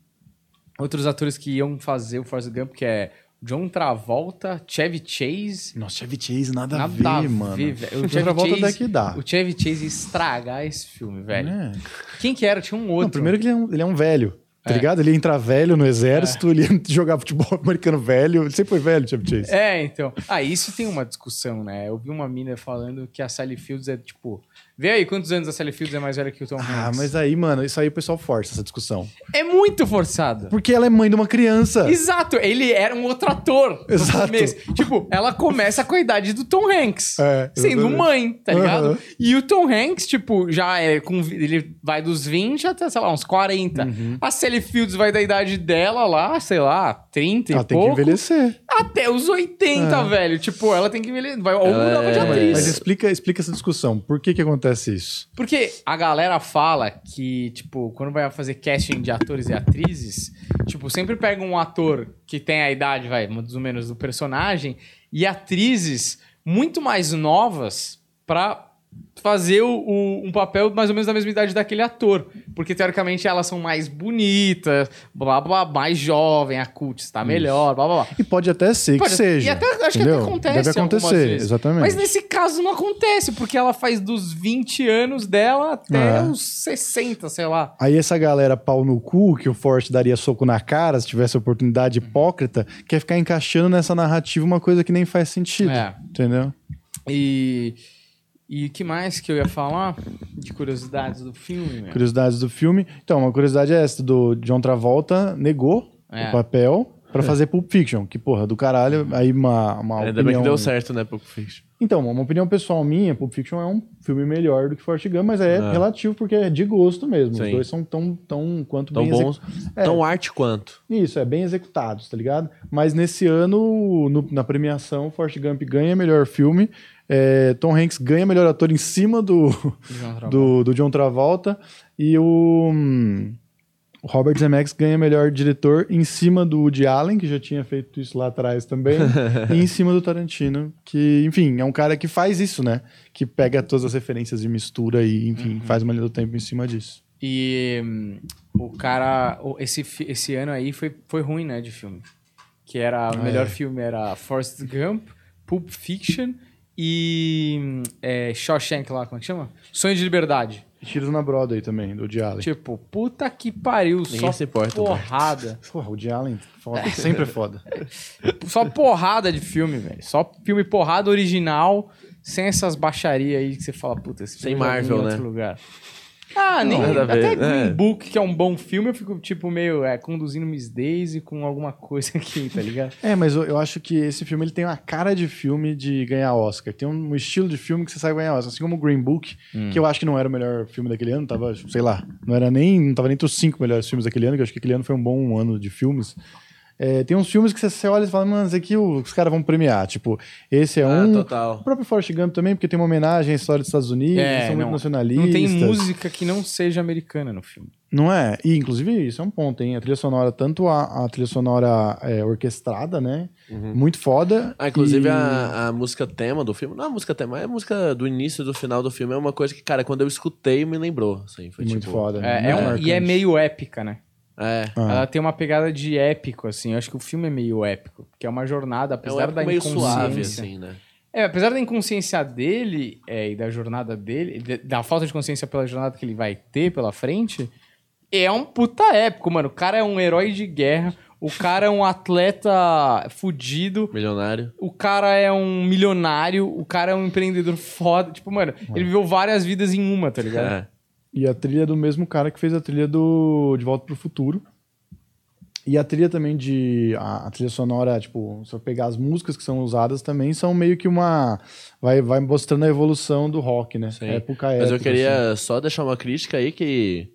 Speaker 2: outros atores que iam fazer o Forrest Gump, que é John Travolta, Chevy Chase.
Speaker 3: Nossa, Chevy Chase, nada,
Speaker 2: Nada
Speaker 3: a ver, mano.
Speaker 2: ver. O
Speaker 3: Outra
Speaker 2: Chevy
Speaker 3: volta
Speaker 2: Chase-
Speaker 3: até que dá.
Speaker 2: O Chevy Chase ia estragar esse filme, velho.
Speaker 3: É.
Speaker 2: Quem que era? Tinha um outro.
Speaker 3: Não, primeiro que ele é um, ele é um velho, tá
Speaker 2: É.
Speaker 3: ligado? Ele ia entrar velho no exército, ele ia jogar futebol americano velho. Ele sempre foi velho, Chevy Chase.
Speaker 2: É, então. Ah, isso tem uma discussão, né? Eu vi uma mina falando que a Sally Fields é tipo. Vê aí quantos anos a Sally Fields é mais velha que o Tom
Speaker 3: Ah,
Speaker 2: Hanks.
Speaker 3: mas aí, mano, isso aí o pessoal força essa discussão.
Speaker 2: É muito forçado.
Speaker 3: Porque ela é mãe de uma criança.
Speaker 2: Exato, ele era um outro ator.
Speaker 3: Exato.
Speaker 2: Tipo, ela começa com a idade do Tom Hanks.
Speaker 3: É,
Speaker 2: sendo mãe, tá ligado?
Speaker 3: Aham.
Speaker 2: E o Tom Hanks, tipo, já é com. Ele vai dos 20 até, sei lá, uns 40.
Speaker 3: Uhum.
Speaker 2: A Sally Fields vai da idade dela lá, sei lá, 30
Speaker 3: Ela
Speaker 2: e
Speaker 3: tem que
Speaker 2: pouco.
Speaker 3: envelhecer.
Speaker 2: Até os 80, velho. Tipo, ela tem que envelhecer. Vai, ou
Speaker 1: Ela
Speaker 2: mudava de
Speaker 1: é-
Speaker 2: atriz.
Speaker 3: Mas explica, explica essa discussão. Por que que acontece isso?
Speaker 2: Porque a galera fala que, tipo, quando vai fazer casting de atores e atrizes, tipo, sempre pega um ator que tem a idade, vai, mais ou menos, do personagem, e atrizes muito mais novas pra fazer o, o- um papel mais ou menos da mesma idade daquele ator. Porque, teoricamente, elas são mais bonitas, blá, blá, mais jovem, a cult está melhor, blá, blá, blá.
Speaker 3: E pode até ser
Speaker 2: Pode-
Speaker 3: que seja.
Speaker 2: E até, acho que
Speaker 3: entendeu?
Speaker 2: até acontece
Speaker 3: Deve acontecer, exatamente.
Speaker 2: Mas nesse caso não acontece, porque ela faz dos 20 anos dela até
Speaker 3: É.
Speaker 2: os 60, sei lá.
Speaker 3: Aí essa galera pau no cu, que o Forrest daria soco na cara se tivesse oportunidade hipócrita, quer ficar encaixando nessa narrativa uma coisa que nem faz sentido.
Speaker 2: É.
Speaker 3: Entendeu?
Speaker 2: E. E o que mais que eu ia falar de curiosidades do filme, meu?
Speaker 3: Curiosidades do filme. Então, uma curiosidade é essa: do John Travolta negou
Speaker 2: É.
Speaker 3: o papel pra fazer Pulp Fiction, que, porra, do caralho. Aí uma, uma
Speaker 1: Ainda
Speaker 3: opinião...
Speaker 1: bem que deu certo, né, Pouco Fiction.
Speaker 3: Então, uma opinião pessoal minha, Pulp Fiction é um filme melhor do que Forrest Gump, mas é
Speaker 1: Ah.
Speaker 3: relativo porque é de gosto mesmo. Os
Speaker 1: Sim.
Speaker 3: dois são tão, tão quanto
Speaker 1: Tão
Speaker 3: bem
Speaker 1: bons,
Speaker 3: executados. É.
Speaker 1: tão arte quanto.
Speaker 3: Isso, é bem executados, tá ligado? Mas nesse ano, no- na premiação, Forrest Gump ganha melhor filme. É, Tom Hanks ganha melhor ator em cima do, do, do John Travolta. E o, o Robert Zemeckis ganha melhor diretor em cima do Woody Allen, que já tinha feito isso lá atrás também. e em cima do Tarantino, que, enfim, é um cara que faz isso, né? Que pega todas as referências e mistura e, enfim, faz uma linha do tempo em cima disso.
Speaker 2: E hum, o cara, esse, esse ano aí foi, foi ruim, né, de filme. Que era, o melhor filme era Forrest Gump, Pulp Fiction e é, Shawshank lá, como é que chama? Sonho de Liberdade.
Speaker 3: E Tiros na Broadway também, do Woody Allen.
Speaker 2: Tipo, puta que pariu,
Speaker 1: Ninguém
Speaker 2: só
Speaker 1: se importa,
Speaker 2: porrada.
Speaker 3: Porra, o Woody Allen, foda, sempre é foda.
Speaker 2: só porrada de filme, velho. Só filme porrada original, sem essas baixarias aí que você fala, puta, esse
Speaker 1: Sem
Speaker 2: filme já vi
Speaker 1: Marvel,
Speaker 2: em
Speaker 1: né?
Speaker 2: outro lugar. Ah, nem.
Speaker 1: nada a ver,
Speaker 2: até Green
Speaker 1: é.
Speaker 2: Book, que é um bom filme, eu fico, tipo, meio é, conduzindo Miss Daisy com alguma coisa aqui, tá ligado?
Speaker 3: É, mas eu, eu acho que esse filme ele tem uma cara de filme de ganhar Oscar. Tem um estilo de filme que você sabe ganhar Oscar. Assim como o Green Book, que eu acho que não era o melhor filme daquele ano, tava, sei lá, não era nem. Não tava nem entre os cinco melhores filmes daquele ano, que eu acho que aquele ano foi um bom ano de filmes. É, tem uns filmes que você, olha e fala, mano, esse aqui os caras vão premiar. Tipo, esse é
Speaker 1: Ah,
Speaker 3: um.
Speaker 1: total.
Speaker 3: O próprio Forrest Gump também, porque tem uma homenagem à história dos Estados Unidos, eles são muito nacionalistas.
Speaker 2: É, não tem música que não seja americana no filme.
Speaker 3: Não é? E, inclusive, isso é um ponto, hein? A trilha sonora, tanto a, a trilha sonora é, orquestrada, né? Muito foda.
Speaker 1: Ah, inclusive
Speaker 3: e-
Speaker 1: a, a música tema do filme, não é a música tema, é a música do início e do final do filme, é uma coisa que, cara, quando eu escutei me lembrou, assim, foi
Speaker 3: Muito
Speaker 1: tipo,
Speaker 3: foda.
Speaker 2: É,
Speaker 3: né?
Speaker 2: é
Speaker 3: Muito
Speaker 2: um- e é meio épica, né?
Speaker 1: É,
Speaker 3: Ah.
Speaker 2: Ela tem uma pegada de épico, assim. Eu acho que o filme é meio épico. Porque é uma jornada,
Speaker 1: é um
Speaker 2: apesar da
Speaker 1: meio
Speaker 2: inconsciência.
Speaker 1: suave, assim, né?
Speaker 2: É, apesar da inconsciência dele é, e da jornada dele, de- da falta de consciência pela jornada que ele vai ter pela frente, é um puta épico, mano. O cara é um herói de guerra, o cara é um atleta fudido,
Speaker 1: Milionário.
Speaker 2: o cara é um milionário, o cara é um empreendedor foda. Tipo, mano, ele viveu várias vidas em uma, tá ligado?
Speaker 1: É.
Speaker 3: E a trilha é do mesmo cara que fez a trilha do De Volta pro Futuro. E a trilha também de. A, a trilha sonora, tipo, se eu pegar as músicas que são usadas também, são meio que uma. Vai, vai mostrando a evolução do rock, né?
Speaker 1: Sim.
Speaker 3: Época
Speaker 1: Mas eu
Speaker 3: época,
Speaker 1: queria
Speaker 3: assim.
Speaker 1: só deixar uma crítica aí que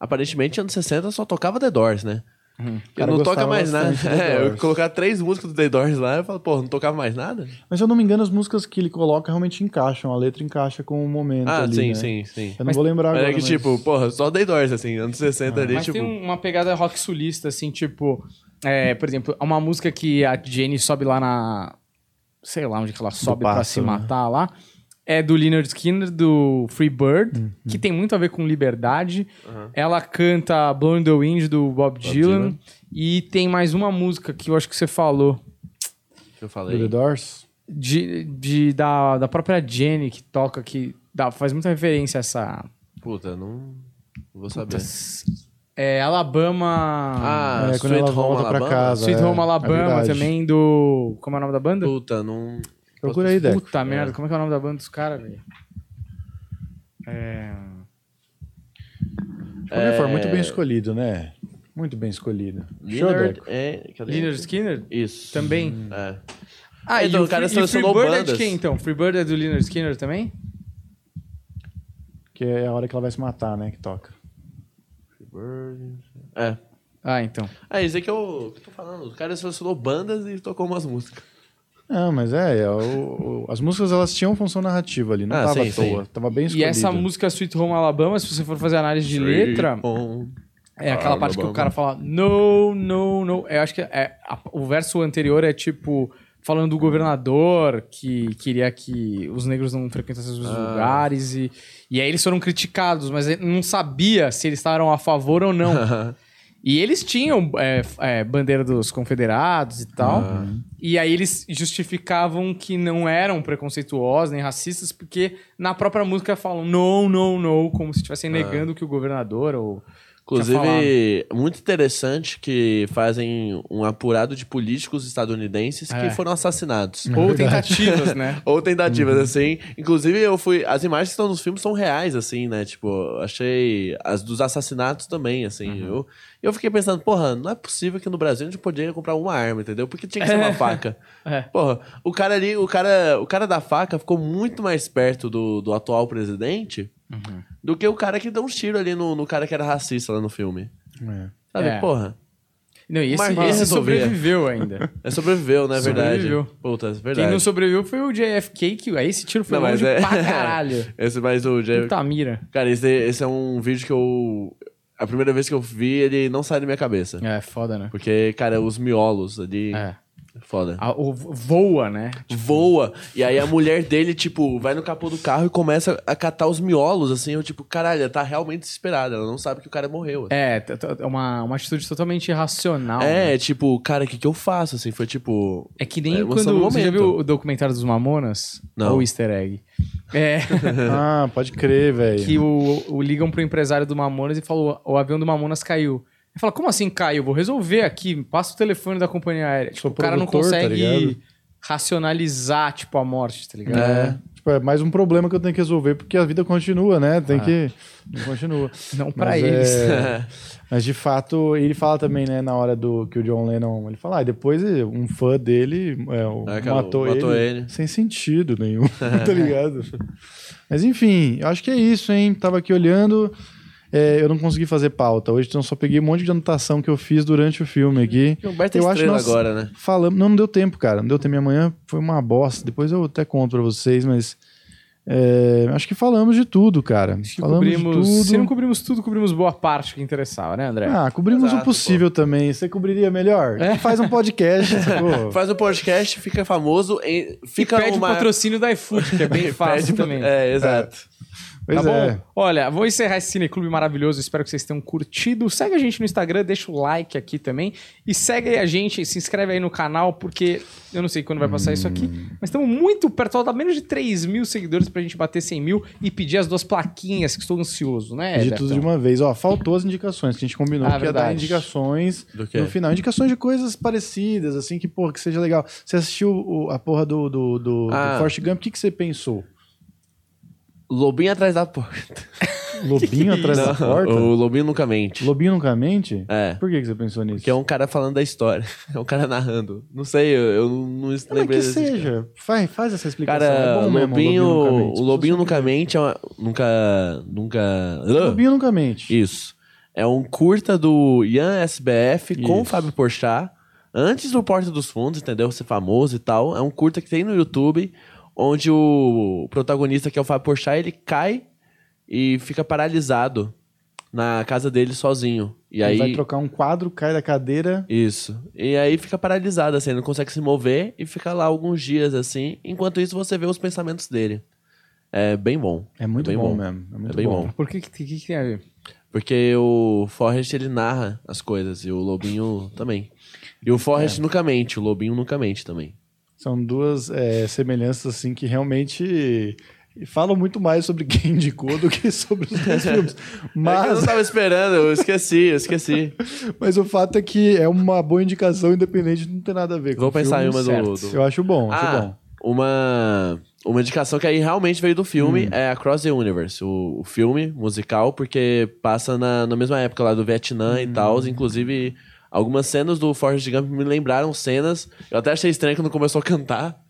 Speaker 1: aparentemente anos 60 só tocava The Doors, né? Porque
Speaker 3: cara
Speaker 1: não toca mais nada. É, eu colocar três músicas do The Doors lá, eu falo, pô, não tocava mais nada?
Speaker 3: Mas se eu não me engano, as músicas que ele coloca realmente encaixam. A letra encaixa com o momento.
Speaker 1: Ah,
Speaker 3: ali,
Speaker 1: sim,
Speaker 3: né?
Speaker 1: sim, sim.
Speaker 3: Eu não
Speaker 2: Mas-
Speaker 3: vou lembrar
Speaker 1: Mas
Speaker 3: agora.
Speaker 1: é que,
Speaker 3: mas-
Speaker 1: tipo, porra, só The Doors, assim, anos 60 ali,
Speaker 2: Mas
Speaker 1: tipo...
Speaker 2: tem um- uma pegada rock sulista, assim, tipo... é, por exemplo, uma música que a Jenny sobe lá na... Sei lá onde que ela sobe pra
Speaker 3: passo,
Speaker 2: se
Speaker 3: né?
Speaker 2: matar lá. É do Leonard Skinner, do Free Bird, que tem muito a ver com liberdade. Ela canta Blowing in the Wind, do Bob, Dylan.
Speaker 1: Dylan.
Speaker 2: E tem mais uma música que eu acho que você falou.
Speaker 1: que eu
Speaker 3: Do
Speaker 1: falei.
Speaker 3: The Doors?
Speaker 2: De, de- da, da própria Jenny, que toca, que dá, faz muita referência a essa...
Speaker 1: Puta, não, não vou saber.
Speaker 2: É, Alabama...
Speaker 1: Ah,
Speaker 3: É, quando
Speaker 1: Sweet
Speaker 3: ela
Speaker 1: Home
Speaker 3: volta pra
Speaker 1: Alabama?
Speaker 3: casa.
Speaker 2: Sweet
Speaker 3: é,
Speaker 2: Home
Speaker 3: é
Speaker 2: Alabama
Speaker 3: verdade.
Speaker 2: também, do. Como é o nome da banda?
Speaker 1: Puta, não...
Speaker 3: Procura aí, Deco.
Speaker 2: Puta merda, como é que é o nome da banda dos caras, velho? É.
Speaker 3: De qualquer forma, muito bem escolhido, né? Muito bem escolhido. Show,
Speaker 1: Leonard,
Speaker 3: Deco.
Speaker 1: é...
Speaker 2: Leonard Skinner?
Speaker 1: Isso.
Speaker 2: Também.
Speaker 1: É.
Speaker 2: Ah,
Speaker 1: Então,
Speaker 2: e
Speaker 1: o cara
Speaker 2: Free-
Speaker 1: selecionou
Speaker 2: Freebird é de
Speaker 1: bandas.
Speaker 2: quem, então? Freebird é do Leonard Skinner também?
Speaker 3: Que é a hora que ela vai se matar, né? Que toca.
Speaker 1: É.
Speaker 2: Ah, então.
Speaker 1: É, isso aí que eu, que eu tô falando. O cara selecionou bandas e tocou umas músicas.
Speaker 3: Não, mas é, é, o- o- as músicas elas tinham função narrativa ali, não
Speaker 1: Ah,
Speaker 3: tava
Speaker 1: sim,
Speaker 3: à toa,
Speaker 1: sim.
Speaker 3: tava bem
Speaker 2: E
Speaker 3: escolhido.
Speaker 2: essa música Sweet Home Alabama, se você for fazer análise de letra, é aquela parte que o cara fala no, no, no. Eu acho que é, a- o verso anterior é tipo falando do governador que queria que os negros não frequentassem os
Speaker 1: Ah.
Speaker 2: lugares e, e aí eles foram criticados, mas ele não sabia se eles estavam a favor ou não. E eles tinham é, é, bandeira dos confederados e tal.
Speaker 1: Ah.
Speaker 2: E aí eles justificavam que não eram preconceituosos nem racistas, porque na própria música falam no, no, no, como se estivessem
Speaker 1: Ah.
Speaker 2: negando que o governador ou.
Speaker 1: Inclusive, muito interessante que fazem um apurado de políticos estadunidenses
Speaker 2: É.
Speaker 1: que foram assassinados.
Speaker 2: Ou tentativas, né?
Speaker 1: Ou tentativas, assim. Inclusive, eu fui. As imagens que estão nos filmes são reais, assim, né? Tipo, achei. As dos assassinatos também, assim. Eu, eu fiquei pensando, porra, não é possível que no Brasil a gente poderia comprar uma arma, entendeu? Porque tinha que ser uma faca.
Speaker 2: É.
Speaker 1: Porra, o cara ali, o cara, o cara da faca ficou muito mais perto do, do atual presidente do que o cara que deu um tiro ali no, no cara que era racista lá no filme.
Speaker 3: É.
Speaker 1: Sabe,
Speaker 2: É.
Speaker 1: porra.
Speaker 2: Não, e esse,
Speaker 1: Mas
Speaker 2: esse sobreviveu ainda.
Speaker 1: É sobreviveu, né? É verdade.
Speaker 2: Sobreviveu.
Speaker 1: Puta, é verdade.
Speaker 2: Quem não sobreviveu foi o JFK, que aí esse tiro foi
Speaker 1: Não, mas
Speaker 2: longe
Speaker 1: é-
Speaker 2: pra caralho.
Speaker 1: Esse mais o Jay-
Speaker 2: Puta mira.
Speaker 1: Cara, esse, esse é um vídeo que eu. A primeira vez que eu vi, ele não sai da minha cabeça.
Speaker 2: É, foda, né?
Speaker 1: Porque, cara, os miolos ali.
Speaker 2: É.
Speaker 1: Foda.
Speaker 2: A- o- voa, né?
Speaker 1: Voa. E aí a mulher dele, tipo, vai no capô do carro e começa a catar os miolos, assim. Eu, tipo, caralho, ela tá realmente desesperada. Ela não sabe que o cara morreu. assim.
Speaker 2: É, é uma, uma atitude totalmente irracional. né?
Speaker 1: É, tipo, cara, o que, que eu faço? Assim, foi tipo.
Speaker 2: É que nem
Speaker 1: É, emoção
Speaker 2: quando. Você já viu o documentário dos Mamonas?
Speaker 1: Não.
Speaker 2: Ou o easter egg? É.
Speaker 3: Ah, pode crer, velho.
Speaker 2: que o, o ligam pro empresário do Mamonas e falou: o avião do Mamonas caiu. Ele fala, como assim caiu? Vou resolver aqui, passa o telefone da companhia aérea. Tipo, o cara não
Speaker 3: tá
Speaker 2: consegue
Speaker 3: ligado?
Speaker 2: racionalizar, tipo, a morte, tá ligado?
Speaker 3: É. Tipo, é mais um problema que eu tenho que resolver, porque a vida continua, né? Tem
Speaker 2: Ah.
Speaker 3: que. Continua.
Speaker 2: Não pra
Speaker 3: Mas,
Speaker 2: eles.
Speaker 3: é, Mas de fato, ele fala também, né, na hora do que o John Lennon. Ele fala, ah, depois um fã dele é, o-
Speaker 1: É,
Speaker 3: matou,
Speaker 1: matou
Speaker 3: ele,
Speaker 1: ele.
Speaker 3: sem sentido nenhum, tá ligado? Mas enfim, eu acho que é isso, hein? Tava aqui olhando. É, eu não consegui fazer pauta hoje, então eu só peguei um monte de anotação que eu fiz durante o filme aqui.
Speaker 1: Um baita
Speaker 3: Eu acho nós-
Speaker 1: agora, né?
Speaker 3: Falamos, não, não deu tempo, cara. Não deu tempo. Minha manhã foi uma bosta. Depois eu até conto pra vocês, mas é, acho que falamos de tudo, cara. Falamos
Speaker 2: cobrimos,
Speaker 3: de tudo.
Speaker 2: Se não cobrimos tudo, cobrimos boa parte que interessava, né, André?
Speaker 3: Ah, cobrimos
Speaker 1: Exato,
Speaker 3: o possível também. Você cobriria melhor? Faz um podcast?
Speaker 1: Faz o podcast, fica famoso, fica
Speaker 2: e pede
Speaker 1: uma...
Speaker 2: o patrocínio da iFood, que é bem fácil
Speaker 1: Pede-
Speaker 2: também.
Speaker 1: É, exato.
Speaker 3: Pois
Speaker 2: tá
Speaker 3: é.
Speaker 2: bom? Olha, vou encerrar esse Cineclube maravilhoso. Espero que vocês tenham curtido. Segue a gente no Instagram, deixa o like aqui também. E segue aí a gente, se inscreve aí no canal, porque eu não sei quando vai passar isso aqui. Mas estamos muito perto, falta menos de 3 mil seguidores pra gente bater 100 mil e pedir as duas plaquinhas, que estou ansioso, né?
Speaker 3: De
Speaker 2: Everton?
Speaker 3: tudo de uma vez. Ó, faltou as indicações, que a gente combinou
Speaker 2: Ah,
Speaker 3: que ia dar
Speaker 2: verdade.
Speaker 3: indicações no final. Indicações de coisas parecidas, assim, que, porra, que seja legal. Você assistiu o- a porra do, do, do,
Speaker 1: Ah.
Speaker 3: do Forrest Gump, o que, que você pensou?
Speaker 1: Lobinho atrás da porta.
Speaker 3: Lobinho atrás da porta?
Speaker 1: O Lobinho nunca mente.
Speaker 3: Lobinho nunca mente?
Speaker 1: É.
Speaker 3: Por que, que você pensou nisso?
Speaker 1: Que é um cara falando da história. É um cara narrando. Não sei, eu, eu não
Speaker 3: Não, mas
Speaker 1: lembrei
Speaker 3: que seja. Faz, faz essa explicação.
Speaker 1: Cara,
Speaker 3: é bom
Speaker 1: o
Speaker 3: mesmo,
Speaker 1: Lobinho,
Speaker 3: Nunca Mente.
Speaker 1: o Lobinho nunca mente é uma, nunca, nunca...
Speaker 3: Lobinho nunca mente.
Speaker 1: Isso. É um curta do Ian SBF com o
Speaker 3: Isso.
Speaker 1: Fábio Porchat. Antes do Porta dos Fundos, entendeu? Ser famoso e tal. É um curta que tem no YouTube, onde o protagonista, que é o Fábio Porchat, ele cai e fica paralisado na casa dele sozinho. E
Speaker 3: Ele
Speaker 1: aí...
Speaker 3: vai trocar um quadro, cai da cadeira.
Speaker 1: Isso. E aí fica paralisado, assim, não consegue se mover e fica lá alguns dias, assim. Enquanto isso, você vê os pensamentos dele. É bem bom.
Speaker 3: É muito
Speaker 1: bem
Speaker 3: bom,
Speaker 1: bom.
Speaker 3: mesmo. É muito
Speaker 1: bem
Speaker 3: bom.
Speaker 1: bom.
Speaker 2: Por que, que, que, que tem a ver?
Speaker 1: Porque o Forrest, ele narra as coisas. E o Lobinho também. E o Forrest nunca mente. O Lobinho nunca mente também.
Speaker 3: São duas é, semelhanças, assim, que realmente falam muito mais sobre quem indicou do que sobre os dois filmes.
Speaker 1: Mas... eu
Speaker 3: Mas,
Speaker 1: não tava esperando. Eu esqueci, eu esqueci.
Speaker 3: mas o fato é que é uma boa indicação, independente, não tem nada a ver com
Speaker 1: Vou
Speaker 3: o
Speaker 1: pensar em uma do... do-
Speaker 3: Eu acho bom, acho
Speaker 1: Ah,
Speaker 3: bom.
Speaker 1: uma, uma indicação que aí realmente veio do
Speaker 3: Hum.
Speaker 1: filme é Across the Universe, o, o filme musical, porque passa na, na mesma época lá do Vietnã
Speaker 3: Hum.
Speaker 1: e tal. Inclusive, algumas cenas do Forrest Gump me lembraram cenas. Eu até achei estranho quando começou a cantar,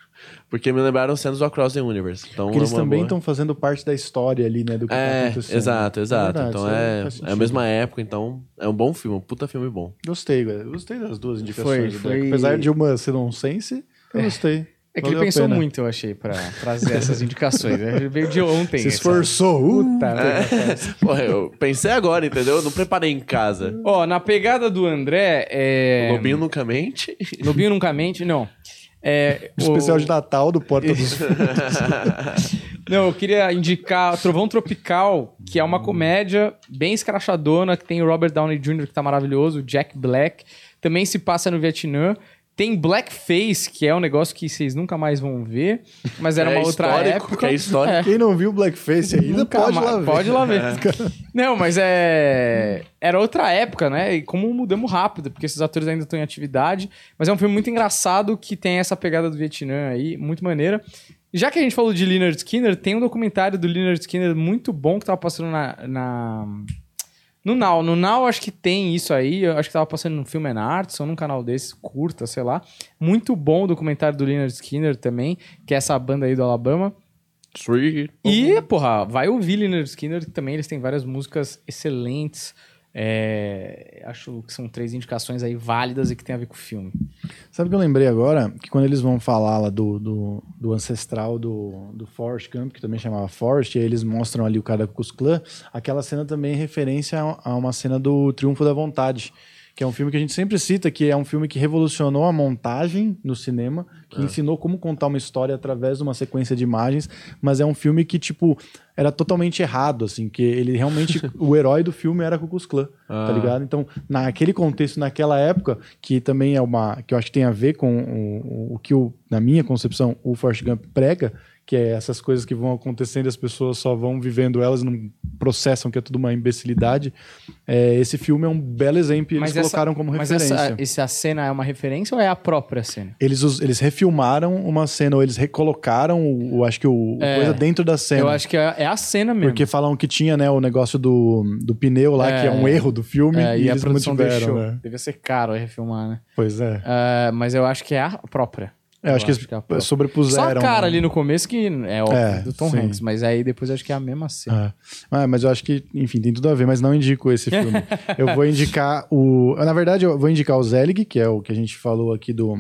Speaker 1: porque me lembraram cenas do Across the Universe. Então,
Speaker 3: Porque eles
Speaker 1: é uma
Speaker 3: também estão fazendo parte da história ali, né? Do que tá
Speaker 1: É,
Speaker 3: acontecendo.
Speaker 1: exato, exato.
Speaker 3: verdade,
Speaker 1: então é, é a mesma época, então é um bom filme, um puta filme bom.
Speaker 3: Gostei, velho. Gostei das duas indicações.
Speaker 2: Foi- foi-
Speaker 3: Apesar de uma ser nonsense, eu gostei.
Speaker 2: É que ele
Speaker 3: Valeu
Speaker 2: pensou
Speaker 3: pena.
Speaker 2: muito, eu achei, pra trazer essas indicações. Ele veio de ontem.
Speaker 3: Se
Speaker 2: essa-
Speaker 3: esforçou. Uh!
Speaker 2: Puta merda.
Speaker 1: Pô, eu pensei agora, entendeu? Eu não preparei em casa.
Speaker 2: Ó, na pegada do André, é...
Speaker 1: O Lobinho nunca mente.
Speaker 2: Lobinho nunca mente, não. É,
Speaker 3: O especial de Natal do Porta dos
Speaker 2: Não, eu queria indicar Trovão Tropical, que é uma comédia bem escrachadona, que tem o Robert Downey Jr., que tá maravilhoso, o Jack Black. Também se passa no Vietnã. Tem Blackface, que é um negócio que vocês nunca mais vão ver, mas era
Speaker 1: É
Speaker 2: uma outra
Speaker 1: histórico,
Speaker 2: época.
Speaker 1: é histórico.
Speaker 3: Quem não viu Blackface ainda
Speaker 2: Nunca
Speaker 3: pode
Speaker 2: mais-
Speaker 3: lá ver.
Speaker 2: Pode lá ver. Não, mas é. Era outra época, né? E como mudamos rápido, porque esses atores ainda estão em atividade. Mas é um filme muito engraçado que tem essa pegada do Vietnã aí, muito maneira. Já que a gente falou de Leonard Skinner, tem um documentário do Leonard Skinner muito bom que tava passando na. na... No Now. No Now acho que tem isso aí. Eu acho que tava passando no Film and Arts ou num canal desses, curta, sei lá. Muito bom o documentário do Leonard Skinner também, que é essa banda aí do Alabama.
Speaker 1: Three.
Speaker 2: E, porra, vai ouvir Leonard Skinner, que também eles têm várias músicas excelentes. É, acho que são três indicações aí válidas e que tem a ver com o filme.
Speaker 3: Sabe que eu lembrei agora? Que quando eles vão falar lá do, do, do ancestral do, do Forrest Gump, que também chamava Forrest, e aí eles mostram ali o cara com os clã, aquela cena também é referência a uma cena do Triunfo da Vontade, que é um filme que a gente sempre cita, que é um filme que revolucionou a montagem no cinema, que
Speaker 1: É.
Speaker 3: ensinou como contar uma história através de uma sequência de imagens, mas é um filme que, tipo, era totalmente errado, assim, que ele realmente, o herói do filme era Ku Klux Klan, tá
Speaker 1: Ah.
Speaker 3: ligado? Então, naquele contexto, naquela época, que também é uma, que eu acho que tem a ver com o, o que, o, na minha concepção, o Forrest Gump prega, que é essas coisas que vão acontecendo e as pessoas só vão vivendo elas, não processam que é tudo uma imbecilidade. É, esse filme é um belo exemplo e eles colocaram como
Speaker 2: mas
Speaker 3: referência.
Speaker 2: essa, essa cena é uma referência ou é a própria cena?
Speaker 3: Eles, eles refilmaram uma cena, ou eles recolocaram, o, o- acho que o,
Speaker 2: É.
Speaker 3: coisa dentro da cena.
Speaker 2: Eu acho que é, é a cena mesmo.
Speaker 3: Porque falam que tinha, né, o negócio do, do pneu lá,
Speaker 2: É.
Speaker 3: que é um erro do filme,
Speaker 2: É,
Speaker 3: e,
Speaker 2: e a
Speaker 3: eles
Speaker 2: produção
Speaker 3: mantiveram,
Speaker 2: deixou.
Speaker 3: né?
Speaker 2: Devia ser caro refilmar, né?
Speaker 3: Pois é.
Speaker 2: Ah, mas eu acho que é a própria.
Speaker 3: É, acho que eles
Speaker 2: é
Speaker 3: sobrepuseram.
Speaker 2: Só a cara ali no começo que é óbvio,
Speaker 3: É,
Speaker 2: do Tom
Speaker 3: sim.
Speaker 2: Hanks, mas aí depois acho que é a mesma cena.
Speaker 3: É. Ah, mas eu acho que, enfim, tem tudo a ver, mas não indico esse filme. eu vou indicar o. Na verdade, eu vou indicar o Zelig, que é o que a gente falou aqui do.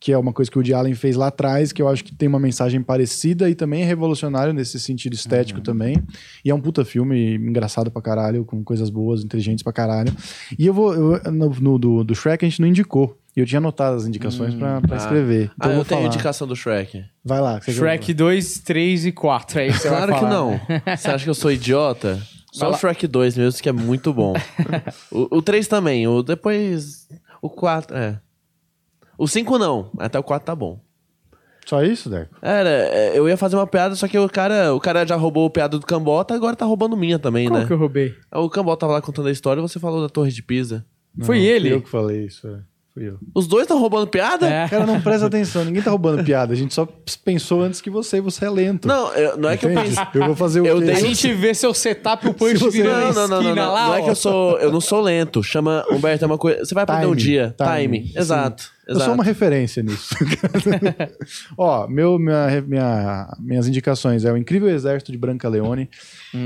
Speaker 3: Que é uma coisa que o Woody Allen fez lá atrás, que eu acho que tem uma mensagem parecida e também é revolucionário nesse sentido estético também. E é um puta filme engraçado pra caralho, com coisas boas, inteligentes pra caralho. E eu vou. eu- no no- do, do Shrek a gente não indicou. E eu tinha anotado as indicações pra, pra
Speaker 1: Ah.
Speaker 3: escrever. Então
Speaker 1: ah,
Speaker 3: eu
Speaker 1: eu
Speaker 3: vou
Speaker 1: tenho
Speaker 3: falar.
Speaker 1: indicação do Shrek.
Speaker 3: Vai lá.
Speaker 2: Shrek 2, 3 e 4. Aí você vai
Speaker 1: Claro que
Speaker 2: falar,
Speaker 1: não.
Speaker 2: né?
Speaker 1: Você acha que eu sou idiota? Só
Speaker 2: Vai
Speaker 1: o
Speaker 2: lá.
Speaker 1: Shrek 2 mesmo, que é muito bom. o, o 3 também. O depois. O 4. É. O 5 não. Até o 4 tá bom.
Speaker 3: Só isso, Deco?
Speaker 1: Era, é, eu ia fazer uma piada, só que o cara, o cara já roubou o piada do Cambota, agora tá roubando minha também,
Speaker 2: Qual
Speaker 1: né?
Speaker 2: que eu roubei?
Speaker 1: O Cambota tava lá contando a história e você falou da Torre de Pisa.
Speaker 2: Foi
Speaker 3: Não,
Speaker 2: ele?
Speaker 3: Fui eu que falei isso, é. Fui eu.
Speaker 1: Os dois estão roubando piada?
Speaker 2: É.
Speaker 3: Cara, não presta atenção, ninguém tá roubando piada. A gente só pensou antes que você e você é lento.
Speaker 1: Não, eu- não é que eu
Speaker 3: Entende?
Speaker 1: pensei.
Speaker 3: Eu vou fazer o
Speaker 1: Eu dei
Speaker 2: A gente vê seu setup e o punch
Speaker 3: Se você-
Speaker 2: virando
Speaker 1: Não, não, não, não,
Speaker 2: lá,
Speaker 1: Não é que eu sou. Eu não sou lento. Chama. Humberto, é uma coisa. Você vai aprender um
Speaker 3: Time,
Speaker 1: dia.
Speaker 3: time.
Speaker 1: Time.
Speaker 3: Sim.
Speaker 1: Exato.
Speaker 3: Eu sou uma referência nisso. Ó, meu, minha, minha- minhas indicações é O Incrível Exército de Branca Leone,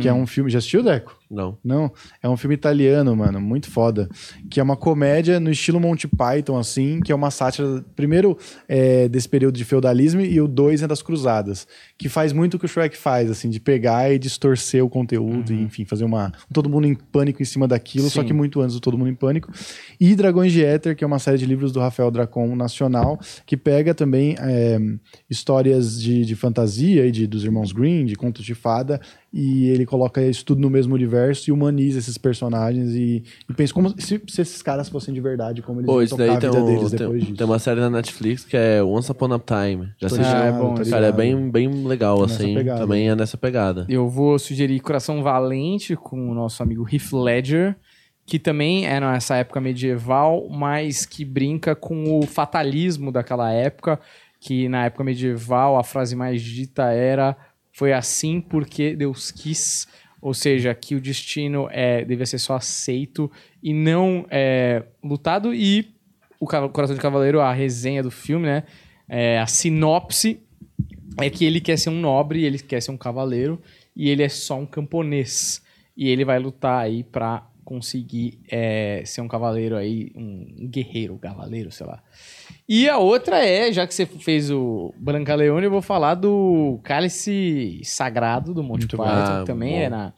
Speaker 3: que é um filme. Já assistiu, Deco?
Speaker 1: Não.
Speaker 3: Não, é um filme italiano, mano, muito foda. Que é uma comédia no estilo Monty Python, assim, que é uma sátira, primeiro, é, desse período de feudalismo, e o dois é das cruzadas. Que faz muito o que o Shrek faz, assim, de pegar e distorcer o conteúdo, e, enfim, fazer uma. Todo mundo em pânico em cima daquilo, só
Speaker 2: Sim.
Speaker 3: que muito antes do Todo Mundo em Pânico. E Dragões de Éter, que é uma série de livros do Rafael Dracon Nacional, que pega também é, histórias de, de fantasia e de, dos irmãos Green, de contos de fada, e ele coloca isso tudo no mesmo universo e humaniza esses personagens e, e pensa como se, se esses caras fossem de verdade, como eles
Speaker 1: Pô, isso
Speaker 3: tocar
Speaker 1: daí
Speaker 3: a
Speaker 1: tem,
Speaker 3: vida
Speaker 1: um-
Speaker 3: deles
Speaker 1: tem-
Speaker 3: depois disso.
Speaker 1: tem uma série na Netflix que é Once Upon a Time. Já
Speaker 3: Tô
Speaker 1: assistiu?
Speaker 2: Ah, é bom.
Speaker 1: Cara, é bem, bem legal,
Speaker 3: Nessa
Speaker 1: assim.
Speaker 3: pegada.
Speaker 1: Também é nessa pegada.
Speaker 2: Eu vou sugerir Coração Valente com o nosso amigo Heath Ledger, que também é nessa época medieval, mas que brinca com o fatalismo daquela época, que na época medieval a frase mais dita era foi assim porque Deus quis, ou seja, que o destino é devia ser só aceito e não é, lutado e o Coração de Cavaleiro, a resenha do filme, né? é, a sinopse é que ele quer ser um nobre, ele quer ser um cavaleiro e ele é só um camponês. E ele vai lutar aí pra conseguir é, ser um cavaleiro aí, um guerreiro, cavaleiro, sei lá. E a outra é, já que você fez o Branca Leone, eu vou falar do Cálice Sagrado do
Speaker 3: bom.
Speaker 2: Python,
Speaker 1: Ah,
Speaker 2: que também
Speaker 1: bom.
Speaker 2: é na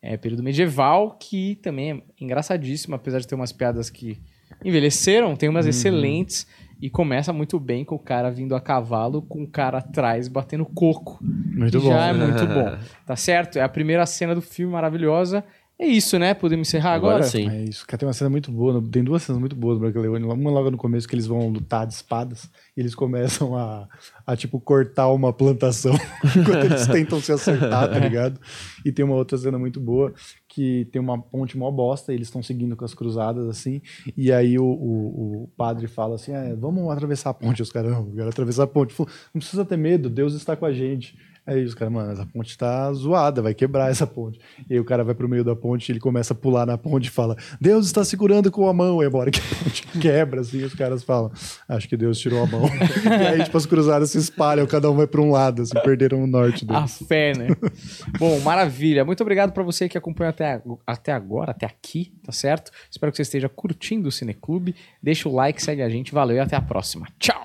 Speaker 2: é, período medieval, que também é engraçadíssimo, apesar de ter umas piadas que envelheceram, tem
Speaker 3: Uhum.
Speaker 2: umas excelentes. E começa muito bem com o cara vindo a cavalo, com o cara atrás batendo coco.
Speaker 3: Muito bom.
Speaker 2: Já é muito bom. Tá certo? É a primeira cena do filme maravilhosa. É isso, né? Podemos encerrar agora?
Speaker 1: Agora sim.
Speaker 3: É isso. Cara, tem uma cena muito boa. Tem duas cenas muito boas do Branca Leone. Uma logo no começo que eles vão lutar de espadas e eles começam a, a tipo, cortar uma plantação enquanto eles tentam se acertar, tá ligado? E tem uma outra cena muito boa que tem uma ponte mó bosta e eles estão seguindo com as cruzadas, assim. E aí o, o, o padre fala assim: "É, vamos atravessar a ponte. Os caras, não, eu quero atravessar a ponte. Falou, não precisa ter medo, Deus está com a gente. Aí os caras, mano, essa ponte tá zoada, vai quebrar essa ponte. E aí o cara vai pro meio da ponte, ele começa a pular na ponte e fala: Deus está segurando com a mão. E embora que a ponte quebra, assim, os caras falam: Acho que Deus tirou a mão. e aí, tipo, as cruzadas se espalham, cada um vai pra um lado, assim, perderam o norte
Speaker 2: A
Speaker 3: deles.
Speaker 2: fé, né? Bom, maravilha. Muito obrigado pra você que acompanhou até, até agora, até aqui, tá certo? Espero que você esteja curtindo o Cineclube. Deixa o like, segue a gente. Valeu e até a próxima. Tchau!